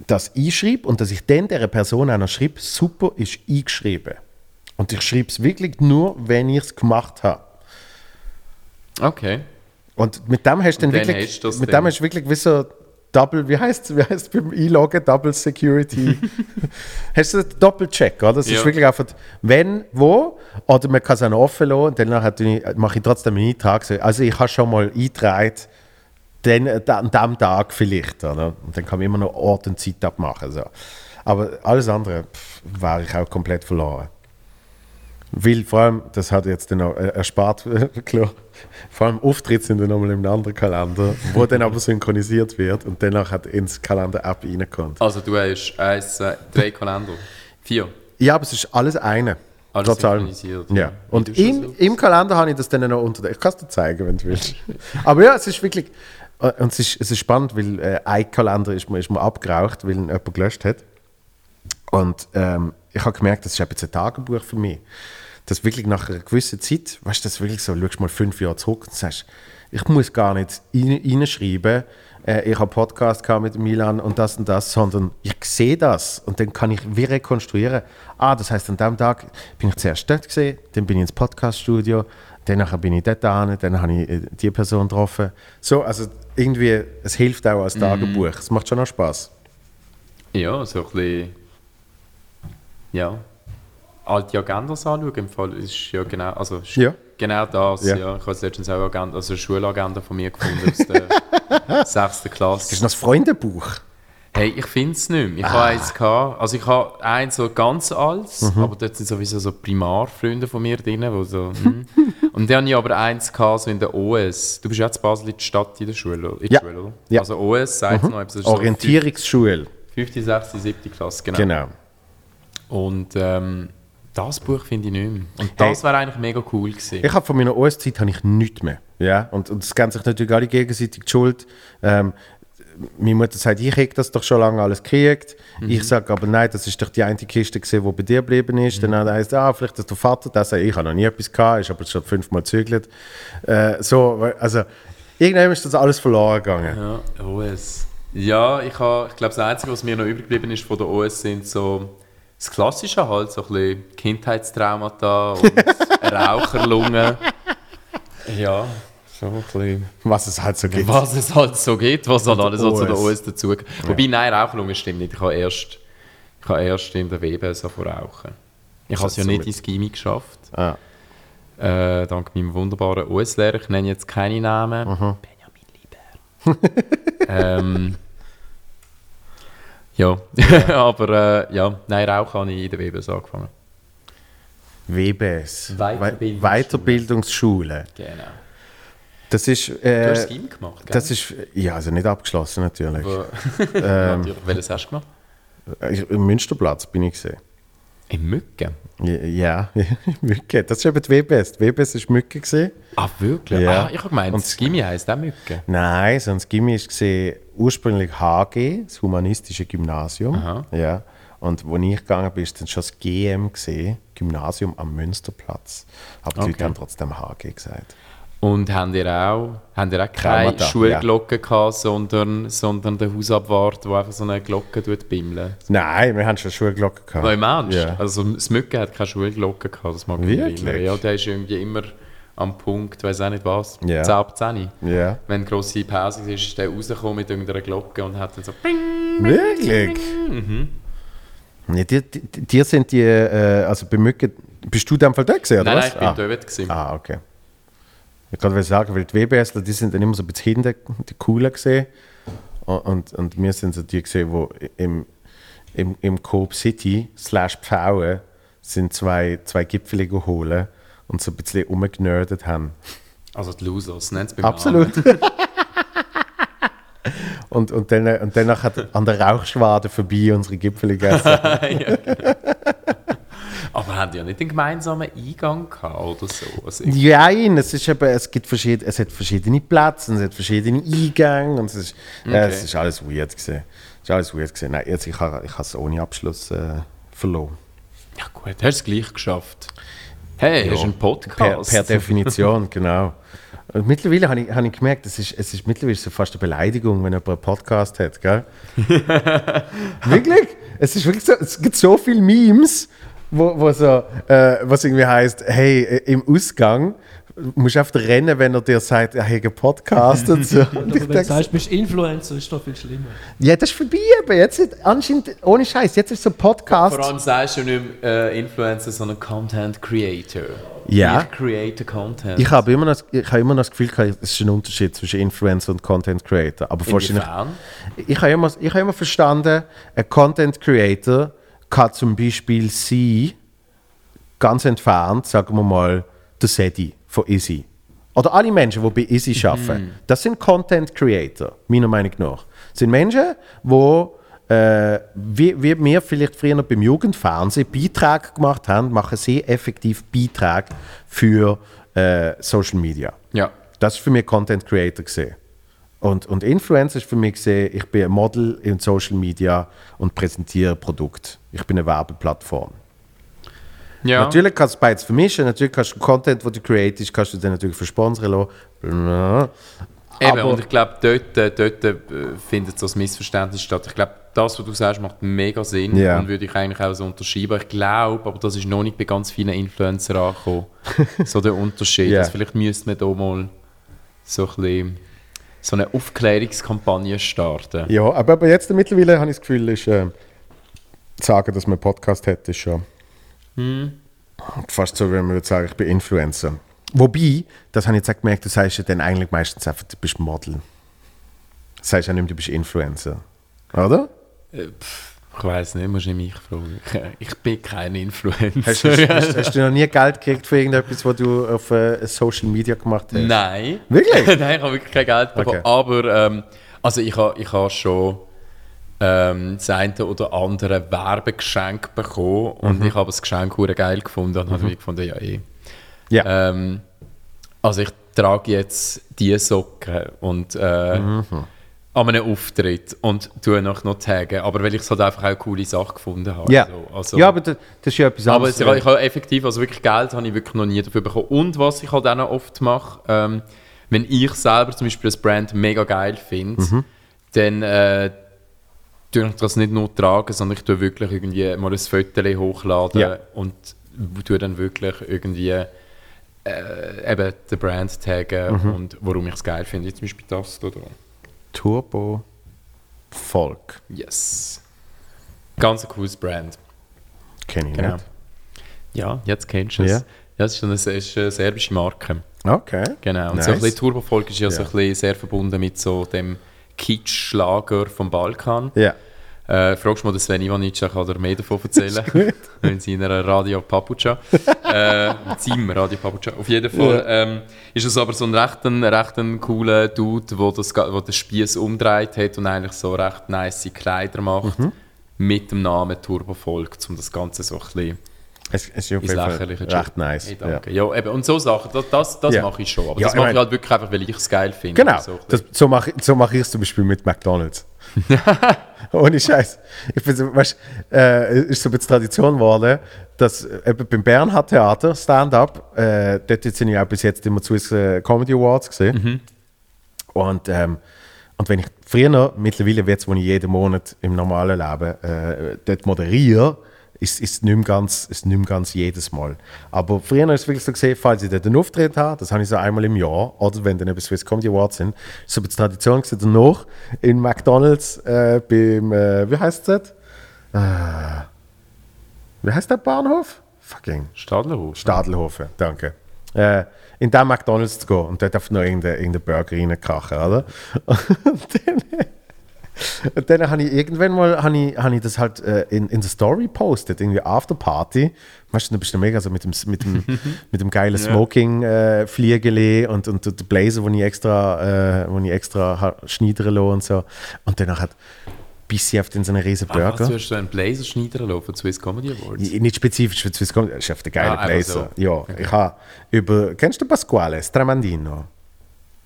das einschreibe und dass ich dann dieser Person auch noch schreibe, super ist eingeschrieben. Und ich schreibe es wirklich nur, wenn ich es gemacht habe. Okay. Und mit dem hast du dann Und dann wirklich, mit dann. dem hast du wirklich wie so Double, wie heißt wie heißt beim Einloggen Double Security? Hast du Doppelcheck, oder? Das Ja. ist wirklich einfach, wenn, wo, oder man kann es auch offen lassen und danach mache ich trotzdem einen Eintrag. Also ich habe schon mal eingetragen, den, an diesem Tag vielleicht, oder? Und dann kann man immer noch Ort und Zeit abmachen. So. Aber alles andere pff, war ich auch komplett verloren. Weil vor allem, das hat jetzt auch äh, erspart, klar, vor allem Auftritte sind dann nochmal im anderen Kalender, wo dann aber synchronisiert wird und danach hat ins Kalender-App reinkommt. Also du hast eins, zwei, drei Kalender. Vier. Ja, aber es ist alles eine. Alles Total. synchronisiert. Ja. Und im, im Kalender habe ich das dann noch unter. Ich kann es dir zeigen, wenn du willst. aber ja, es ist wirklich. äh, Und es ist, es ist spannend, weil äh, ein Kalender ist mir, ist mir abgeraucht, weil ihn jemand gelöscht hat. Und ähm, ich habe gemerkt, das ist eben ein Tagebuch für mich. Dass wirklich nach einer gewissen Zeit, weißt du, das wirklich so, schaust mal fünf Jahre zurück und sagst, ich muss gar nicht rein- reinschreiben, äh, ich habe Podcast gehabt mit Milan und das und das, sondern ich sehe das und dann kann ich wie rekonstruieren. Ah, das heißt, an dem Tag bin ich zuerst dort gesehen, dann bin ich ins Podcaststudio, danach bin ich dort an, dann habe ich äh, die Person getroffen. So, also irgendwie, es hilft auch als Tagebuch. Es macht schon noch Spaß. Ja, so ein bisschen. Ja. Alte Agendas anschauen, im Fall ist ja genau, also Ja. genau das. Ja. Ja. Ich habe letztens auch eine Agenda, also eine Schulagenda von mir gefunden aus der 6. Das ist Klasse. noch das Freundebuch. Hey, ich finde es nicht mehr. Ich Ah. habe eins gehabt. Also ich habe eins so ganz altes, Mhm. aber dort sind sowieso so Primarfreunde von mir drin, wo so... hm. Und dann habe ich aber eins gehabt, so in der OS. Du bist jetzt Basel in der Stadt in der Schule, in Ja. Schule oder? Ja. Also OS, sagt mhm. noch etwas. ist so Orientierungsschule. 5., 6., 7. Klasse, genau. Genau. Und ähm, das Buch finde ich nicht mehr. Und das wäre eigentlich mega cool gewesen. Ich habe von meiner ich nichts mehr. Ja? Und, und es geben sich natürlich alle gegenseitig die Schuld. Ähm, meine Mutter sagt, ich hätte das doch schon lange alles gekriegt. Ich sage aber, nein, das ist doch die eine Kiste, gewesen, die bei dir geblieben ist. Dann heißt ah, vielleicht ist der Vater, der sagt, ich habe noch nie etwas gehabt, ist aber schon fünfmal gezügelt. Äh, so, also, irgendwann ist das alles verloren gegangen. Ja, OS. Ja, ich, ich glaube, das Einzige, was mir noch übrig geblieben ist von der OS, sind so das Klassische halt, so ein bisschen Kindheitstraumata und Raucherlungen. Ja, so ein bisschen. Was es halt so gibt. Was es halt so geht, was halt alles so zu der OS. OS dazugehört. Wobei, nein, Raucherlungen stimmt nicht. Ich habe erst, ich habe erst in der WB so von rauchen. Ich habe es ja so nicht mit- ins Gymi geschafft. Ah. Äh, dank meinem wunderbaren US-Lehrer. Ich nenne jetzt keine Namen. Mhm. Benjamin Lieber. ähm, ja, aber äh, ja, nein, Rauch habe ich in der WBS angefangen. WBS. Weiterbildungsschule. Weiterbildungsschule. Genau. Das ist. Du hast Äh, das Gym gemacht, gell? das ist. Ja, also nicht abgeschlossen natürlich. Wo, ähm, natürlich. Welches hast du gemacht? Im Münsterplatz bin ich gesehen. Im Mücken. Ja, ja, Mücke. Das ist eben die WBS. Die WBS ist Mücke gesehen. Ah, wirklich? Ja. Ah, ich habe gemeint, Und- das heisst auch Mücken. Nein, sonst das Gimmi ist gesehen ursprünglich HG, das humanistische Gymnasium. Aha. Ja. Und wo ich gegangen bin, ist dann schon das GM gesehen, Gymnasium am Münsterplatz. Aber die Okay. Leute haben trotzdem HG gesagt. Und haben ihr auch, haben ihr auch keine Traumata, Schulglocke gehabt, sondern, sondern den Hausabwart, der einfach so eine Glocke tut bimmeln? Nein, wir haben schon Schulglocke gehabt. Nein, Mensch. Ja. Also das Mücken hat keine Schulglocke gehabt, das mag ich erinnern. Ja, der ist irgendwie immer am Punkt, weiß auch nicht was, Ja. 10 ab 10. Ja. Wenn grosse Pause ist, ist der rausgekommen mit irgendeiner Glocke und hat dann so Wirklich? Ja, die, die, die sind die, äh, also bei Mücke, bist du in dem Fall da gewesen, oder Nein, was? nein, ich bin ah. dort gewesen. Ah, okay. Ich kann sagen, weil die WBSler, die sind dann immer so ein bisschen hinter die Coolen gesehen. Und, und, und wir sind so die gesehen, wo im, im, im Coop City slash Pfauen sind zwei, zwei Gipfel geholt und so ein bisschen umgenördet haben. Also die Losers, nennt es Absolut. und, und, dann, und danach hat an der Rauchschwade vorbei unsere Gipfel gegessen. Ja, genau. Aber haben die ja nicht einen gemeinsamen Eingang gehabt oder so? Also Nein, es, ist eben, es, gibt verschied, es hat verschiedene Plätze, es hat verschiedene Eingänge und es ist, äh, Okay. es ist alles weird gewesen. Es ist alles weird gewesen. Nein, jetzt, ich habe ich es ohne Abschluss äh, verloren. ja gut, hast du es gleich geschafft. Hey, du einen Per, Podcast? per Definition, genau. Und mittlerweile habe ich, habe ich gemerkt, es ist, es ist mittlerweile so fast eine Beleidigung, wenn jemand einen Podcast hat, gell? wirklich? Es ist wirklich so, es gibt so viele Memes, wo, wo so, äh, was irgendwie heißt, hey, äh, im Ausgang musst einfach rennen, wenn er dir sagt, er Podcast und so. Aber wenn du sagst, du bist Influencer, ist doch viel schlimmer. ja, das ist vorbei eben. Jetzt anscheinend, ohne Scheiß, jetzt ist so ein Podcast. Vor allem sagst du nicht mehr äh, Influencer, sondern Content Creator. Ja. Ich create Content. Ich habe immer, noch, ich habe immer noch das Gefühl, gehabt, es ist ein Unterschied zwischen Influencer und Content Creator. Aber wahrscheinlich, Inwiefern? ich habe immer, ich habe immer verstanden, ein Content Creator kann zum Beispiel sein, ganz entfernt, sagen wir mal, der Sedi von Easy. Oder alle Menschen, die bei Easy arbeiten, das sind Content Creator, meiner Meinung nach. Das sind Menschen, die, äh, wie, wie wir vielleicht früher beim Jugendfernsehen Beiträge gemacht haben, machen sie effektiv Beiträge für äh, Social Media. Ja. Das ist für mich Content Creator gesehen. Und, und Influencer ist für mich gesehen, ich bin ein Model in Social Media und präsentiere ein Produkt. Ich bin eine Werbeplattform. Ja. Natürlich kannst du beides vermischen, natürlich kannst du Content, den du createst, kannst du dann natürlich versponsern lassen. Eben, Aber- und ich glaube, dort, äh, dort äh, findet so ein Missverständnis statt. Ich glaube, das, was du sagst, macht mega Sinn Ja. und würde ich eigentlich auch so unterschreiben. Ich glaube, aber das ist noch nicht bei ganz vielen Influencern angekommen, so der Unterschied. Ja. Also vielleicht müsste man da mal so ein bisschen so eine Aufklärungskampagne starten. Ja, aber, aber jetzt mittlerweile habe ich das Gefühl, ist, äh, zu sagen, dass man einen Podcast hat, ist schon fast so, wenn man würde sagen, ich bin Influencer. Wobei, das habe ich jetzt auch gemerkt, du sagst ja dann eigentlich meistens einfach, du bist Model. Du sagst ja nicht du bist Influencer. Oder? Äh, pff, ich weiß nicht, musst du mich fragen. Ich bin kein Influencer. Hast, hast, hast, hast du noch nie Geld gekriegt für irgendetwas, was du auf äh, Social Media gemacht hast? Nein. Wirklich? Nein, ich habe wirklich kein Geld bekommen. Okay. Aber ähm, also ich habe ich ha schon ähm, das eine oder andere Werbegeschenk bekommen und Mhm. ich habe das Geschenk sehr geil gefunden und habe gefunden, ja eh. Ja. Ähm, also ich trage jetzt diese Socken und äh, Mhm. an einem Auftritt und tue noch, noch taggen, aber weil ich es halt einfach auch eine coole Sache gefunden habe. ja. So, also, ja, aber das, das ist ja etwas aber anderes. es, ich, habe effektiv, also wirklich Geld habe ich wirklich noch nie dafür bekommen. Und was ich halt auch noch oft mache, ähm, wenn ich selber zum Beispiel das Brand mega geil finde, Mhm. dann äh, tue das nicht nur tragen, sondern ich tue wirklich irgendwie mal ein Foto hochladen Ja. und tue dann wirklich irgendwie äh, eben den Brand taggen Mhm. und warum ich es geil finde. Zum Beispiel das da. dran. Turbo Volk. Yes. Ganz ein cooles Brand. Kenne ich Genau. nicht. Ja, jetzt kennst du es. Ja. Ja, es ist eine, es ist eine serbische Marke. Okay. Genau. Und Nice. so ein bisschen Turbofolk ist ja, so Ja. ein bisschen sehr verbunden mit so dem Kitsch-Schlager vom Balkan. Ja. Äh, fragst du mal den Sven Ivanic, er kann dir mehr davon erzählen. In seiner Radio Papucha. äh, mit seinem Radio Papucha. Auf jeden Fall ähm, ist es aber so ein recht, ein, recht ein cooler Dude, der das, wo den Spieß umdreht hat und eigentlich so recht nice Kleider macht. Mhm. Mit dem Namen Turbofolk, um das Ganze so ein bisschen Es, es ist auf jeden Fall recht nice. Hey, ja. danke. Ja. eben. Und so Sachen, das, das, das Ja. mache ich schon. Aber Ja, das ich mache ich mein- halt wirklich einfach, weil ich es geil finde. Genau, So, das, so mache so mach ich es zum Beispiel mit McDonalds. Ohne Scheiß. Ich bin so, weißt, äh, ist so ein bisschen Tradition geworden, dass äh, eben beim Bernhard Theater, Stand-up, äh, dort sind ich auch bis jetzt immer zu äh, Comedy Awards gesehen. Und, ähm, und wenn ich früher noch, mittlerweile jetzt, wo ich jeden Monat im normalen Leben äh, dort moderiere, ist es nicht, mehr ganz- ist nicht mehr ganz jedes Mal. Aber früher ist es wirklich so gesehen, falls ich dort einen Auftritt habe, das habe ich so einmal im Jahr, oder wenn dann eben Swiss Comedy Awards sind, ist so eine Tradition gewesen, danach in McDonalds äh, beim, äh, wie heißt dort? Äh, wie heißt der Bahnhof? Fucking. Stadlerhof. Stadelhofen, danke. Äh, in den McDonalds zu gehen und dort einfach noch irgendeinen irgendein Burger reinkachen, oder? Und dann, und dann habe ich irgendwann mal habe ich, habe ich das halt äh, in, in der Story postet, irgendwie Afterparty. Weißt du, dann bist du mega so mit dem, mit dem, mit dem geilen Smoking äh, Fliegele und, und der Blazer, wo ich extra, äh, wo ich extra schneidern und so. Und dann hat bis sie auf den so einen riesen Burger. was, du hast so einen Blazer schneidern lassen für Swiss Comedy Awards? Ja, Nicht spezifisch für Swiss Comedy, das ist einfach der geile Ah, Blazer. so. Ja, ich habe über. Kennst du Pasquale Stramandino?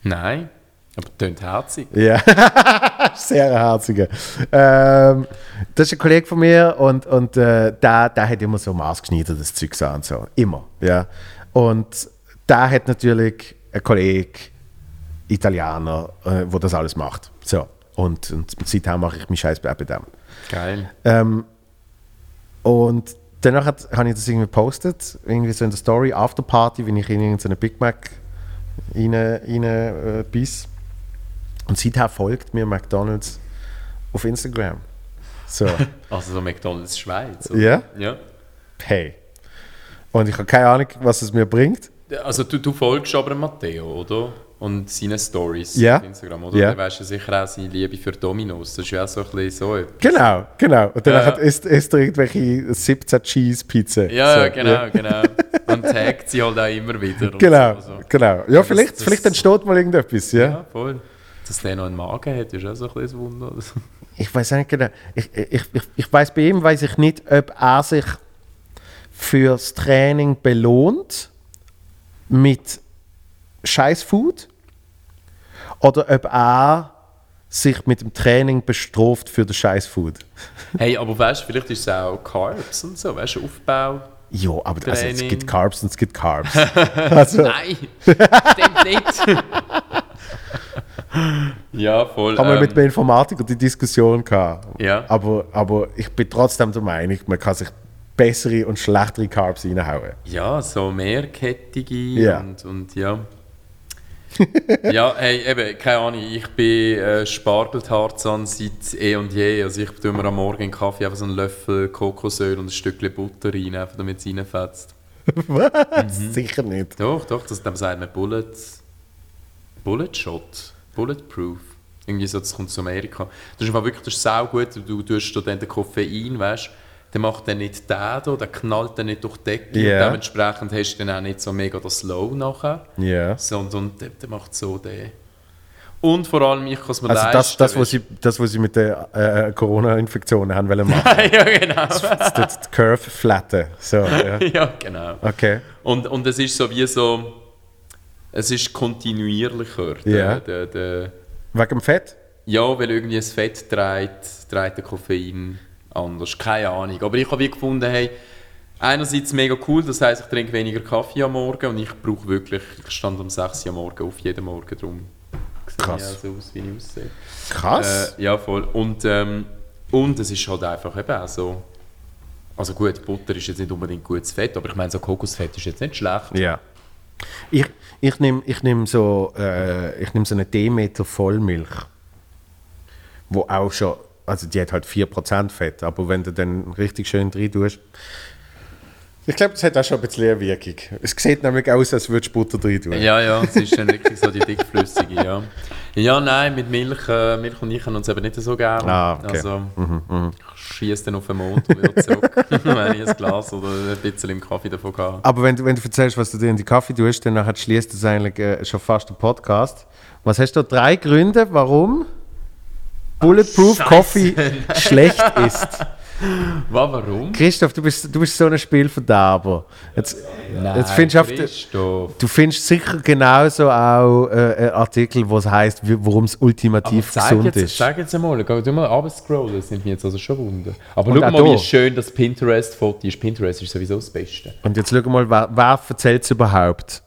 Nein, aber tönt herzig. Ja, sehr herziger. Ähm, das ist ein Kollege von mir und, und äh, der, der hat immer so maßgeschneidertes Zeug an so. Immer. Ja. Und der hat natürlich einen Kollege, Italiener, äh, wo das alles macht. So. Und, und seitdem mache ich mich scheiß bei dem. Geil. Ähm, und danach habe ich das irgendwie gepostet, irgendwie so in der Story, After Party, wenn ich in irgendeine Big Mac rein, rein äh, biss. Und seither folgt mir McDonalds auf Instagram. So, Also so McDonalds Schweiz. oder? Ja? Ja. hey. Und ich habe keine Ahnung, was es mir bringt. Also du, du folgst aber Matteo, oder? Und seine Stories Ja. auf Instagram, oder? Ja. Dann weißt du sicher auch seine Liebe für Dominos. Das ist ja auch so ein bisschen so. etwas. Genau, genau. Und danach Ja. isst, isst er irgendwelche 17 Cheese Pizza. Ja, so, ja, genau, genau. Und taggt sie halt auch immer wieder. Genau, So, also. genau. Ja, vielleicht, das- vielleicht entsteht mal irgendetwas, ja. Ja, voll. Dass der noch einen Magen hat, ist auch so ein Wunder. Ich weiß nicht genau. Ich, ich, ich, ich weiß bei ihm weiß ich nicht, ob er sich fürs Training belohnt mit Scheißfood oder ob er sich mit dem Training bestraft für das Scheißfood. Hey, aber weißt du, vielleicht ist es auch Carbs und so, weißt du, Aufbau. Ja, aber also, es gibt Carbs und es gibt Carbs. also, Nein, stimmt nicht. ja, voll. haben wir ähm, mit dem Informatiker die Diskussion gehabt. Ja. Aber, aber ich bin trotzdem der Meinung, man kann sich bessere und schlechtere Carbs reinhauen. Ja, so mehrkettige Ja. und, und ja. ja, hey, eben, keine Ahnung, ich bin äh, Spargeltarzan seit eh und je. Also ich tue mir am Morgen in den Kaffee einfach so einen Löffel Kokosöl und ein Stückchen Butter rein, einfach damit es reinfetzt. Was? Mhm. Sicher nicht. Doch, doch, das dem sagt man Bullet, Bullet Shot, Bulletproof. Irgendwie so, das kommt aus Amerika. Das ist einfach wirklich, das ist sau gut. Du tust den Koffein, weißt der macht dann nicht den da, der knallt dann nicht durch die Decke. Ja. Und dementsprechend hast du dann auch nicht so mega das Slow nachher. Ja. Sondern der, der macht so den. Und vor allem, ich kann es mir Also das, leisten. das, was weißt- sie, das, was sie mit der äh, Corona-Infektion haben wollen machen. ja, genau. das, das Curve flatten. So, ja. ja, genau. Okay. Und, und es ist so wie so, es ist kontinuierlicher. Ja. Der, der, der, Wegen dem Fett? ja, weil irgendwie das Fett trägt, trägt der Koffein anders. Keine Ahnung. Aber ich habe wie gefunden, hey, einerseits mega cool, das heisst, ich trinke weniger Kaffee am Morgen und ich brauche wirklich, ich stand um 6 Uhr am Morgen auf, jeden Morgen drum. Krass. Auch so aus, wie ich aussehe. Krass. Äh, ja, voll. Und, ähm, und es ist halt einfach eben auch so. Also gut, Butter ist jetzt nicht unbedingt gutes Fett, aber ich meine, so Kokosfett ist jetzt nicht schlecht. ja. Ich, ich nehme ich nehm so, äh, nehm so eine Demeter Vollmilch, wo auch schon, also die hat halt 4% Fett, aber wenn du dann richtig schön drin tust, ich glaube, das hat auch schon ein bisschen eine Wirkung. Es sieht nämlich aus, als würdest du Butter drin tun. Ja, ja, es ist dann wirklich so die dickflüssige, ja. Ja, nein, mit Milch, äh, Milch und ich haben uns eben nicht so gerne. Ah, okay. Also, ich schieße dann auf den Mond und wieder zurück, wenn ich ein Glas oder ein bisschen im Kaffee davon habe. Aber wenn du, wenn du erzählst, was du dir in die Kaffee tust, dann schließt das eigentlich äh, schon fast den Podcast. Was hast du? Drei Gründe, warum Bulletproof Scheiße. Coffee schlecht ist. Was, warum? Christoph, du bist, du bist so ein Spielverderber. Jetzt, jetzt findest Christoph. du findest sicher genauso auch äh, Artikel, wo es heißt, warum es Aber ultimativ zeig gesund jetzt, ist. Sag jetzt einmal, geh du mal runterscrollen, das nimmt mich jetzt also schon Wunder. Aber Und schau mal, wie schön das Pinterest-Foto ist. Pinterest ist sowieso das Beste. Und jetzt schau mal, wer, wer erzählt es überhaupt?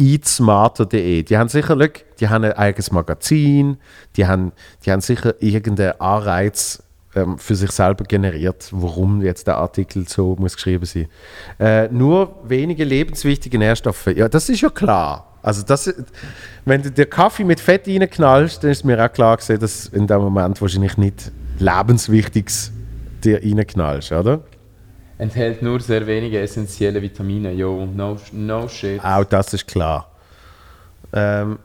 eatsmarter.de. Die haben sicher, schau, die haben ein eigenes Magazin, die haben, die haben sicher irgendeinen Anreiz ähm, für sich selber generiert, warum jetzt der Artikel so muss geschrieben sein. Äh, nur wenige lebenswichtige Nährstoffe. Ja, das ist ja klar. Also das, wenn du dir Kaffee mit Fett reinknallst, dann ist mir auch klar gewesen, dass in dem Moment wahrscheinlich nicht lebenswichtiges dir reinknallst, oder? Enthält nur sehr wenige essentielle Vitamine. Yo, no, no shit. Auch das ist klar. Ähm,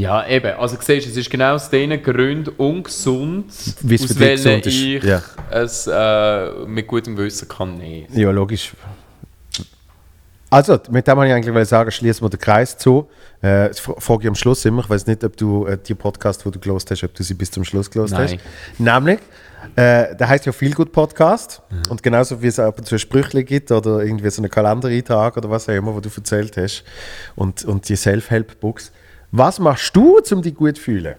Ja, eben. Also siehst du, es ist genau aus diesen Gründen ungesund, Wie es für aus welchen ich Ja. es äh, mit gutem Gewissen kann nehmen. Ja, logisch. Also, mit dem wollte ich eigentlich sagen, schließen wir den Kreis zu. Äh, das fra- frage ich am Schluss immer. Ich weiß nicht, ob du äh, die Podcast, wo du gelost hast, ob du sie bis zum Schluss gelost hast. Nämlich, äh, der heißt ja Feel Good Podcast. Und genauso wie es ab und zu Sprüche gibt oder irgendwie so einen Kalendereintrag oder was auch immer, wo du erzählt hast. Und, und die Self-Help-Books. Was machst du, um dich gut zu fühlen?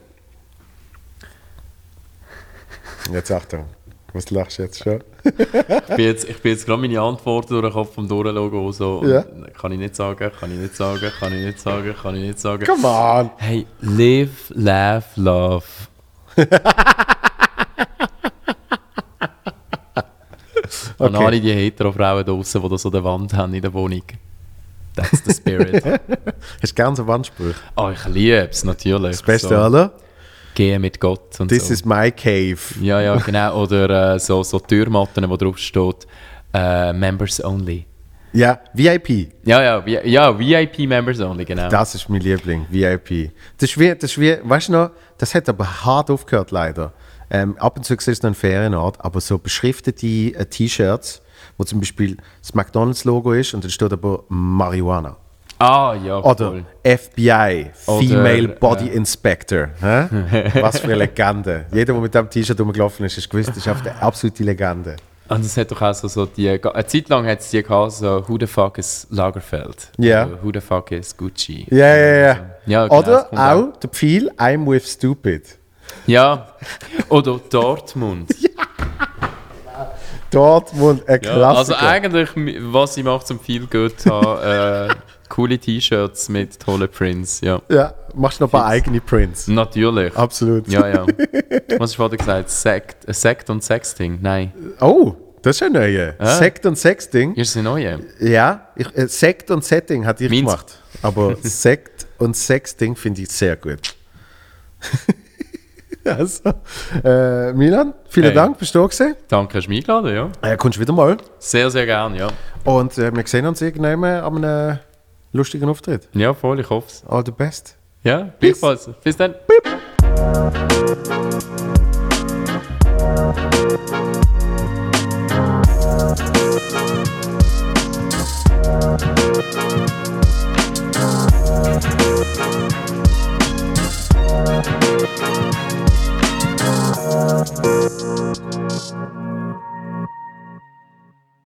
Jetzt Achtung. Was lachst du jetzt schon? Ich bin jetzt, ich bin jetzt gerade meine Antworten durch den Kopf vom Durchlogo so. und Ja. Kann ich nicht sagen, kann ich nicht sagen, kann ich nicht sagen, kann ich nicht sagen. Come on! Hey, live, laugh, love. Okay. alle die Hetero-Frauen draußen, die das an der Wand haben in der Wohnung. That's the spirit. Hast du gerne so Wandspruch? oh, ich liebe es natürlich. Das Beste so, aller? Gehen mit Gott und This so. is my cave. Ja, ja, genau. Oder äh, so, so Türmatten, wo drauf steht, äh, Members Only. Ja, VIP. Ja, ja, vi- ja, VIP Members Only, genau. Das ist mein Liebling, VIP. Das ist wie, das ist wie weißt du noch, das hat aber hart aufgehört leider. Ähm, ab und zu ist es noch ein Ferienort, aber so beschriftete äh, T-Shirts, wo zum Beispiel das McDonalds-Logo ist und dann steht aber Marihuana. ah, ja, Oder voll. FBI, Oder, Female äh, Body Inspector. Hä? Was für eine Legende. Jeder, der mit diesem T-Shirt rumgelaufen ist, ist gewusst, das ist einfach eine absolute Legende. Und es hat doch auch so, so die, eine Zeit lang hat es die gehabt, so Who the fuck is Lagerfeld? Ja. Oder Who the fuck is Gucci? Ja, ja, ja. Ja, genau, Oder auch der Pfeil, I'm with stupid. Ja. Oder Dortmund. Dortmund, ein Ja, Klassiker. also eigentlich, was ich mache zum viel gut haben, äh, coole T-Shirts mit tollen Prints, ja. ja, machst du noch ein paar eigene Prints. Natürlich. Absolut. Ja, ja. Was hast du vorhin gesagt? Sekt, äh, Sekt und Sexting? Nein. Oh, das ist ein neuer. Ah. Sekt und Sexting. Ist ein neuer? Ja, ich, äh, Sekt und Setting hat ich Minsk. gemacht. Aber Sekt und Sexting finde ich sehr gut. also, äh, Milan, vielen Hey. Dank, bist du da gewesen? Danke, hast du mich eingeladen, ja. Äh, kommst wieder mal. Sehr, sehr gern, ja. Und äh, wir sehen uns irgendwann an einem lustigen Auftritt. Ja, voll, ich hoffe es. All the best. Ja, gleichfalls. Bis dann. Thank Thank you.